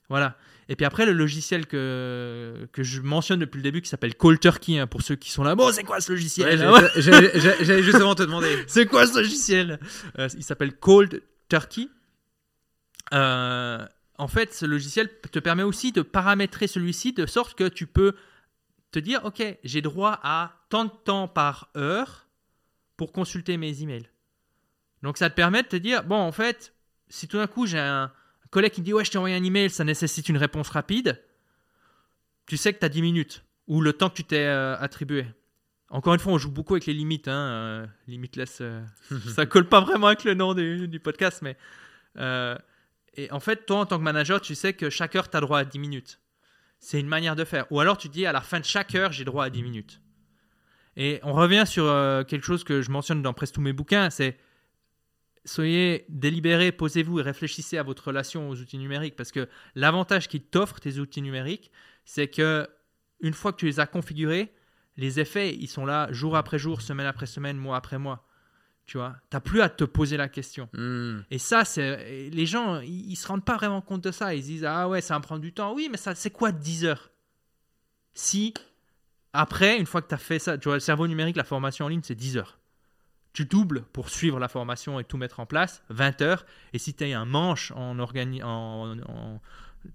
Voilà. Et puis après, le logiciel que, que je mentionne depuis le début qui s'appelle Call Turkey, hein, pour ceux qui sont là. Bon, c'est quoi ce logiciel Ouais, j'allais justement te demander. c'est quoi ce logiciel Euh, Il s'appelle Cold Turkey. Euh, en fait, ce logiciel te permet aussi de paramétrer celui-ci de sorte que tu peux te dire, OK, j'ai droit à tant de temps par heure pour consulter mes emails. Donc ça te permet de te dire, bon, en fait, si tout d'un coup j'ai un collègue qui me dit, ouais, je t'ai envoyé un email, ça nécessite une réponse rapide, tu sais que tu as 10 minutes ou le temps que tu t'es euh, attribué. Encore une fois, on joue beaucoup avec les limites. Hein, euh, limitless, euh, ça colle pas vraiment avec le nom du, du podcast, mais. et en fait, toi, en tant que manager, tu sais que chaque heure, tu as droit à 10 minutes. C'est une manière de faire. Ou alors, tu dis à la fin de chaque heure, j'ai droit à 10 minutes. Et on revient sur quelque chose que je mentionne dans presque tous mes bouquins c'est soyez délibérés, posez-vous et réfléchissez à votre relation aux outils numériques. Parce que l'avantage qu'ils t'offrent, tes outils numériques, c'est que une fois que tu les as configurés, les effets, ils sont là jour après jour, semaine après semaine, mois après mois. Tu vois, t'as plus à te poser la question. Hmm. Et ça, c'est les gens, ils, ils se rendent pas vraiment compte de ça. Ils se disent ah ouais, ça va me prendre du temps. Oui, mais ça, c'est quoi 10 heures? Si après, une fois que tu as fait ça, tu vois, le cerveau numérique, la formation en ligne, c'est 10 heures. Tu doubles pour suivre la formation et tout mettre en place, 20 heures. Et si tu as un manche en organi en, en-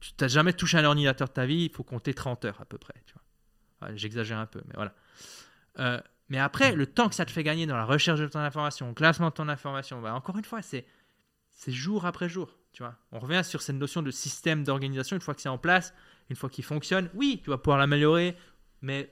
tu n'as jamais touché un ordinateur de ta vie, il faut compter 30 heures à peu près. J'exagère un peu, mais voilà. Euh, mais après, le temps que ça te fait gagner dans la recherche de ton information, au classement de ton information, bah, encore une fois, c'est c'est jour après jour. Tu vois. On revient sur cette notion de système d'organisation. Une fois que c'est en place, une fois qu'il fonctionne, oui, tu vas pouvoir l'améliorer, mais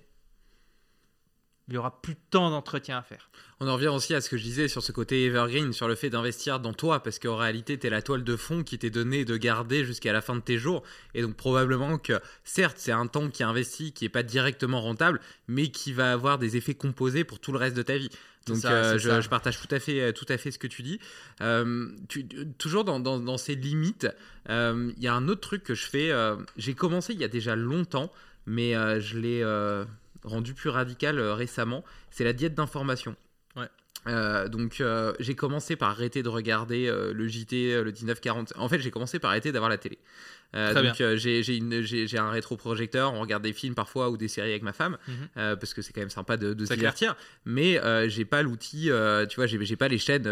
il y aura plus de temps d'entretien à faire. On en revient aussi à ce que je disais sur ce côté evergreen, sur le fait d'investir dans toi, parce qu'en réalité, tu es la toile de fond qui t'est donnée de garder jusqu'à la fin de tes jours. Et donc, probablement que, certes, c'est un temps qui est investi, qui n'est pas directement rentable, mais qui va avoir des effets composés pour tout le reste de ta vie. Donc, ça, euh, je, partage tout à fait, tout à fait ce que tu dis. Euh, tu- toujours dans, dans- dans ces limites, euh, il y a un autre truc que je fais. euh, J'ai commencé il y a déjà longtemps, mais euh, je l'ai rendu plus radical euh, récemment. C'est la diète d'information. Ouais. Euh, donc euh, j'ai commencé par arrêter de regarder euh, le JT, le 1940. En fait, j'ai commencé par arrêter d'avoir la télé. Donc j'ai un rétroprojecteur, on regarde des films parfois ou des séries avec ma femme, Mhm. parce que c'est quand même sympa de, de se clair. divertir. Mais j'ai pas l'outil, tu vois, j'ai pas les chaînes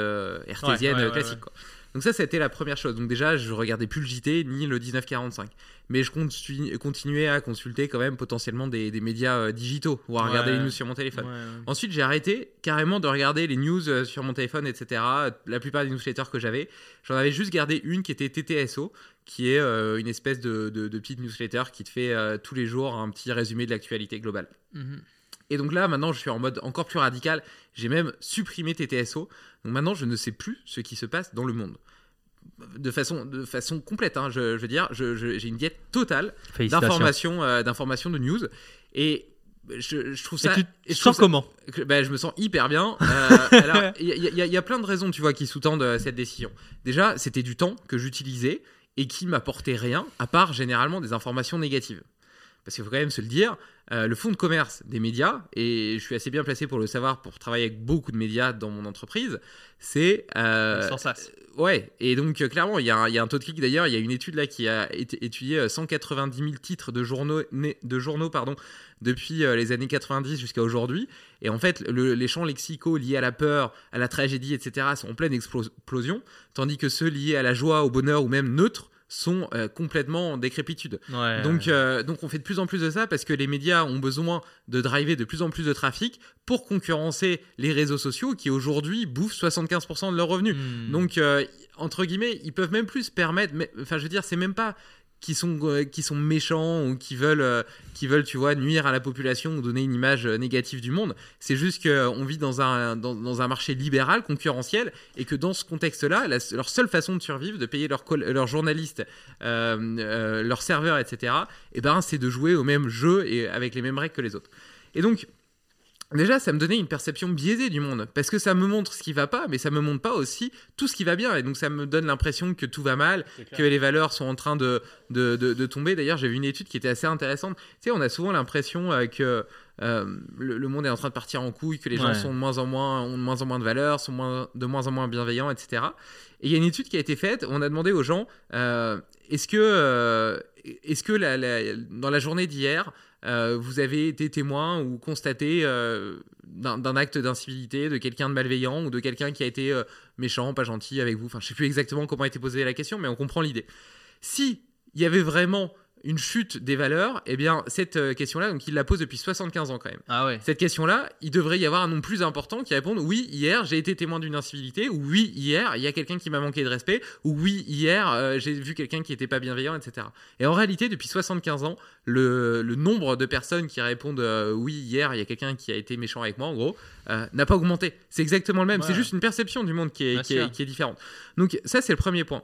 artésiennes Ouais, ouais, classiques. quoi. Donc ça, c'était la première chose. Donc déjà, je regardais plus le JT ni le 1945. Mais je continuais à consulter quand même potentiellement des, des médias euh, digitaux ou à regarder Ouais. les news sur mon téléphone. Ouais, ouais. Ensuite, j'ai arrêté carrément de regarder les news euh, sur mon téléphone, etc. La plupart des newsletters que j'avais, j'en avais juste gardé une qui était TTSO, qui est euh, une espèce de, de- de petite newsletter qui te fait euh, tous les jours un petit résumé de l'actualité globale. Mhm. Et donc là, maintenant, je suis en mode encore plus radical. J'ai même supprimé TTSO. Donc maintenant, je ne sais plus ce qui se passe dans le monde. De façon, de façon complète, hein, je, je veux dire, j'ai une diète totale d'informations, euh, d'informations de news. Et je, je trouve Et ça. tu et je sens ça- comment? ben, je me sens hyper bien. Euh, il y, y a plein de raisons, tu vois, qui sous-tendent euh, cette décision. Déjà, c'était du temps que j'utilisais et qui m'apportait rien, à part généralement des informations négatives. Parce qu'il faut quand même se le dire, euh, le fonds de commerce des médias, et je suis assez bien placé pour le savoir, pour travailler avec beaucoup de médias dans mon entreprise, c'est... euh, Sans sas. Ouais, et donc euh, clairement, il y, a un- il y a un taux de clic d'ailleurs. Il y a une étude là qui a étudié euh, 190 000 titres de journaux, de journaux pardon, depuis euh, les années 90 jusqu'à aujourd'hui. Et en fait, le- les champs lexicaux liés à la peur, à la tragédie, etc., sont en pleine explo- explosion, tandis que ceux liés à la joie, au bonheur ou même neutres sont euh, complètement en décrépitude. Ouais, Donc, euh, donc on fait de plus en plus de ça parce que les médias ont besoin de driver de plus en plus de trafic pour concurrencer les réseaux sociaux qui aujourd'hui bouffent 75% de leurs revenus. Hmm. Donc, euh, entre guillemets, ils peuvent même plus se permettre. Enfin, je veux dire, c'est même pas qui sont, euh, qui sont méchants ou qui veulent, euh, qui veulent, tu vois, nuire à la population ou donner une image euh, négative du monde. C'est juste qu'on vit dans un, dans, un marché libéral, concurrentiel, et que dans ce contexte-là, leur seule façon de survivre, de payer leurs journalistes, leurs serveurs, etc., et ben, c'est de jouer au même jeu et avec les mêmes règles que les autres. Et donc, Déjà, ça me donnait une perception biaisée du monde, parce que ça me montre ce qui va pas, mais ça me montre pas aussi tout ce qui va bien, et donc ça me donne l'impression que tout va mal, que les valeurs sont en train de, de, de- de tomber. D'ailleurs, j'ai vu une étude qui était assez intéressante. Tu sais, on a souvent l'impression euh, que euh, le, le monde est en train de partir en couille, que les gens Ouais. sont de moins en moins, ont de moins en moins de valeurs, sont moins, de moins en moins bienveillants, etc. Et il y a une étude qui a été faite, on a demandé aux gens, euh, est-ce que, euh, est-ce que la- la- dans la journée d'hier, euh, vous avez été témoin ou constaté euh, d'un acte d'incivilité, de quelqu'un de malveillant ou de quelqu'un qui a été euh, méchant, pas gentil avec vous. Enfin, je sais plus exactement comment a été posée la question, mais on comprend l'idée. Si il y avait vraiment une chute des valeurs, eh bien cette euh, question-là, donc il la pose depuis 75 ans quand même. Ah ouais. Cette question-là, il devrait y avoir un nom plus important qui réponde oui, hier j'ai été témoin d'une incivilité, ou oui, hier il y a quelqu'un qui m'a manqué de respect, ou oui, hier euh, j'ai vu quelqu'un qui n'était pas bienveillant, etc. Et en réalité, depuis 75 ans, le, le nombre de personnes qui répondent euh, oui, hier il y a quelqu'un qui a été méchant avec moi, en gros, euh, n'a pas augmenté. C'est exactement le même. Ouais. C'est juste une perception du monde qui est, qui est différente. Donc ça, c'est le premier point.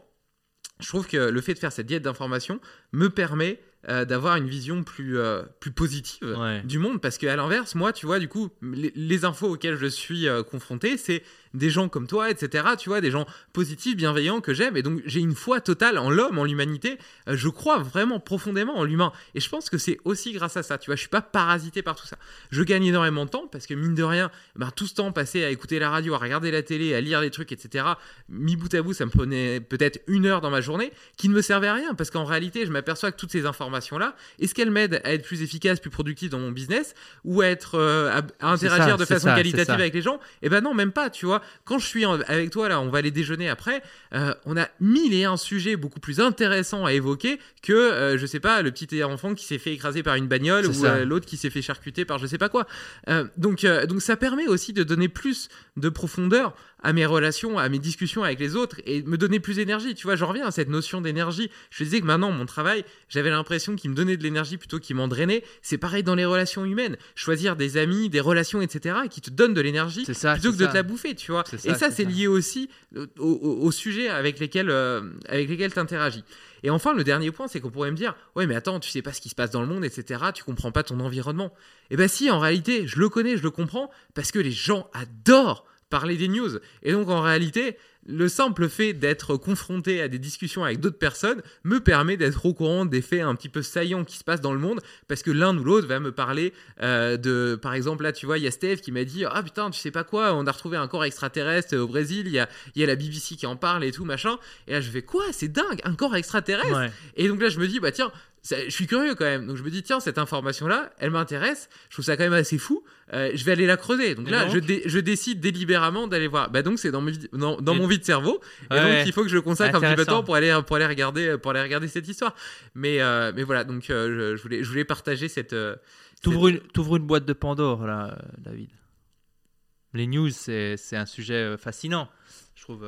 Je trouve que le fait de faire cette diète d'information me permet euh, d'avoir une vision plus, euh, plus positive Ouais. du monde parce qu'à l'inverse, moi, tu vois, du coup, les, les infos auxquelles je suis euh, confronté, c'est des gens comme toi, etc. Tu vois, des gens positifs, bienveillants que j'aime et donc j'ai une foi totale en l'homme, en l'humanité. Euh, je crois vraiment profondément en l'humain et je pense que c'est aussi grâce à ça. Tu vois, je suis pas parasité par tout ça. Je gagne énormément de temps parce que mine de rien, ben, tout ce temps passé à écouter la radio, à regarder la télé, à lire des trucs, etc. Mi bout à bout, ça me prenait peut-être une heure dans ma journée qui ne me servait à rien parce qu'en réalité, je m'aperçois que toutes ces informations-là, est-ce qu'elles m'aident à être plus efficace, plus productif dans mon business ou à être euh, à, interagir ça, de façon ça, qualitative avec les gens? Eh ben non, même pas. Tu vois, quand je suis avec toi là, on va aller déjeuner après. euh, on a mille et un sujets beaucoup plus intéressants à évoquer que euh, je sais pas le petit enfant qui s'est fait écraser par une bagnole ou euh, l'autre qui s'est fait charcuter par je sais pas quoi. Donc donc ça permet aussi de donner plus de profondeur à mes relations, à mes discussions avec les autres et me donner plus d'énergie. Tu vois, j'en reviens à cette notion d'énergie. Je te disais que maintenant, mon travail, j'avais l'impression qu'il me donnait de l'énergie plutôt qu'il m'en drainait. C'est pareil dans les relations humaines. Choisir des amis, des relations, etc., qui te donnent de l'énergie plutôt que de te la bouffer, tu vois. Et ça, c'est lié aussi au, au- au sujet avec lesquels, euh, avec lesquels tu interagis. Et enfin, le dernier point, c'est qu'on pourrait me dire Ouais, mais attends, tu sais pas ce qui se passe dans le monde, etc., tu comprends pas ton environnement. Eh ben, si, en réalité, je le connais, je le comprends, parce que les gens adorent parler des news. Et donc, en réalité, le simple fait d'être confronté à des discussions avec d'autres personnes me permet d'être au courant des faits un petit peu saillants qui se passent dans le monde parce que l'un ou l'autre va me parler euh, de par exemple là tu vois il y a Steve qui m'a dit ah putain tu sais pas quoi on a retrouvé un corps extraterrestre au Brésil il y a, y a la BBC qui en parle et tout machin et là je fais quoi c'est dingue un corps extraterrestre Ouais? et donc là, je me dis, bah tiens, je suis curieux quand même. Donc je me dis, tiens, cette information-là, elle m'intéresse. Je trouve ça quand même assez fou. Euh, je vais aller la creuser. Donc là, donc je, dé- je décide délibérément d'aller voir. Bah donc c'est dans, dans, dans mon vide cerveau. Et Ouais. donc il faut que je consacre un petit peu de temps pour aller, pour aller, regarder, pour aller regarder cette histoire. Mais, euh, mais voilà, donc euh, je, je voulais, je voulais partager cette... T'ouvres cette- une, une boîte de Pandore, là, David. Les news, c'est un sujet fascinant, je trouve.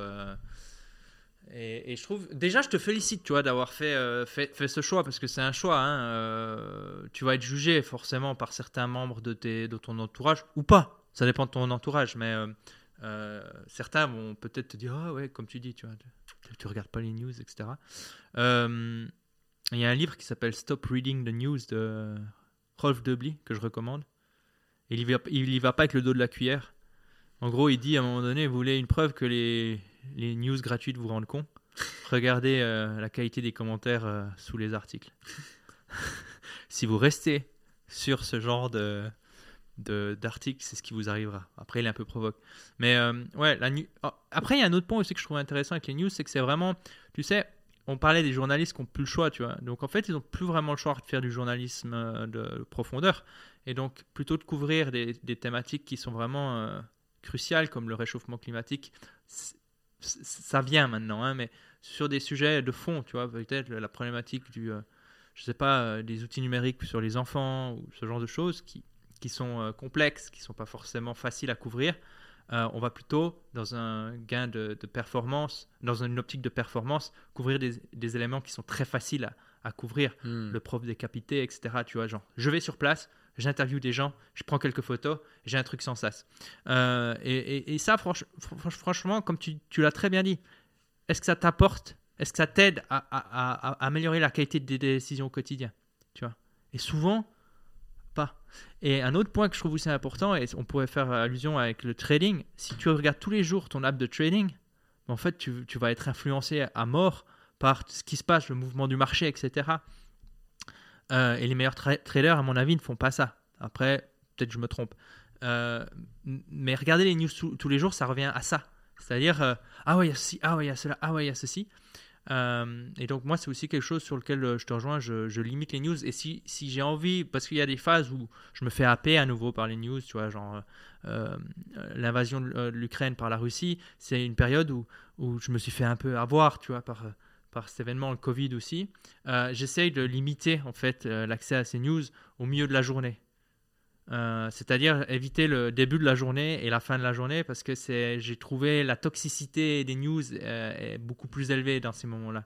Et, je trouve. Déjà, je te félicite, tu vois, d'avoir fait, euh, fait, ce choix, parce que c'est un choix. hein, euh, tu vas être jugé forcément par certains membres de, tes, de ton entourage, ou pas. Ça dépend de ton entourage, mais euh, certains vont peut-être te dire Ah ouais, comme tu dis, tu vois, tu, regardes pas les news, etc. Il y a un livre qui s'appelle Stop Reading the News de Rolf Debly que je recommande. Il y va, va pas avec le dos de la cuillère. En gros, il dit à un moment donné, vous voulez une preuve que les, les news gratuites vous rendent con Regardez euh, la qualité des commentaires euh, sous les articles. si vous restez sur ce genre de d'articles, c'est ce qui vous arrivera. Après, il est un peu provoque. Mais euh, ouais, la nu- ah, après, il y a un autre point aussi que je trouve intéressant avec les news, c'est que c'est vraiment, tu sais, on parlait des journalistes qui n'ont plus le choix, tu vois. Donc en fait, ils n'ont plus vraiment le choix de faire du journalisme de profondeur. Et donc, plutôt de couvrir des, thématiques qui sont vraiment cruciales, comme le réchauffement climatique, ça vient maintenant, hein, mais sur des sujets de fond, tu vois, peut-être la problématique du, euh, je sais pas, euh, des outils numériques sur les enfants, ou ce genre de choses qui, qui sont euh, complexes, qui sont pas forcément faciles à couvrir. euh, on va plutôt, dans un gain de, de performance, dans une optique de performance, couvrir des, des éléments qui sont très faciles à, à couvrir. Hmm. Le prof décapité, etc. Tu vois, genre, je vais sur place, j'interviewe des gens, je prends quelques photos, j'ai un truc sans sas. Euh, et, ça, franch- fr- franchement, comme tu, l'as très bien dit, est-ce que ça t'apporte Est-ce que ça t'aide à, améliorer la qualité des décisions au quotidien Tu vois? Et souvent, pas. Et un autre point que je trouve aussi important, et on pourrait faire allusion avec le trading, si tu regardes tous les jours ton app de trading, en fait, tu vas être influencé à mort par ce qui se passe, le mouvement du marché, etc. Euh, et les meilleurs tra- traders, à mon avis, ne font pas ça. Après, peut-être je me trompe. Euh, mais regarder les news tous- les jours, ça revient à ça. C'est-à-dire, euh, ah ouais, il y a ceci, ah ouais, il y a cela, ah ouais, il y a ceci. Et donc, moi, c'est aussi quelque chose sur lequel je te rejoins. Je, je limite les news. Et si, si j'ai envie, parce qu'il y a des phases où je me fais happer à nouveau par les news, tu vois, genre l'invasion de l'Ukraine par la Russie, c'est une période où, où je me suis fait un peu avoir, tu vois, par, par cet événement, le Covid aussi. Euh, J'essaye de limiter, en fait, euh, l'accès à ces news au milieu de la journée. Euh, c'est-à-dire éviter le début de la journée et la fin de la journée parce que c'est j'ai trouvé la toxicité des news est beaucoup plus élevée dans ces moments-là.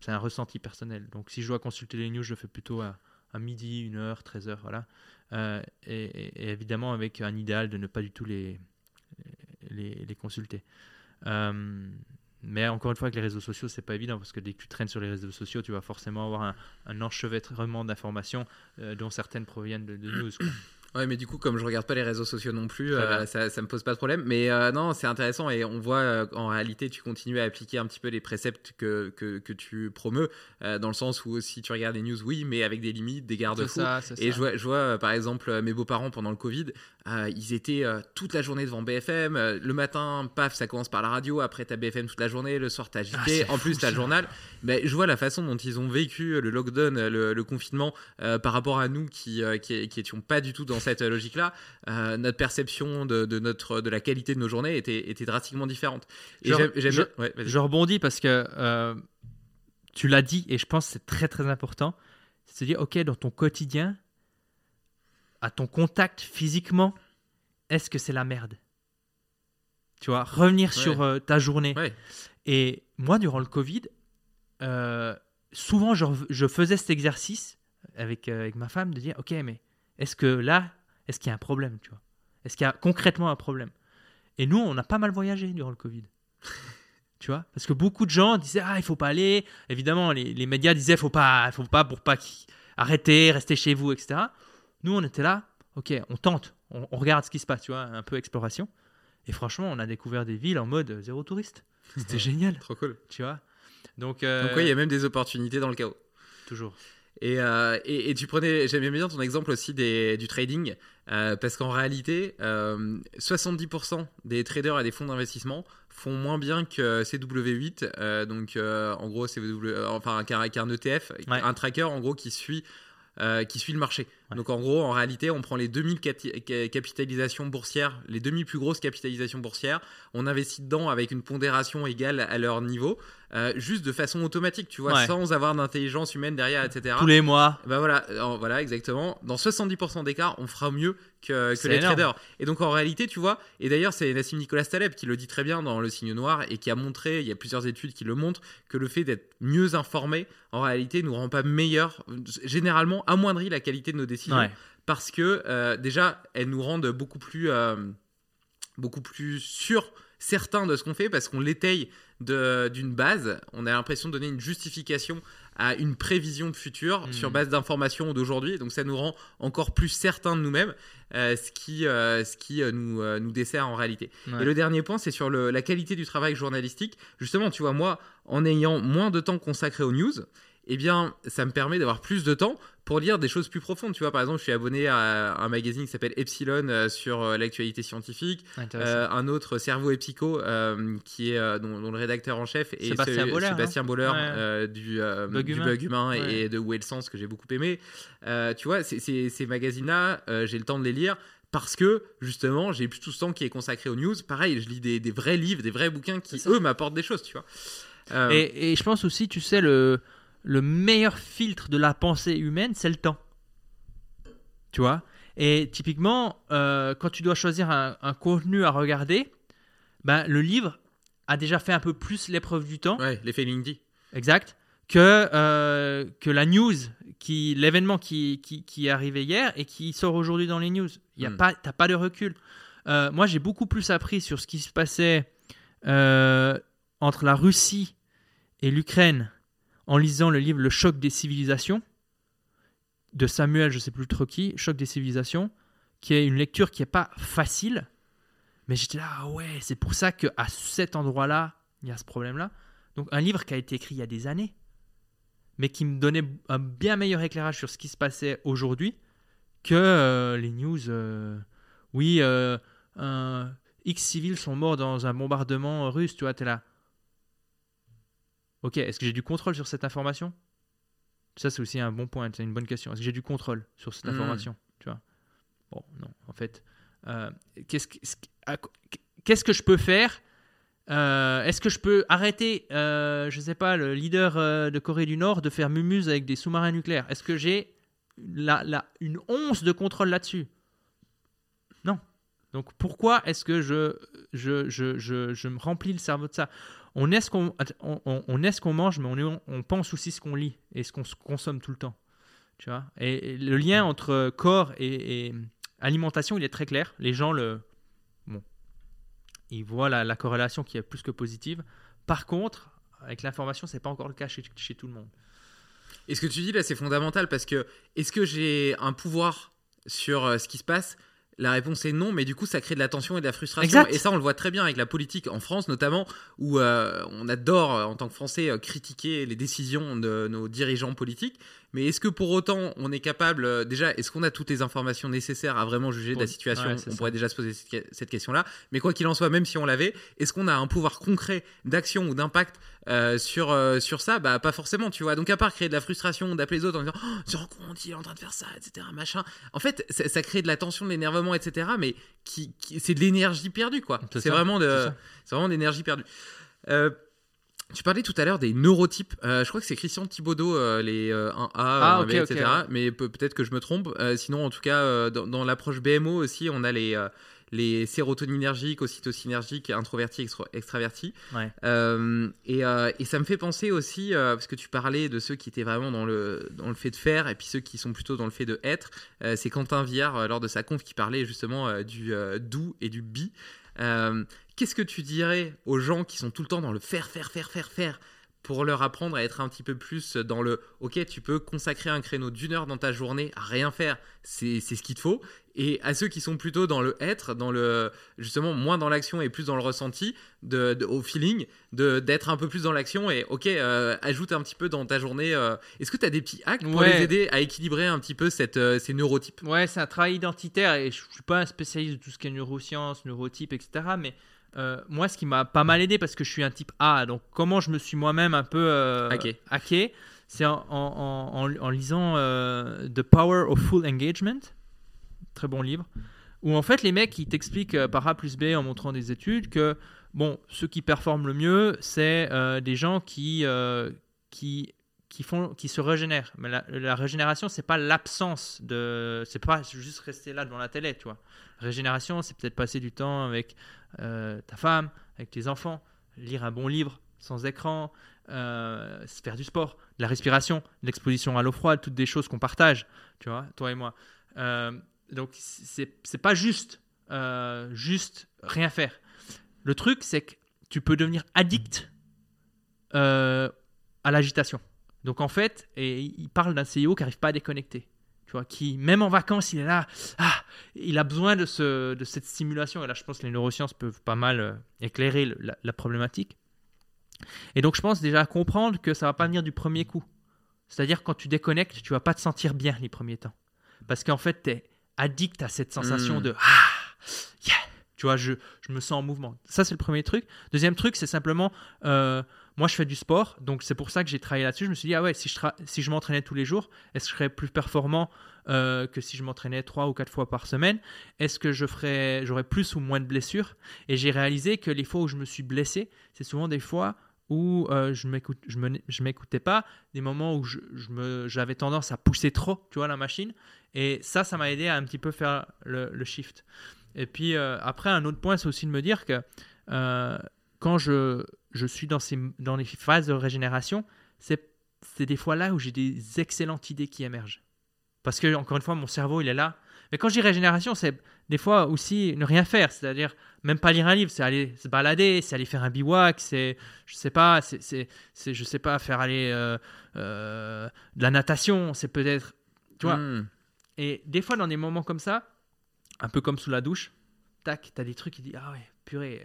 C'est un ressenti personnel. Donc si je dois consulter les news, je le fais plutôt à, midi, 1h, 13h, voilà. Et, évidemment avec un idéal de ne pas du tout les, les consulter. Mais encore une fois, avec les réseaux sociaux, c'est pas évident parce que dès que tu traînes sur les réseaux sociaux, tu vas forcément avoir un, enchevêtrement d'informations euh, dont certaines proviennent de, de news. Ouais, mais du coup, comme je regarde pas les réseaux sociaux non plus, Très euh, ça, ça me pose pas de problème. Mais euh, non, c'est intéressant et on voit euh, en réalité, tu continues à appliquer un petit peu les préceptes que, que, que tu promeus, euh, dans le sens où si tu regardes les news, oui, mais avec des limites, des garde-fous. ça, Et ça. je vois, je vois par exemple mes beaux-parents pendant le Covid, ils étaient toute la journée devant BFM. le matin, paf, ça commence par la radio. Après, t'as BFM toute la journée. Le soir, t'as JT. Ah, en plus, t'as le ça. journal. Mais je vois la façon dont ils ont vécu le lockdown, le, le confinement, par rapport à nous qui, qui, qui étions pas du tout dans cette logique-là. Euh, notre perception de, de notre de la qualité de nos journées était, était drastiquement différente. Et Je- ouais, rebondis parce que euh, tu l'as dit et je pense que c'est très très important. C'est de dire, ok, dans ton quotidien, à ton contact physiquement, est-ce que c'est la merde? Tu vois, revenir sur euh, ta journée. Ouais. Et moi, durant le Covid, souvent je, faisais cet exercice avec, avec ma femme de dire, ok, mais est-ce que là, est-ce qu'il y a un problème, tu vois? Est-ce qu'il y a concrètement un problème? Et nous, on a pas mal voyagé durant le Covid. tu vois? Parce que beaucoup de gens disaient, ah, il faut pas aller. Évidemment, les, les médias disaient, faut pas, faut pas pour pas qu'ils arrêtez, restez chez vous, etc. Nous, on était là, ok, on tente, on, on regarde ce qui se passe, tu vois, un peu exploration. Et franchement, on a découvert des villes en mode euh, zéro touriste. C'était génial, Trop cool. tu vois? Donc, euh, Donc, ouais, il y a même des opportunités dans le chaos. toujours. Et, euh, et, et tu prenais, j'aimais bien ton exemple aussi des, du trading, euh, parce qu'en réalité, euh, 70% des traders et des fonds d'investissement font moins bien que CW8, euh, donc euh, en gros, CW, euh, enfin qu'un ETF, Ouais. un tracker en gros qui suit. euh, qui suit le marché. Ouais. Donc en gros, en réalité, on prend les 2000 cati- ca- capitalisations boursières, les 2000 plus grosses capitalisations boursières, on investit dedans avec une pondération égale à leur niveau, euh, juste de façon automatique, tu vois, Ouais. sans avoir d'intelligence humaine derrière, etc. Tous les mois. Bah voilà, euh, voilà exactement. Dans 70% des cas, on fera mieux que, les énorme. traders. Et donc en réalité, tu vois, et d'ailleurs c'est Nassim Nicolas Taleb qui le dit très bien dans Le Signe Noir et qui a montré, il y a plusieurs études qui le montrent, que le fait d'être mieux informé, en réalité, nous rend pas meilleurs, généralement amoindrit la qualité de nos décisions. Ouais. Parce que euh, déjà, elles nous rendent beaucoup plus, euh, beaucoup plus sûrs, certains de ce qu'on fait, parce qu'on l'étaye de- d'une base. On a l'impression de donner une justification à une prévision future Mm. sur base d'informations d'aujourd'hui. Donc ça nous rend encore plus certains de nous-mêmes, euh, ce qui, euh, ce qui euh, nous, nous dessert en réalité. Ouais. Et le dernier point, c'est sur le- la qualité du travail journalistique. Justement, tu vois, moi, en ayant moins de temps consacré aux news, eh bien, ça me permet d'avoir plus de temps pour lire des choses plus profondes. Tu vois, par exemple, je suis abonné à un magazine qui s'appelle Epsilon euh, sur euh, l'actualité scientifique. Euh, un autre Cerveau et Psycho euh, qui est dont, dont le rédacteur en chef est Sébastien Boller, Sébastien hein Boller Ouais. euh, du, Bug du Humain. Bug Humain Ouais. et de Où est le sens que j'ai beaucoup aimé. Tu vois, ces magazines-là, j'ai le temps de les lire parce que justement, j'ai plus tout ce temps qui est consacré aux news. Pareil, je lis des, des vrais livres, des vrais bouquins qui eux m'apportent des choses, tu vois. Euh, Et, et je pense aussi, tu sais, le, le meilleur filtre de la pensée humaine, c'est le temps. Tu vois? Et typiquement, euh, quand tu dois choisir un, un contenu à regarder, ben, le livre a déjà fait un peu plus l'épreuve du temps. Ouais, l'effet Lindy. Exact. Que, euh, que la news, qui, l'événement qui, qui, qui est arrivé hier et qui sort aujourd'hui dans les news. Il y a Hmm. pas, t'as pas de recul. Euh, moi, j'ai beaucoup plus appris sur ce qui se passait entre la Russie et l'Ukraine en lisant le livre Le choc des civilisations de Samuel, je sais plus trop qui, Choc des civilisations, qui est une lecture qui est pas facile, mais j'étais là, ah ouais, c'est pour ça que à cet endroit-là, il y a ce problème-là. Donc un livre qui a été écrit il y a des années, mais qui me donnait un bien meilleur éclairage sur ce qui se passait aujourd'hui que euh, les news. euh, oui, euh, X civils sont morts dans un bombardement russe, tu vois, t'es là. Ok, est-ce que j'ai du contrôle sur cette information? Ça, c'est aussi un bon point, c'est une bonne question. Est-ce que j'ai du contrôle sur cette Hmm. information Tu vois? Bon, non, en fait. euh, qu'est-ce, que- qu'est-ce je peux faire? Euh, Est-ce que je peux arrêter, euh, je sais pas, le leader de Corée du Nord de faire mumuse avec des sous-marins nucléaires? Est-ce que j'ai la, la- une once de contrôle là-dessus? Non. Donc pourquoi est-ce que je, je, je, je, je me remplis le cerveau de ça? On est ce qu'on on, est ce qu'on mange, mais on, on pense aussi ce qu'on lit et ce qu'on consomme tout le temps. Tu vois? Et, le lien entre corps et, et alimentation, il est très clair. Les gens le bon, ils voient la, la corrélation qui est plus que positive. Par contre, avec l'information, c'est pas encore le cas chez, chez tout le monde. Et ce que tu dis là, c'est fondamental parce que est-ce que j'ai un pouvoir sur euh, ce qui se passe? La réponse est non, mais du coup, ça crée de la tension et de la frustration. Exact. Et ça, on le voit très bien avec la politique en France, notamment, où euh, on adore, euh, en tant que Français, euh, critiquer les décisions de nos dirigeants politiques. Mais est-ce que pour autant, on est capable, euh, déjà, est-ce qu'on a toutes les informations nécessaires à vraiment juger de la situation? ouais, On ça. pourrait déjà se poser cette, question-là. Mais quoi qu'il en soit, même si on l'avait, est-ce qu'on a un pouvoir concret d'action ou d'impact euh, sur, euh, sur ça? Bah, pas forcément, tu vois. Donc, à part créer de la frustration, d'appeler les autres en disant Oh, tu te rends compte, il est en train de faire ça, etc. Machin. En fait, ça, ça crée de la tension, de l'énervement, etc. Mais qui, qui- c'est de l'énergie perdue, quoi. C'est vraiment, de, vraiment de l'énergie perdue. Euh, tu parlais tout à l'heure des neurotypes. Euh, je crois que c'est Christian Thibaudot, euh, les euh, 1A, Ah, 1B, ok, ok, etc. ouais. Mais peut- peut-être que je me trompe. Euh, sinon, en tout cas, euh, dans, dans l'approche BMO aussi, on a les, euh, les sérotoninergiques, ocytocinergiques, introvertis, extra- extravertis. Ouais. Euh, et, euh, et ça me fait penser aussi, euh, parce que tu parlais de ceux qui étaient vraiment dans le, dans le fait de faire, et puis ceux qui sont plutôt dans le fait de être. Euh, c'est Quentin Viard, euh, lors de sa conf, qui parlait justement euh, du euh, do et du bi. Euh, Qu'est-ce que tu dirais aux gens qui sont tout le temps dans le faire, faire, faire, faire, faire pour leur apprendre à être un petit peu plus dans le ok, tu peux consacrer un créneau d'une heure dans ta journée à rien faire, c'est ce qu'il te faut. Et à ceux qui sont plutôt dans le être, dans le justement moins dans l'action et plus dans le ressenti, de, de- au feeling, d'être un peu plus dans l'action et ok, euh, ajoute un petit peu dans ta journée. euh, Est-ce que tu as des petits hacks pour Ouais. les aider à équilibrer un petit peu cette, euh, ces neurotypes? Ouais, c'est un travail identitaire et je suis pas un spécialiste de tout ce qui est neurosciences, neurotypes, etc. Mais euh, moi, ce qui m'a pas mal aidé parce que je suis un type A, donc comment je me suis moi-même un peu euh, Hacké. hacké, c'est en, en- en- en lisant euh, The Power of Full Engagement, très bon livre, où en fait les mecs ils t'expliquent euh, par A plus B en montrant des études que bon, ceux qui performent le mieux, c'est des gens qui, qui qui font qui se régénèrent. Mais la, la régénération c'est pas l'absence de c'est pas juste rester là devant la télé tu vois régénération c'est peut-être passer du temps avec euh, ta femme avec tes enfants lire un bon livre sans écran euh, faire du sport de la respiration de l'exposition à l'eau froide toutes des choses qu'on partage tu vois toi et moi. Euh, donc c'est pas juste euh, juste rien faire. Le truc c'est que tu peux devenir addict à l'agitation. Donc en fait, et il parle d'un CEO qui n'arrive pas à déconnecter. Tu vois, qui, même en vacances, il est là, ah, il a besoin de, ce, de cette stimulation. Et là, je pense que les neurosciences peuvent pas mal euh, éclairer le- la, la problématique. Et donc, je pense déjà comprendre que ça va pas venir du premier coup. C'est-à-dire, quand tu déconnectes, tu vas pas te sentir bien les premiers temps. Parce qu'en fait, tu es addict à cette sensation Mm. de ah, yeah, tu vois, je, je me sens en mouvement. Ça, c'est le premier truc. Deuxième truc, c'est simplement, euh, moi, je fais du sport, donc c'est pour ça que j'ai travaillé là-dessus. Je me suis dit, ah ouais, si je, si je m'entraînais tous les jours, est-ce que je serais plus performant euh, que si je m'entraînais trois ou quatre fois par semaine? Est-ce que je ferais, j'aurais plus ou moins de blessures? Et j'ai réalisé que les fois où je me suis blessé, c'est souvent des fois où euh, je je m'écoutais pas, des moments où j'avais tendance à pousser trop, tu vois, la machine. Et ça, ça m'a aidé à un petit peu faire le, le shift. Et puis euh, après, un autre point, c'est aussi de me dire que euh, quand je, je suis dans, ces, dans les phases de régénération, c'est, des fois là où j'ai des excellentes idées qui émergent. Parce que, encore une fois, mon cerveau, il est là. Mais quand je dis régénération, c'est des fois aussi ne rien faire. C'est-à-dire, même pas lire un livre, c'est aller se balader, c'est aller faire un bivouac, c'est, je sais pas, c'est, je sais pas, faire aller euh, euh, de la natation, c'est peut-être, tu vois. Hmm. Et des fois, dans des moments comme ça, un peu comme sous la douche, tac, t'as des trucs qui disent, ah ouais, purée.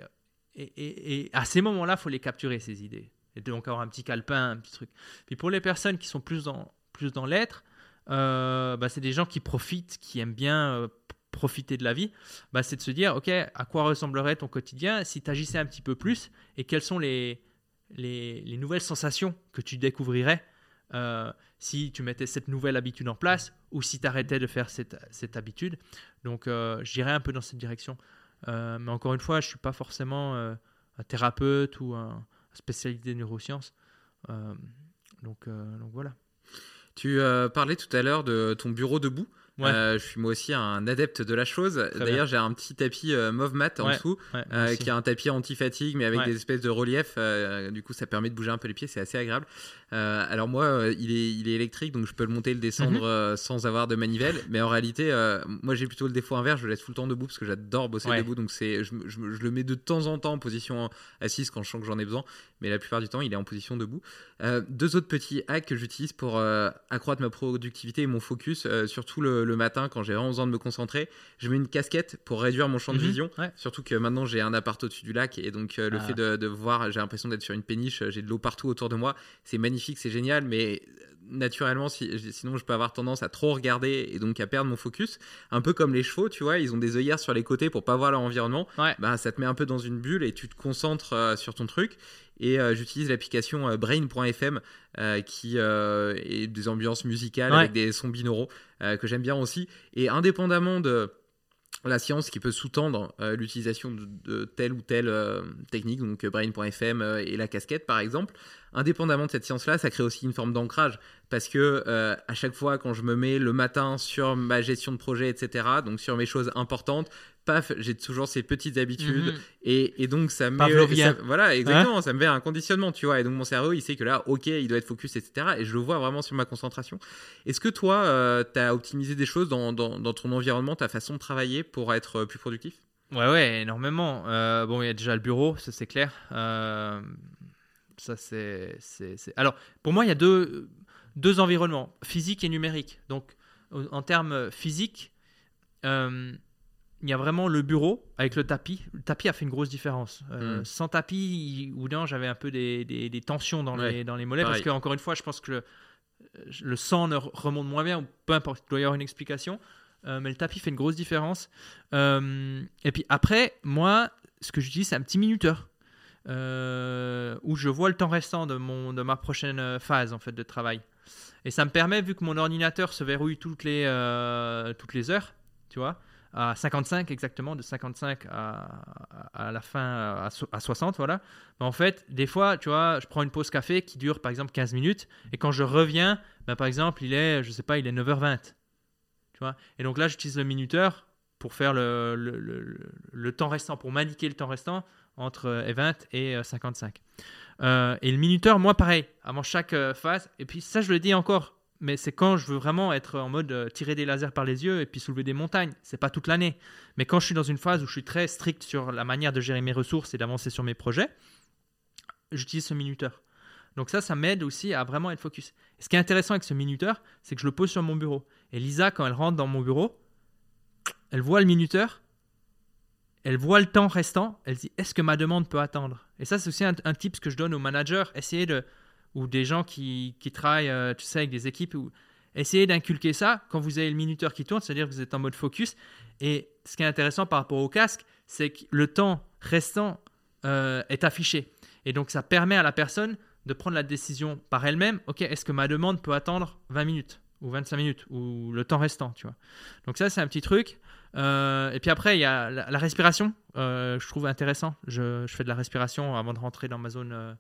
Et, à ces moments-là, faut les capturer, ces idées. Et donc avoir un petit calepin, un petit truc. Puis pour les personnes qui sont plus dans, plus dans l'être, euh, bah, c'est des gens qui profitent, qui aiment bien euh, profiter de la vie, bah, c'est de se dire, OK, à quoi ressemblerait ton quotidien si tu agissais un petit peu plus et quelles sont les, les, les nouvelles sensations que tu découvrirais euh, si tu mettais cette nouvelle habitude en place ou si tu arrêtais de faire cette, cette habitude. Donc, j'irais un peu dans cette direction. Euh, mais encore une fois, je ne suis pas forcément euh, un thérapeute ou un, spécialité des neurosciences. Euh, donc, donc voilà. Tu parlais tout à l'heure de ton bureau debout. Ouais. Euh, je suis moi aussi un adepte de la chose. D'ailleurs, j'ai un petit tapis euh, mauve mat en Ouais, dessous, ouais, euh, qui est un tapis anti-fatigue, mais avec des espèces de reliefs. euh, du coup, ça permet de bouger un peu les pieds, c'est assez agréable. Alors moi, il, est, il est électrique, donc je peux le monter et le descendre Mhm. sans avoir de manivelle. Mais en réalité, moi j'ai plutôt le défaut inverse, je le laisse tout le temps debout parce que j'adore bosser debout. Donc c'est, je, me- je me- je le mets de temps en temps en position assise quand je sens que j'en ai besoin, mais la plupart du temps, il est en position debout. Euh, deux autres petits hacks que j'utilise pour euh, accroître ma productivité et mon focus, euh, surtout le, le matin quand j'ai vraiment besoin de me concentrer. Je mets une casquette pour réduire mon champ de Mhm, vision. ouais. Surtout que maintenant j'ai un appart au-dessus du lac et donc le Ah. fait de, de voir, j'ai l'impression d'être sur une péniche, j'ai de l'eau partout autour de moi. C'est magnifique, c'est génial, mais naturellement, si- sinon je peux avoir tendance à trop regarder et donc à perdre mon focus. Un peu comme les chevaux, tu vois, ils ont des œillères sur les côtés pour pas voir leur environnement. Ouais. Bah, ça te met un peu dans une bulle et tu te concentres euh, sur ton truc. Et euh, j'utilise l'application euh, Brain.fm qui est des ambiances musicales Ouais. avec des sons binauraux que j'aime bien aussi. Et indépendamment de la science qui peut sous-tendre euh, l'utilisation de, telle ou telle euh, technique, donc euh, Brain.fm et la casquette par exemple, indépendamment de cette science-là, ça crée aussi une forme d'ancrage parce que à chaque fois quand je me mets le matin sur ma gestion de projet, etc., donc sur mes choses importantes, paf, j'ai toujours ces petites habitudes Mhm. et, et donc ça me ça- voilà exactement, ça me met un conditionnement, tu vois, et donc mon cerveau il sait que là, ok, il doit être focus, etc., et je le vois vraiment sur ma concentration. Est-ce que toi, tu as optimisé des choses dans, dans, dans ton environnement, ta façon de travailler pour être euh, plus productif? Ouais, ouais, énormément. Euh, bon, il y a déjà le bureau, ça c'est clair. Euh, ça c'est, Alors, pour moi, il y a deux, deux environnements, physique et numérique. Donc, en en termes physiques, euh, il y a vraiment le bureau avec le tapis. Le tapis a fait une grosse différence. Euh, Mm. Sans tapis, ou non, j'avais un peu des, des- des tensions dans, Ouais, les, dans les mollets parce que, encore une fois, je pense que le, le sang ne re- remonte moins bien, ou peu importe, il doit y avoir une explication. Euh, mais le tapis fait une grosse différence. Euh, et puis après, moi, ce que j'utilise, c'est un petit minuteur. où je vois le temps restant de, mon, de ma prochaine phase en fait, de travail. Et ça me permet, vu que mon ordinateur se verrouille toutes les, toutes les heures, tu vois, à 55 exactement, de 55 à, à la fin à, so- à 60, voilà. Mais en fait, des fois, tu vois, je prends une pause café qui dure par exemple 15 minutes, et quand je reviens, ben, par exemple, il est, je sais pas, il est 9h20. Tu vois et donc là, j'utilise le minuteur pour faire le, le, le- temps restant, pour m'indiquer le temps restant entre euh, 20 et euh, 55. Euh, et le minuteur, moi, pareil, avant chaque euh, phase. Et puis ça, je le dis encore, mais c'est quand je veux vraiment être en mode euh, tirer des lasers par les yeux et puis soulever des montagnes. C'est pas toute l'année. Mais quand je suis dans une phase où je suis très strict sur la manière de gérer mes ressources et d'avancer sur mes projets, j'utilise ce minuteur. Donc ça, ça m'aide aussi à vraiment être focus. Et ce qui est intéressant avec ce minuteur, c'est que je le pose sur mon bureau. Et Lisa, quand elle rentre dans mon bureau, elle voit le minuteur, elle voit le temps restant, elle dit est-ce que ma demande peut attendre? Et ça, c'est aussi un, un tips que je donne aux managers, essayer de, ou des gens qui, qui travaillent, euh, tu sais, avec des équipes, ou essayez d'inculquer ça quand vous avez le minuteur qui tourne, c'est-à-dire que vous êtes en mode focus. Et ce qui est intéressant par rapport au casque, c'est que le temps restant euh, est affiché. Et donc, ça permet à la personne de prendre la décision par elle-même, ok, est-ce que ma demande peut attendre 20 minutes ou 25 minutes ou le temps restant, tu vois. Donc ça, c'est un petit truc. Euh, et puis après, il y a la, respiration, je trouve intéressant. Je, fais de la respiration avant de rentrer dans ma zone,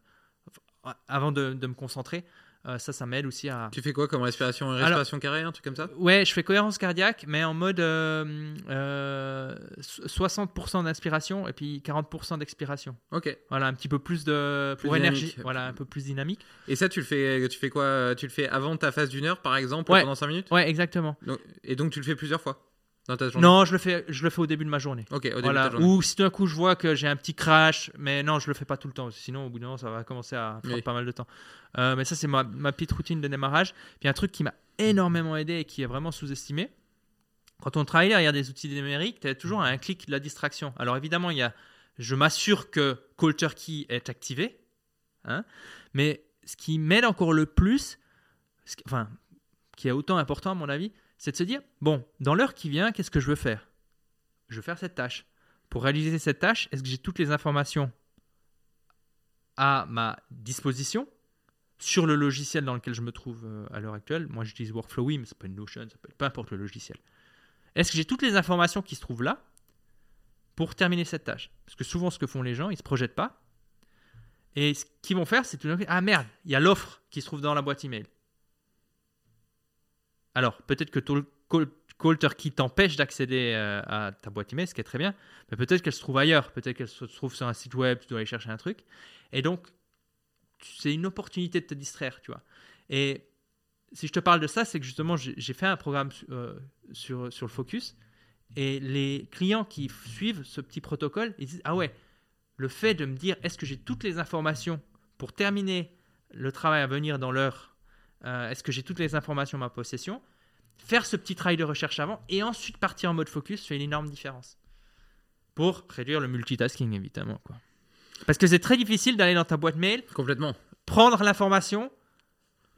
avant de, de me concentrer. Euh, ça, ça m'aide aussi à. Tu fais quoi comme respiration Respiration carrée, un truc comme ça? Ouais, je fais cohérence cardiaque, mais en mode euh, euh, 60% d'inspiration et puis 40% d'expiration. Ok. Voilà, un petit peu plus de Plus pour énergie. Voilà, un peu plus dynamique. Et ça, tu le fais, tu fais quoi? Tu le fais avant ta phase d'une heure, par exemple, Ouais. pendant 5 minutes? Ouais, exactement. Donc- Et donc, tu le fais plusieurs fois? Dans ta journée? Non, je le fais, je le fais au début de ma journée. Ok, au début Voilà. de ta journée. Ou si d'un coup je vois que j'ai un petit crash, mais non, je le fais pas tout le temps. Sinon, au bout d'un moment, ça va commencer à prendre Oui. pas mal de temps. Euh, mais ça, c'est ma, ma petite routine de démarrage. Puis un truc qui m'a énormément aidé et qui est vraiment sous-estimé. Quand on travaille derrière des outils numériques, tu as toujours un clic de la distraction. Alors évidemment, il y a, je m'assure que Call Turkey est activé. hein. mais ce qui m'aide encore le plus, qui- enfin, qui est autant important à mon avis, c'est de se dire, bon, dans l'heure qui vient, qu'est-ce que je veux faire? Je veux faire cette tâche. Pour réaliser cette tâche, est-ce que j'ai toutes les informations à ma disposition? Sur le logiciel dans lequel je me trouve euh, à l'heure actuelle Moi, j'utilise Workflowy, mais c'est pas une Notion, ça peut être peu importe le logiciel. Est-ce que j'ai toutes les informations qui se trouvent là pour terminer cette tâche? Parce que souvent, ce que font les gens, ils se projettent pas. Et ce qu'ils vont faire, c'est tout d'un ah merde, il y a l'offre qui se trouve dans la boîte email. Alors, peut-être que Call, Call Turkey t'empêche d'accéder euh, à ta boîte email, ce qui est très bien, mais peut-être qu'elle se trouve ailleurs, peut-être qu'elle se trouve sur un site web, tu dois aller chercher un truc. Et donc, c'est une opportunité de te distraire, tu vois. Et si je te parle de ça, c'est que justement, j'ai fait un programme euh, sur, sur le focus, et les clients qui suivent ce petit protocole, ils disent, ah ouais, le fait de me dire, est-ce que j'ai toutes les informations pour terminer le travail à venir dans l'heure euh, Est-ce que j'ai toutes les informations à ma possession? Faire ce petit travail de recherche avant et ensuite partir en mode focus fait une énorme différence. Pour réduire le multitasking, évidemment. Quoi. Parce que c'est très difficile d'aller dans ta boîte mail, Complètement. prendre l'information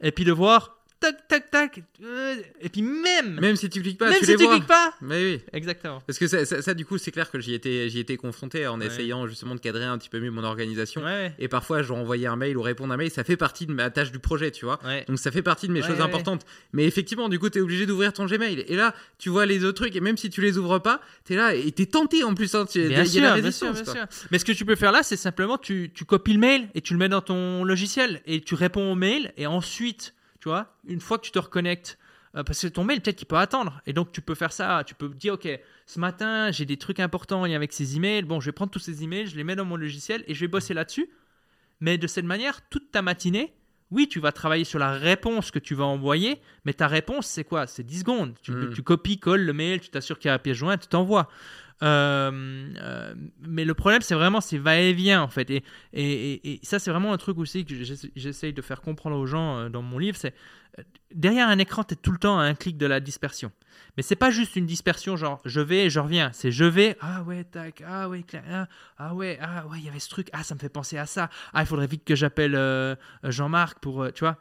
et puis de voir tac, tac, tac. euh, et puis même, Même si tu cliques pas, même tu si les tu vois. cliques pas. Mais oui. Exactement. Parce que ça, ça- ça, du coup, c'est clair que j'y étais, j'y étais confronté en Ouais. essayant justement de cadrer un petit peu mieux mon organisation. Ouais. Et parfois, je envoyer un mail ou répondre à un mail. Ça fait partie de ma tâche du projet, tu vois. Ouais. Donc, ça fait partie de mes choses importantes. Mais effectivement, du coup, tu es obligé d'ouvrir ton Gmail. Et là, tu vois les autres trucs. Et même si tu les ouvres pas, tu es là et tu es tenté en plus. hein. Tu- Bien sûr, la bien sûr, bien sûr. Mais ce que tu peux faire là, c'est simplement tu, tu copies le mail et tu le mets dans ton logiciel et tu réponds au mail et ensuite, tu vois, une fois que tu te reconnectes, euh, parce que ton mail peut-être qu'il peut attendre et donc tu peux faire ça, tu peux dire ok, ce matin j'ai des trucs importants lien avec ces emails, bon je vais prendre tous ces emails, je les mets dans mon logiciel et je vais bosser là-dessus. Mais de cette manière, toute ta matinée, oui, tu vas travailler sur la réponse que tu vas envoyer, mais ta réponse, c'est quoi? C'est 10 secondes. Tu, Mm. tu copies, colles le mail, tu t'assures qu'il y a la pièce jointe, tu t'envoies. Euh, euh, mais le problème, c'est vraiment ces va-et-vient, en fait. Et, ça, c'est vraiment un truc aussi que j'essa- j'essaye de faire comprendre aux gens euh, dans mon livre. C'est derrière un écran, tu es tout le temps à un clic de la dispersion. Mais c'est pas juste une dispersion, genre je vais et je reviens. C'est je vais, ah ouais, tac, ah ouais, ah, ah ouais, ah ouais, il y avait ce truc, ah ça me fait penser à ça. Ah, il faudrait vite que j'appelle Jean-Marc pour, tu vois.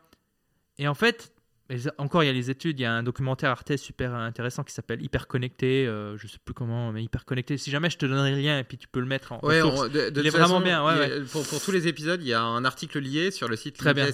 Et en fait, encore, il y a les études, il y a un documentaire Arte super intéressant qui s'appelle Hyper Connecté, euh, je sais plus comment, mais Hyper Connecté. Si jamais je te donnerai le lien et puis tu peux le mettre en Ouais, on- de, de Il est vraiment bien, ouais, il y a- ouais. Pour, pour tous les épisodes, il y a un article lié sur le site bien.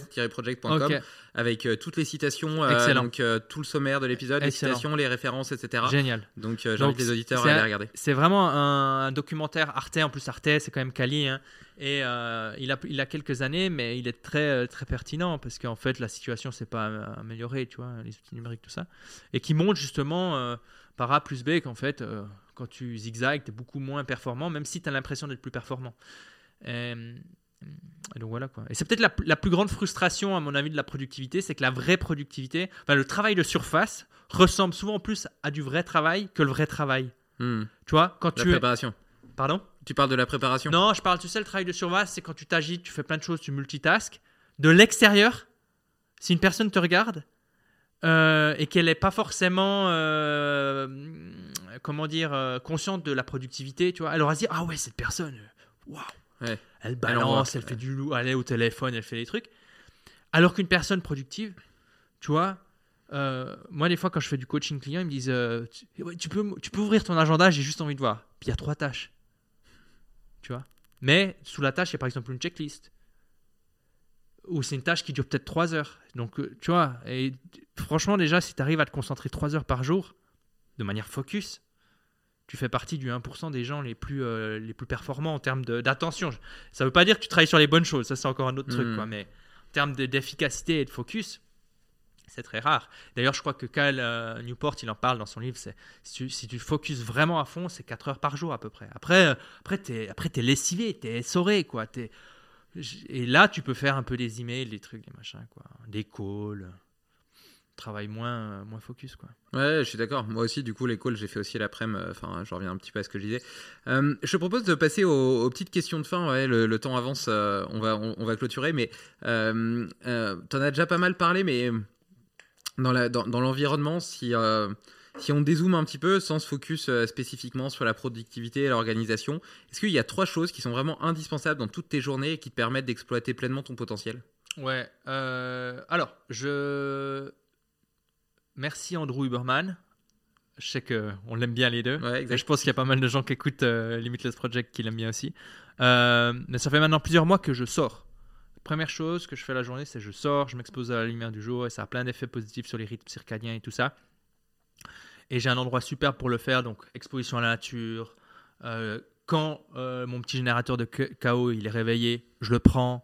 Avec euh, toutes les citations, euh, Excellent. donc euh, tout le sommaire de l'épisode, les citations, les références, etc. Génial. Donc j'invite les auditeurs à aller regarder. C'est vraiment un, un documentaire Arte. En plus, Arte, c'est quand même quali. hein. Et euh, il, a, il a quelques années, mais il est très, très pertinent parce qu'en fait, la situation s'est pas améliorée, tu vois, les outils numériques, tout ça. Et qui montre justement euh, par A plus B qu'en fait, euh, quand tu zigzags, tu es beaucoup moins performant, même si tu as l'impression d'être plus performant. Et, et donc voilà quoi. Et c'est peut-être la, la plus grande frustration, à mon avis, de la productivité, c'est que la vraie productivité, enfin, le travail de surface, ressemble souvent plus à du vrai travail que le vrai travail. Hmm. Tu vois, quand La tu préparation. Pardon? Tu parles de la préparation Non, je parle, tu sais, le travail de surface, c'est quand tu t'agites, tu fais plein de choses, tu multitasques. De l'extérieur, si une personne te regarde euh, et qu'elle n'est pas forcément, euh, comment dire, euh, consciente de la productivité, tu vois, elle aura dire Ah ouais, cette personne, waouh, Ouais. elle balance, elle, fait du loup, elle est au téléphone, elle fait des trucs. Alors qu'une personne productive, tu vois, euh, moi, des fois, quand je fais du coaching client, ils me disent euh, tu, ouais, tu peux, tu peux ouvrir ton agenda, j'ai juste envie de voir. Puis il y a trois tâches. Tu vois? Mais sous la tâche, il y a par exemple une checklist. Ou c'est une tâche qui dure peut-être trois heures. Donc, euh, tu vois, et franchement, déjà, si tu arrives à te concentrer trois heures par jour, de manière focus, tu fais partie du 1% des gens les plus, euh, les plus performants en termes d'attention. Ça veut pas dire que tu travailles sur les bonnes choses, ça c'est encore un autre truc, quoi. Mais termes de- d'efficacité et de focus, c'est très rare. D'ailleurs, je crois que Cal euh, Newport, il en parle dans son livre, c'est si tu, si tu focuses vraiment à fond, c'est 4 heures par jour à peu près. Après, euh, après t'es t'es lessivé, t'es essoré, quoi. Et là, tu peux faire un peu des emails, des trucs, des machins, quoi. Des calls. Travaille moins, euh, moins focus, quoi. Ouais, je suis d'accord. Moi aussi, du coup, les calls, j'ai fait aussi l'après-midi. euh, Enfin, je reviens un petit peu à ce que je disais. Euh, je te propose de passer aux, aux petites questions de fin. Ouais, le, le temps avance, euh, on, va, on, on va clôturer. Mais euh, euh, tu en as déjà pas mal parlé, mais dans la- dans- dans l'environnement, si, euh, si on dézoome un petit peu, sans se focus euh, spécifiquement sur la productivité et l'organisation, est-ce qu'il y a trois choses qui sont vraiment indispensables dans toutes tes journées et qui te permettent d'exploiter pleinement ton potentiel? Ouais. euh, alors, je. Merci Andrew Huberman. Je sais qu'on l'aime bien les deux. Ouais, Et je pense qu'il y a pas mal de gens qui écoutent euh, Limitless Project qui l'aiment bien aussi. Euh, mais ça fait maintenant plusieurs mois que je sors. Première chose que je fais la journée, c'est je sors, je m'expose à la lumière du jour et ça a plein d'effets positifs sur les rythmes circadiens et tout ça. Et j'ai un endroit super pour le faire, donc exposition à la nature. Euh, quand mon petit générateur de KO il est réveillé, je le prends.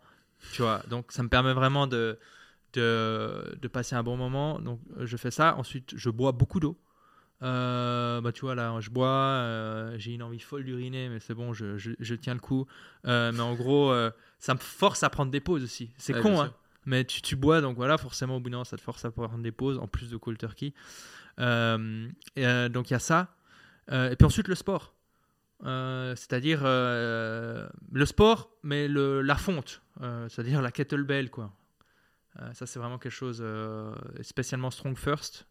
Tu vois, donc ça me permet vraiment de, de, de passer un bon moment. Donc euh, je fais ça. Ensuite, je bois beaucoup d'eau. Euh, bah tu vois là, je bois, euh, j'ai une envie folle d'uriner, mais c'est bon, je, je, je tiens le coup. Euh, mais en gros, ça me force à prendre des pauses aussi. C'est Ouais, con, hein. Mais tu, tu bois, donc voilà, forcément au bout d'un moment, ça te force à prendre des pauses, en plus de cold turkey. Et, donc il y a ça. Et puis ensuite le sport. C'est-à-dire le sport, mais le, la fonte, c'est-à-dire la kettlebell, quoi. Euh, ça, c'est vraiment quelque chose, euh, spécialement Strong First.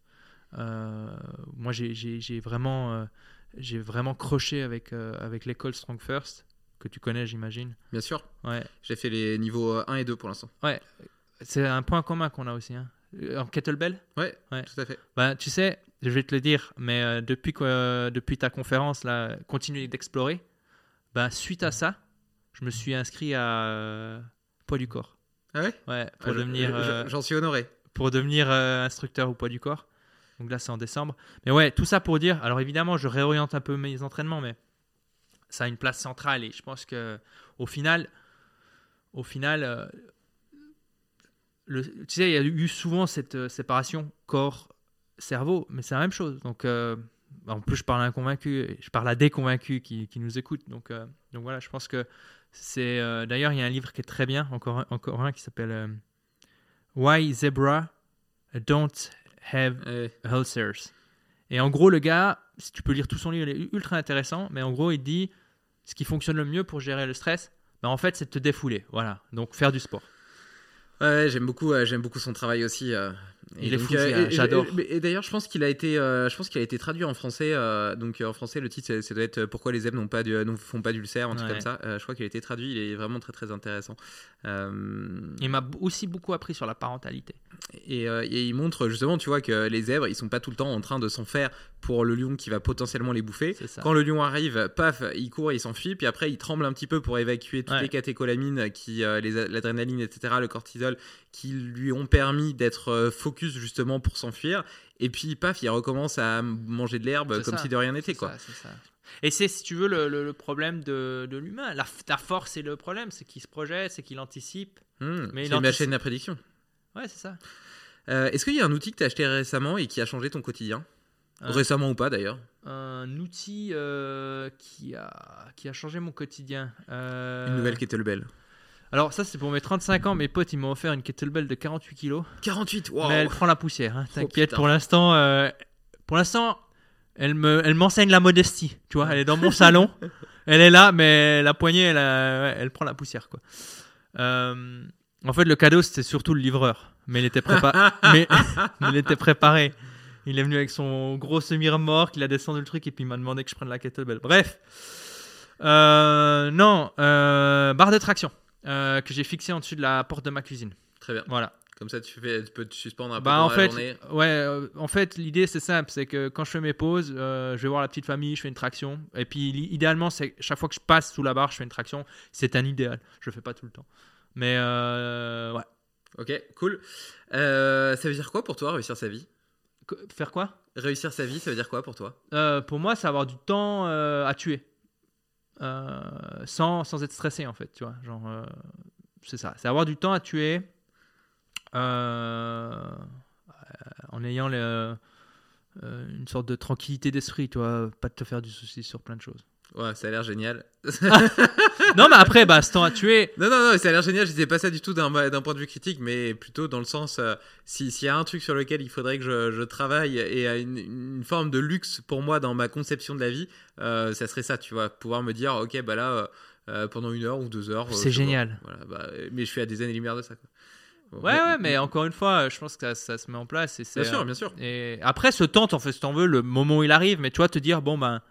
Euh, moi, j'ai- vraiment, j'ai vraiment croché avec, avec l'école Strong First, que tu connais, j'imagine. Bien sûr. Ouais. J'ai fait les niveaux euh, 1 et 2 pour l'instant. Ouais, c'est un point commun qu'on a aussi. Hein. En kettlebell? Ouais, Ouais. tout à fait. Ben, tu sais, je vais te le dire, mais euh, depuis, que, euh, depuis ta conférence, là, continue d'explorer, ben, suite à ça, je me suis inscrit à euh, poids du corps. Ah ouais? Ouais, pour Ah, devenir, euh, J'en suis honoré. pour devenir euh, instructeur au poids du corps. Donc là, c'est en décembre. Mais ouais, tout ça pour dire, alors évidemment, je réoriente un peu mes entraînements, mais ça a une place centrale et je pense que au final, au final, euh, le, tu sais, il y a eu souvent cette séparation corps-cerveau, mais c'est la même chose. Donc, euh, en plus, je parle à un convaincu, je parle à des convaincus qui, qui nous écoutent. Donc, euh, donc voilà, je pense que c'est. euh, D'ailleurs, il y a un livre qui est très bien, encore, un- encore un qui s'appelle euh, Why Zebra Don't Have Ouais. Ulcers. Et en gros, le gars, si tu peux lire tout son livre, il est ultra intéressant, mais en gros, il dit ce qui fonctionne le mieux pour gérer le stress, ben, en fait, c'est de te défouler. Voilà. Donc, faire du sport. Ouais, j'aime beaucoup, euh, j'aime beaucoup son travail aussi. euh, Il est fou, euh, j'adore. Et, d'ailleurs, je pense qu'il a été, euh, je pense qu'il a été traduit en français. euh, donc en français, le titre, ça doit être Pourquoi les zèbres n'ont pas, de, font pas d'ulcère, un truc comme ça. Je crois qu'il a été traduit. Il est vraiment très très intéressant. Il m'a aussi beaucoup appris sur la parentalité. et, et il montre justement, tu vois, que les zèbres, ils sont pas tout le temps en train de s'en faire pour le lion qui va potentiellement les bouffer. C'est. Quand le lion arrive, paf, il court, il s'enfuit, puis après il tremble un petit peu pour évacuer toutes Ouais. les catécholamines, qui, euh, l'adrénaline, etc., le cortisol, qui lui ont permis d'être euh, focus justement pour s'enfuir. Et puis paf, il recommence à manger de l'herbe C'est comme ça. si de rien n'était C'est quoi. ça, c'est ça. Et c'est, si tu veux, le, le- le problème de, de l'humain. La, force et le problème, c'est qu'il se projette, c'est qu'il anticipe. Hmm, Mais il c'est la chaîne de la prédiction. Ouais, c'est ça. Euh, Est-ce qu'il y a un outil que tu as acheté récemment et qui a changé ton quotidien? Récemment ou pas d'ailleurs Un outil euh, qui, a, qui a changé mon quotidien. Euh, Une nouvelle kettlebell. Alors, ça, c'est pour mes 35 ans. Mes potes, ils m'ont offert une kettlebell de 48 kilos. 48 wow. Mais elle prend la poussière. hein. T'inquiète, putain. pour l'instant, euh, pour l'instant, elle me, elle m'enseigne la modestie. Tu vois, elle est dans mon salon. Elle est là, mais la poignée, elle, a- ouais, elle prend la poussière, quoi. En fait, le cadeau, c'était surtout le livreur. Mais il était, prépa- mais, mais il était préparé. Il est venu avec son gros semi-remorque, il a descendu le truc et puis il m'a demandé que je prenne la kettlebell. Bref. Euh, non, euh, barre de traction euh, que j'ai fixée en dessus de la porte de ma cuisine. Très bien. Voilà. Comme ça, tu, fais, tu peux te suspendre un peu Bah pendant en la fait, journée. ouais, en fait l'idée c'est simple, c'est que quand je fais mes pauses, je vais voir la petite famille, je fais une traction, et puis idéalement c'est chaque fois que je passe sous la barre, je fais une traction. C'est un idéal, je le fais pas tout le temps, mais ouais. Ok, cool. Ça veut dire quoi pour toi réussir sa vie? Faire quoi? Réussir sa vie, ça veut dire quoi pour toi? Euh, Pour moi, c'est avoir du temps euh, à tuer, Euh, sans sans être stressé en fait, tu vois, genre c'est ça, c'est avoir du temps à tuer en ayant une sorte de tranquillité d'esprit, tu vois, pas de te faire du souci sur plein de choses. Ouais, ça a l'air génial. Non, mais après, bah, ce temps à tuer, Non, non, non, ça a l'air génial. Je disais pas ça du tout d'un d'un point de vue critique, mais plutôt dans le sens, euh, si- s'il y a un truc sur lequel il faudrait que je, je travaille et à une, une forme de luxe pour moi dans ma conception de la vie, euh, ça serait ça, tu vois. Pouvoir me dire, ok, bah là, euh, euh, pendant une heure ou deux heures. C'est génial. Voilà, bah, mais je suis à des années-lumière de ça. Quoi. Ouais, ouais, mais encore une fois, je pense que ça, ça se met en place. Et Bien sûr, bien sûr. Et après, ce temps, t'en fais ce que t'en veux, le moment où il arrive, mais tu vois, te dire, bon, ben. Bon,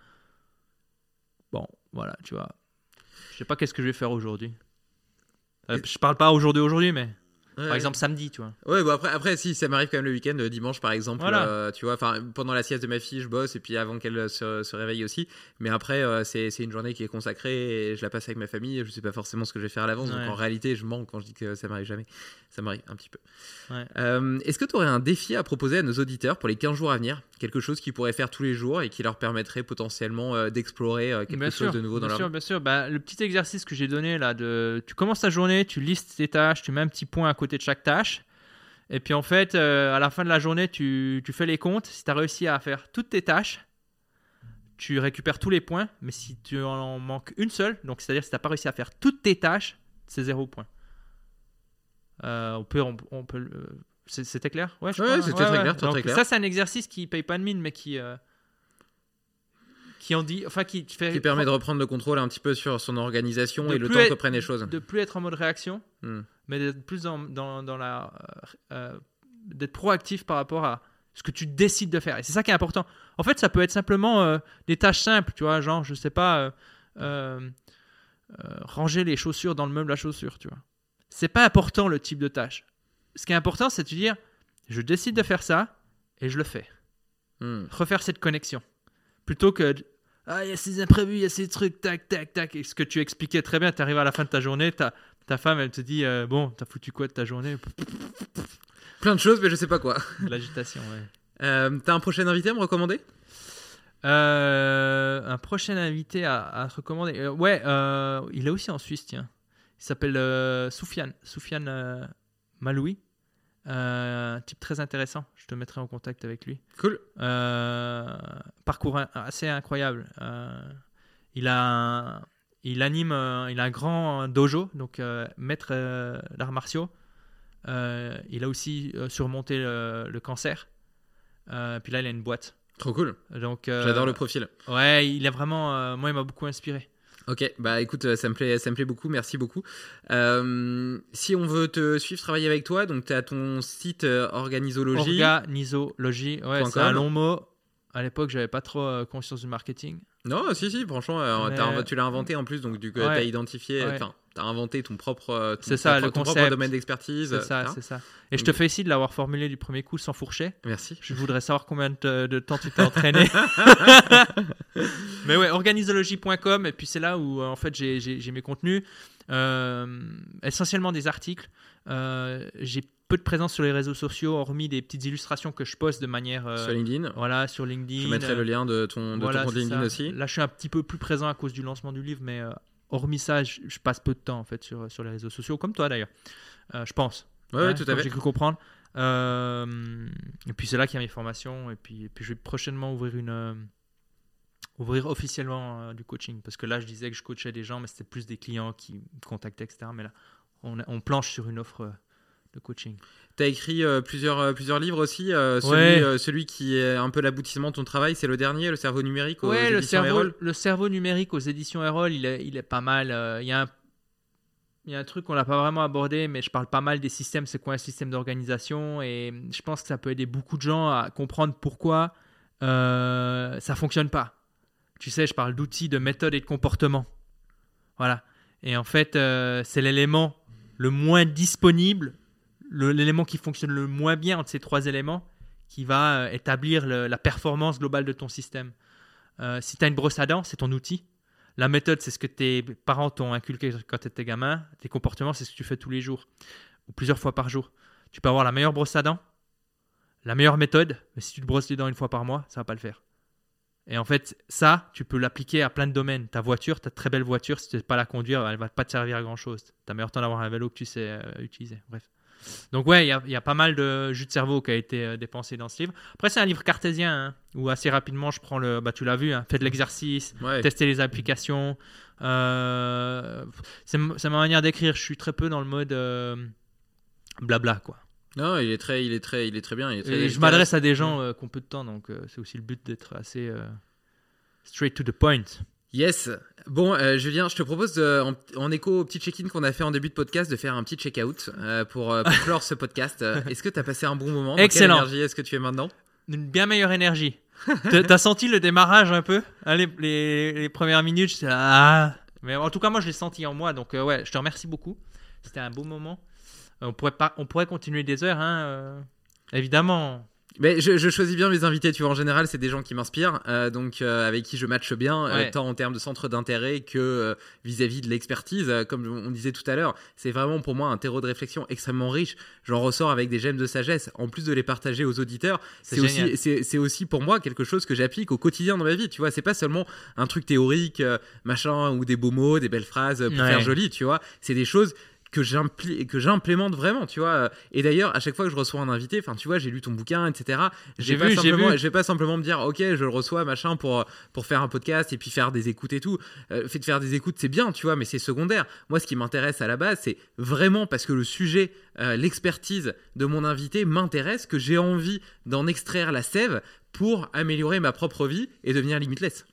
voilà, tu vois. Je sais pas qu'est-ce que je vais faire aujourd'hui. Euh, Je parle pas aujourd'hui, aujourd'hui, mais Ouais, par exemple samedi, tu vois. Ouais, bon après, après si ça m'arrive quand même le week-end, euh, dimanche par exemple, Voilà. euh, tu vois, enfin pendant la sieste de ma fille, je bosse et puis avant qu'elle euh, se, se réveille aussi. Mais après, euh, c'est une journée qui est consacrée et je la passe avec ma famille. Je sais pas forcément ce que je vais faire à l'avance, Ouais. donc en réalité, je mens quand je dis que ça m'arrive jamais. Ça m'arrive un petit peu. Ouais. Euh, Est-ce que tu aurais un défi à proposer à nos auditeurs pour les 15 jours à venir? Quelque chose qu'ils pourraient faire tous les jours et qui leur permettrait potentiellement d'explorer quelque Bien chose sûr, de nouveau dans bien leur sûr, vie? bien sûr. Bah, le petit exercice que j'ai donné là, de, tu commences ta journée, tu listes tes tâches, tu mets un petit point à côté de chaque tâche, et puis en fait, euh, à la fin de la journée, tu, tu fais les comptes. Si tu as réussi à faire toutes tes tâches, tu récupères tous les points, mais si tu en manques une seule, donc c'est-à-dire si tu n'as pas réussi à faire toutes tes tâches, c'est zéro point. Euh, on peut, on, on peut, c'était clair? Ouais, je Ouais, c'était très clair, très, Donc, très clair. Ça, c'est un exercice qui paye pas de mine, mais qui, euh, qui en dit, enfin qui fait Qui permet de reprendre le contrôle un petit peu sur son organisation et le temps être- que prennent les choses. de plus être en mode réaction, Hmm. mais d'être plus dans, dans, dans la euh, euh, d'être proactif par rapport à ce que tu décides de faire. Et c'est ça qui est important. En fait, ça peut être simplement euh, des tâches simples, tu vois, genre je sais pas euh, ranger les chaussures dans le meuble à chaussures, tu vois. C'est pas important le type de tâche. Ce qui est important, c'est de dire je décide de faire ça et je le fais. Hmm. Refaire cette connexion plutôt que ah il y a ces imprévus, il y a ces trucs tac tac tac et ce que tu expliquais très bien, tu arrives à la fin de ta journée, ta ta femme elle te dit euh, bon, t'as foutu quoi de ta journée? Plein de choses, mais je sais pas quoi. L'agitation, ouais. Euh, T'as un prochain invité à me recommander? Euh, un prochain invité à, à te recommander. Ouais, il est aussi en Suisse, tiens. Il s'appelle Soufiane, Soufiane Maloui. Euh, un type très intéressant. Je te mettrai en contact avec lui. Cool. Euh, parcours assez incroyable. Euh, il a il anime, il a un grand dojo, donc maître d'arts martiaux. Il a aussi surmonté le, le cancer. Puis là, il a une boîte. Trop cool. Donc, J'adore le profil. Ouais, il est vraiment. moi, il m'a beaucoup inspiré. Ok, bah écoute, euh, ça me plaît, ça me plaît beaucoup, merci beaucoup. Euh, si on veut te suivre, travailler avec toi, donc tu as ton site euh, Organisologie. Organisologie. Ouais, c'est un long mot. À l'époque, j'avais pas trop euh, conscience du marketing. Non, si, si, franchement, euh, Mais- tu l'as inventé en plus, donc du coup, Ouais. t'as identifié, Ouais. t'as inventé ton propre, euh, ton, ça, ta- le ton propre domaine d'expertise. C'est ça, c'est ça. Et je te félicite de l'avoir formulé du premier coup sans fourcher. Merci. Je voudrais savoir combien de, de temps tu t'es entraîné. Mais ouais, organisologie.com, et puis c'est là où euh, en fait j'ai- mes contenus. Euh, essentiellement des articles. Euh, j'ai peu de présence sur les réseaux sociaux, hormis des petites illustrations que je poste de manière. euh, Sur LinkedIn. Voilà, sur LinkedIn. Je mettrai le lien de ton, de Voilà, ton compte LinkedIn ça. aussi. Là, je suis un petit peu plus présent à cause du lancement du livre, mais euh, hormis ça, je, je passe peu de temps en fait sur, sur les réseaux sociaux, comme toi d'ailleurs. Euh, je pense. Ouais, ouais, tout à fait. J'ai cru comprendre. Euh, et puis c'est là qu'il y a mes formations. Et puis, et puis je vais prochainement ouvrir une. euh, ouvrir officiellement euh, du coaching. Parce que là, je disais que je coachais des gens, mais c'était plus des clients qui me contactaient, etc. Mais là, on, on planche sur une offre de coaching. Tu as écrit euh, plusieurs, euh, plusieurs livres aussi. euh, celui, Ouais. euh, celui qui est un peu l'aboutissement de ton travail, c'est le dernier, Le cerveau numérique aux Ouais, le éditions cerveau, Erol. le cerveau numérique aux éditions Erol, il est, il est pas mal. Il y a un il y a un truc qu'on n'a pas vraiment abordé, mais je parle pas mal des systèmes. C'est quoi un système d'organisation Et je pense que ça peut aider beaucoup de gens à comprendre pourquoi ça fonctionne pas. Tu sais, je parle d'outils, de méthodes et de comportement. Voilà. Et en fait, c'est l'élément le moins disponible, le- l'élément qui fonctionne le moins bien entre ces trois éléments, qui va euh, établir la performance globale de ton système. Euh, si tu as une brosse à dents, c'est ton outil. La méthode, c'est ce que tes parents t'ont inculqué quand tu étais gamin. Tes comportements, c'est ce que tu fais tous les jours ou plusieurs fois par jour. Tu peux avoir la meilleure brosse à dents, la meilleure méthode, mais si tu te brosses les dents une fois par mois, ça va pas le faire. Et en fait, ça, tu peux l'appliquer à plein de domaines. Ta voiture, ta très belle voiture, si tu ne sais pas la conduire, elle va pas te servir à grand chose. Tu as meilleur temps d'avoir un vélo que tu sais euh, utiliser. Bref. Donc ouais, il y a, il y a pas mal de jus de cerveau qui a été euh, dépensé dans ce livre. Après, c'est un livre cartésien hein, où assez rapidement, je prends le... Bah, tu l'as vu, hein, fais de l'exercice, Ouais. tester les applications. Euh, c'est ma manière d'écrire. Je suis très peu dans le mode euh, blabla, quoi. Non, il est très, il est très, il est très bien. il est très Et je m'adresse à des gens euh, qui ont peu de temps, donc c'est aussi le but d'être assez straight to the point. Yes. Bon, euh, Julien, je te propose, de, en, en écho au petit check-in qu'on a fait en début de podcast, de faire un petit check-out euh, pour, euh, pour clore ce podcast. Euh, Est-ce que tu as passé un bon moment? Dans Excellent. Quelle énergie est-ce que tu es maintenant? Une bien meilleure énergie. T'as senti le démarrage un peu? Hein, les, les- les premières minutes, j'étais là. ah. Mais en tout cas, moi, je l'ai senti en moi. Donc, ouais, je te remercie beaucoup. C'était un beau moment. On, pourrait pas, on pourrait continuer des heures, hein, évidemment. Mais je, je choisis bien mes invités, tu vois, en général, c'est des gens qui m'inspirent, euh, donc euh, avec qui je matche bien, euh, tant en termes de centre d'intérêt que vis-à-vis de l'expertise. Comme on disait tout à l'heure, c'est vraiment pour moi un terreau de réflexion extrêmement riche. J'en ressors avec des gemmes de sagesse, en plus de les partager aux auditeurs. C'est aussi, c'est pour moi quelque chose que j'applique au quotidien dans ma vie, tu vois. C'est pas seulement un truc théorique, machin, ou des beaux mots, des belles phrases pour Ouais. faire joli, tu vois. C'est des choses que j'implémente vraiment, tu vois. Et d'ailleurs, à chaque fois que je reçois un invité, enfin, tu vois, j'ai lu ton bouquin, etc. Je J'ai vais pas vu, j'ai simplement- vu. je vais pas simplement me dire, ok, je le reçois, machin, pour, pour faire un podcast et puis faire des écoutes et tout. Euh, fait de faire des écoutes, c'est bien, tu vois, mais c'est secondaire. Moi, ce qui m'intéresse à la base, c'est vraiment parce que le sujet, euh, l'expertise de mon invité m'intéresse, que j'ai envie d'en extraire la sève pour améliorer ma propre vie et devenir limitless.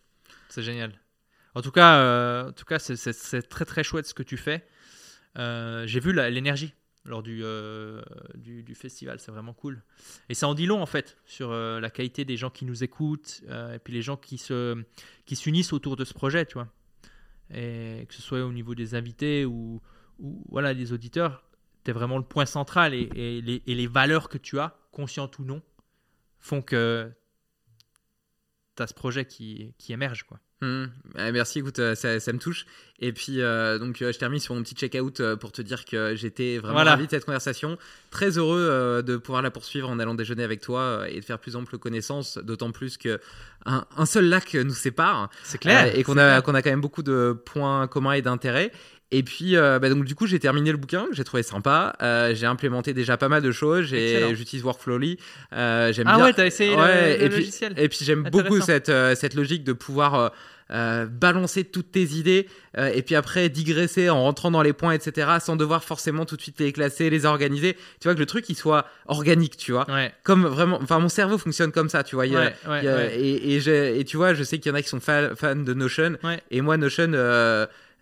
C'est génial. En tout cas, euh, en tout cas, c'est très très chouette ce que tu fais. Euh, J'ai vu l'énergie lors du, euh, du, festival, c'est vraiment cool. Et ça en dit long en fait sur euh, la qualité des gens qui nous écoutent et puis les gens qui se qui s'unissent autour de ce projet, tu vois. Et que ce soit au niveau des invités ou, voilà des auditeurs, tu es vraiment le point central et, et les, et les valeurs que tu as, conscientes ou non, font que tu as ce projet qui, qui émerge quoi. Hmm. Ouais, merci, écoute, euh, ça, ça me touche. Et puis, euh, donc, euh, je termine sur mon petit check-out pour te dire que j'étais vraiment Voilà. ravi de cette conversation. Très heureux de pouvoir la poursuivre en allant déjeuner avec toi et de faire plus ample connaissance, d'autant plus que un, un seul lac nous sépare. C'est clair. Et qu'on a, qu'on a quand même beaucoup de points communs et d'intérêts. Et puis, euh, bah, donc, du coup, j'ai terminé le bouquin, j'ai trouvé sympa. Euh, j'ai implémenté déjà pas mal de choses. J'utilise Workflowly. Euh, j'aime Ah bien. ouais, t'as essayé Ouais, le et puis, logiciel. Et puis, j'aime beaucoup cette, cette logique de pouvoir balancer toutes tes idées et puis après digresser en rentrant dans les points, etc., sans devoir forcément tout de suite les classer, les organiser. Tu vois, que le truc, il soit organique, tu vois. Ouais. Comme vraiment, enfin, mon cerveau fonctionne comme ça, tu vois. Il Ouais, il. Et, et, j'ai- et tu vois, je sais qu'il y en a qui sont fa- fans de Notion. Et moi, Notion,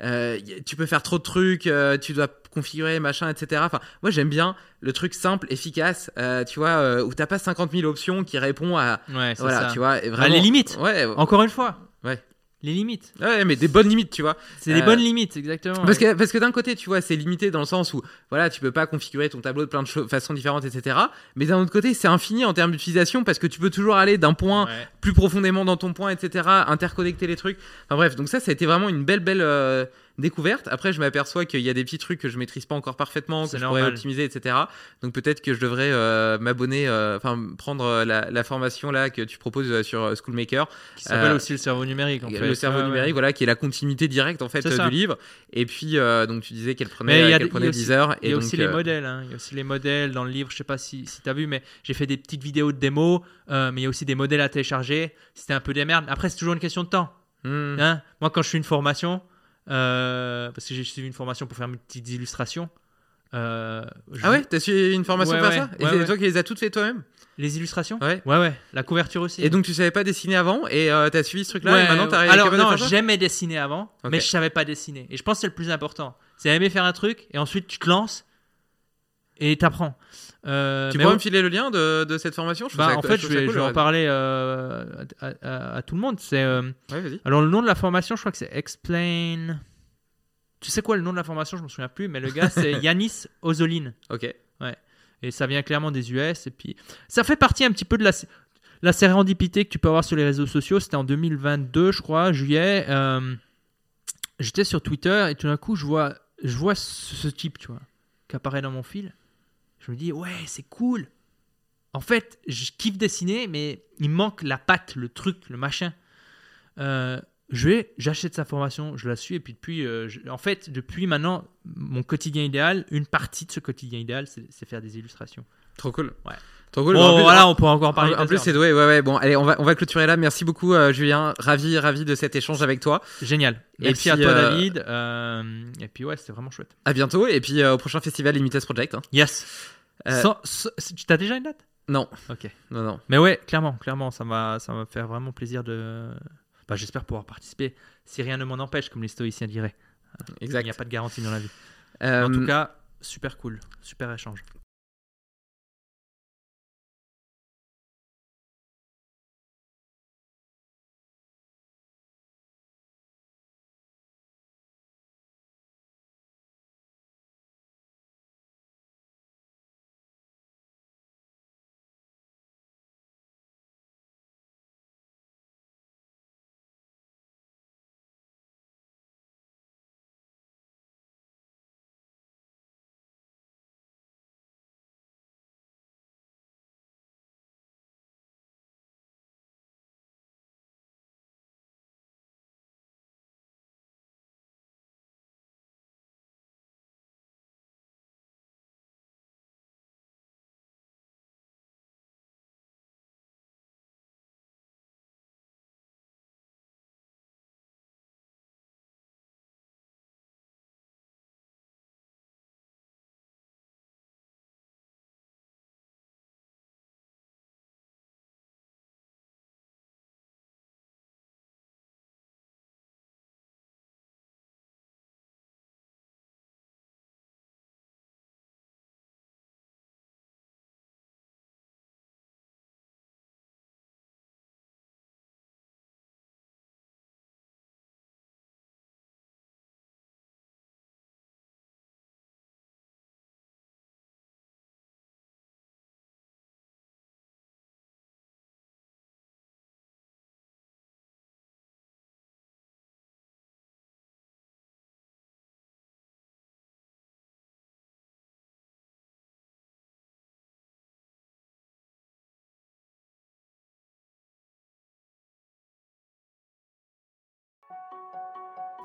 euh, tu peux faire trop de trucs, euh, tu dois configurer, machin, etc. Enfin, moi, j'aime bien le truc simple, efficace, euh, tu vois, où t'as pas 50 000 options qui répondent à. Ouais, Voilà, ça. tu vois. et vraiment- les limites. Ouais, Encore une fois. Ouais. Les limites. ouais, mais des bonnes limites, tu vois. C'est des Euh, bonnes limites, exactement. Parce que, parce que d'un côté, tu vois, c'est limité dans le sens où, voilà, tu peux pas configurer ton tableau de plein de façons différentes, etc. Mais d'un autre côté, c'est infini en termes d'utilisation parce que tu peux toujours aller d'un point Ouais. plus profondément dans ton point, etc. Interconnecter les trucs. Enfin bref, donc ça, ça a été vraiment une belle, belle euh, découverte. Après, je m'aperçois qu'il y a des petits trucs que je maîtrise pas encore parfaitement, que je pourrais optimiser, etc. Donc peut-être que je devrais euh, m'abonner, euh, enfin prendre euh, la, la formation là que tu proposes sur Schoolmaker. Qui s'appelle aussi le cerveau numérique. En fait. le cerveau ouais. numérique, voilà, qui est la continuité directe en fait du livre. Et puis, donc tu disais qu'elle prenait, qu'elle prenait a aussi, 10 heures. il y a aussi les modèles. hein. Il y a aussi les modèles dans le livre. Je sais pas si, si tu as vu, mais j'ai fait des petites vidéos de démo. mais il y a aussi des modèles à télécharger. C'était un peu des merdes. Après, c'est toujours une question de temps. hmm. Hein Moi, quand je fais une formation, euh, parce que j'ai suivi une formation pour faire mes petites illustrations. euh, je- Ah ouais, t'as suivi une formation Ouais, pour ouais, faire ça? Et ouais, c'est toi qui les as toutes faites toi-même? Les illustrations? Ouais. Ouais, ouais. La couverture aussi. Et donc tu savais pas dessiner avant et euh, t'as suivi ce truc-là Ouais, et maintenant t'arrives Alors non, j'aimais dessiner avant, mais je savais pas dessiner. Et je pense que c'est le plus important. C'est aimer faire un truc et ensuite tu te lances et t'apprends. Euh, Tu pourrais ouais, me filer le lien de, de cette formation? Je bah, ça- en fait, je vais, cool, je vais en ouais. parler euh, à, à- à tout le monde. C'est euh, Ouais, alors le nom de la formation, je crois que c'est Explain. Tu sais quoi le nom de la formation? Je me souviens plus, mais le gars c'est Yanis Ozolin. Ok. Et ça vient clairement des US. Et puis, ça fait partie un petit peu de la, la sérendipité que tu peux avoir sur les réseaux sociaux. C'était en 2022, je crois, juillet. J'étais sur Twitter et tout d'un coup, je vois, je vois ce, ce type, tu vois, qui apparaît dans mon fil. Je me dis, ouais, c'est cool. En fait, je kiffe dessiner, mais il manque la patte, le truc, le machin. Euh, je vais, j'achète sa formation, je la suis, et puis depuis, euh, je- en fait, depuis maintenant, mon quotidien idéal, une partie de ce quotidien idéal, c'est c'est faire des illustrations. Trop cool. Ouais. Bon, En plus- voilà, on pourra encore parler. En, plus, c'est doué. Ouais, ouais. Bon, allez, on va, on va clôturer là. Merci beaucoup, euh, Julien. Ravi, ravi de cet échange avec toi. Génial. Merci, Merci à toi, euh, David. euh, et puis, ouais, c'était vraiment chouette. À bientôt. Et puis, au prochain festival Limitless Project. hein. Yes. Sans- sans- tu as déjà une date? Non, Ok. non, non. Mais ouais, clairement, clairement, ça va, ça va me faire vraiment plaisir de. Bah, j'espère pouvoir participer. Si rien ne m'en empêche, comme les stoïciens diraient. Il Exact. n'y a pas de garantie dans la vie. Euh, En tout cas, super cool, super échange.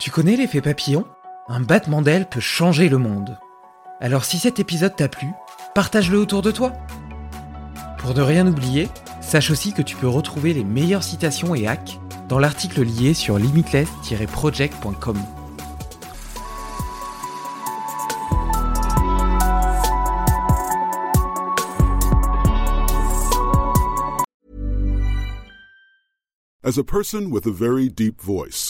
Tu connais l'effet papillon? Un battement d'aile peut changer le monde. Alors si cet épisode t'a plu, partage-le autour de toi. Pour ne rien oublier, sache aussi que tu peux retrouver les meilleures citations et hacks dans l'article lié sur limitless-project.com. As a person with a very deep voice,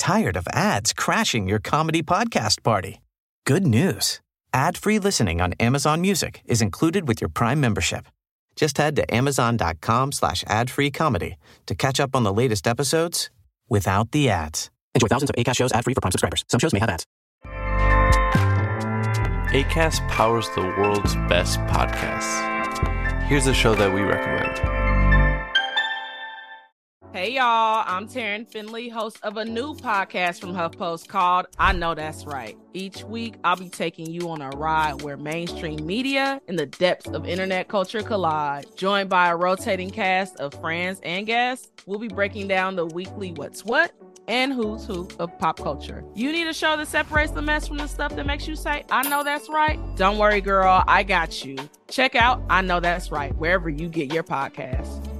Tired of ads crashing your comedy podcast party? Good news. Ad-free listening on Amazon Music is included with your Prime membership. Just head to amazon.com slash ad-free comedy to catch up on the latest episodes without the ads. Enjoy thousands of ACAST shows ad-free for Prime subscribers. Some shows may have ads. ACAST powers the world's best podcasts. Here's a show that we recommend. Hey y'all, I'm Taryn Finley, host of a new podcast from HuffPost called I Know That's Right. Each week, I'll be taking you on a ride where mainstream media and the depths of internet culture collide. Joined by a rotating cast of friends and guests, we'll be breaking down the weekly what's what and who's who of pop culture. You need a show that separates the mess from the stuff that makes you say, I know that's right? Don't worry, girl, I got you. Check out I Know That's Right wherever you get your podcasts.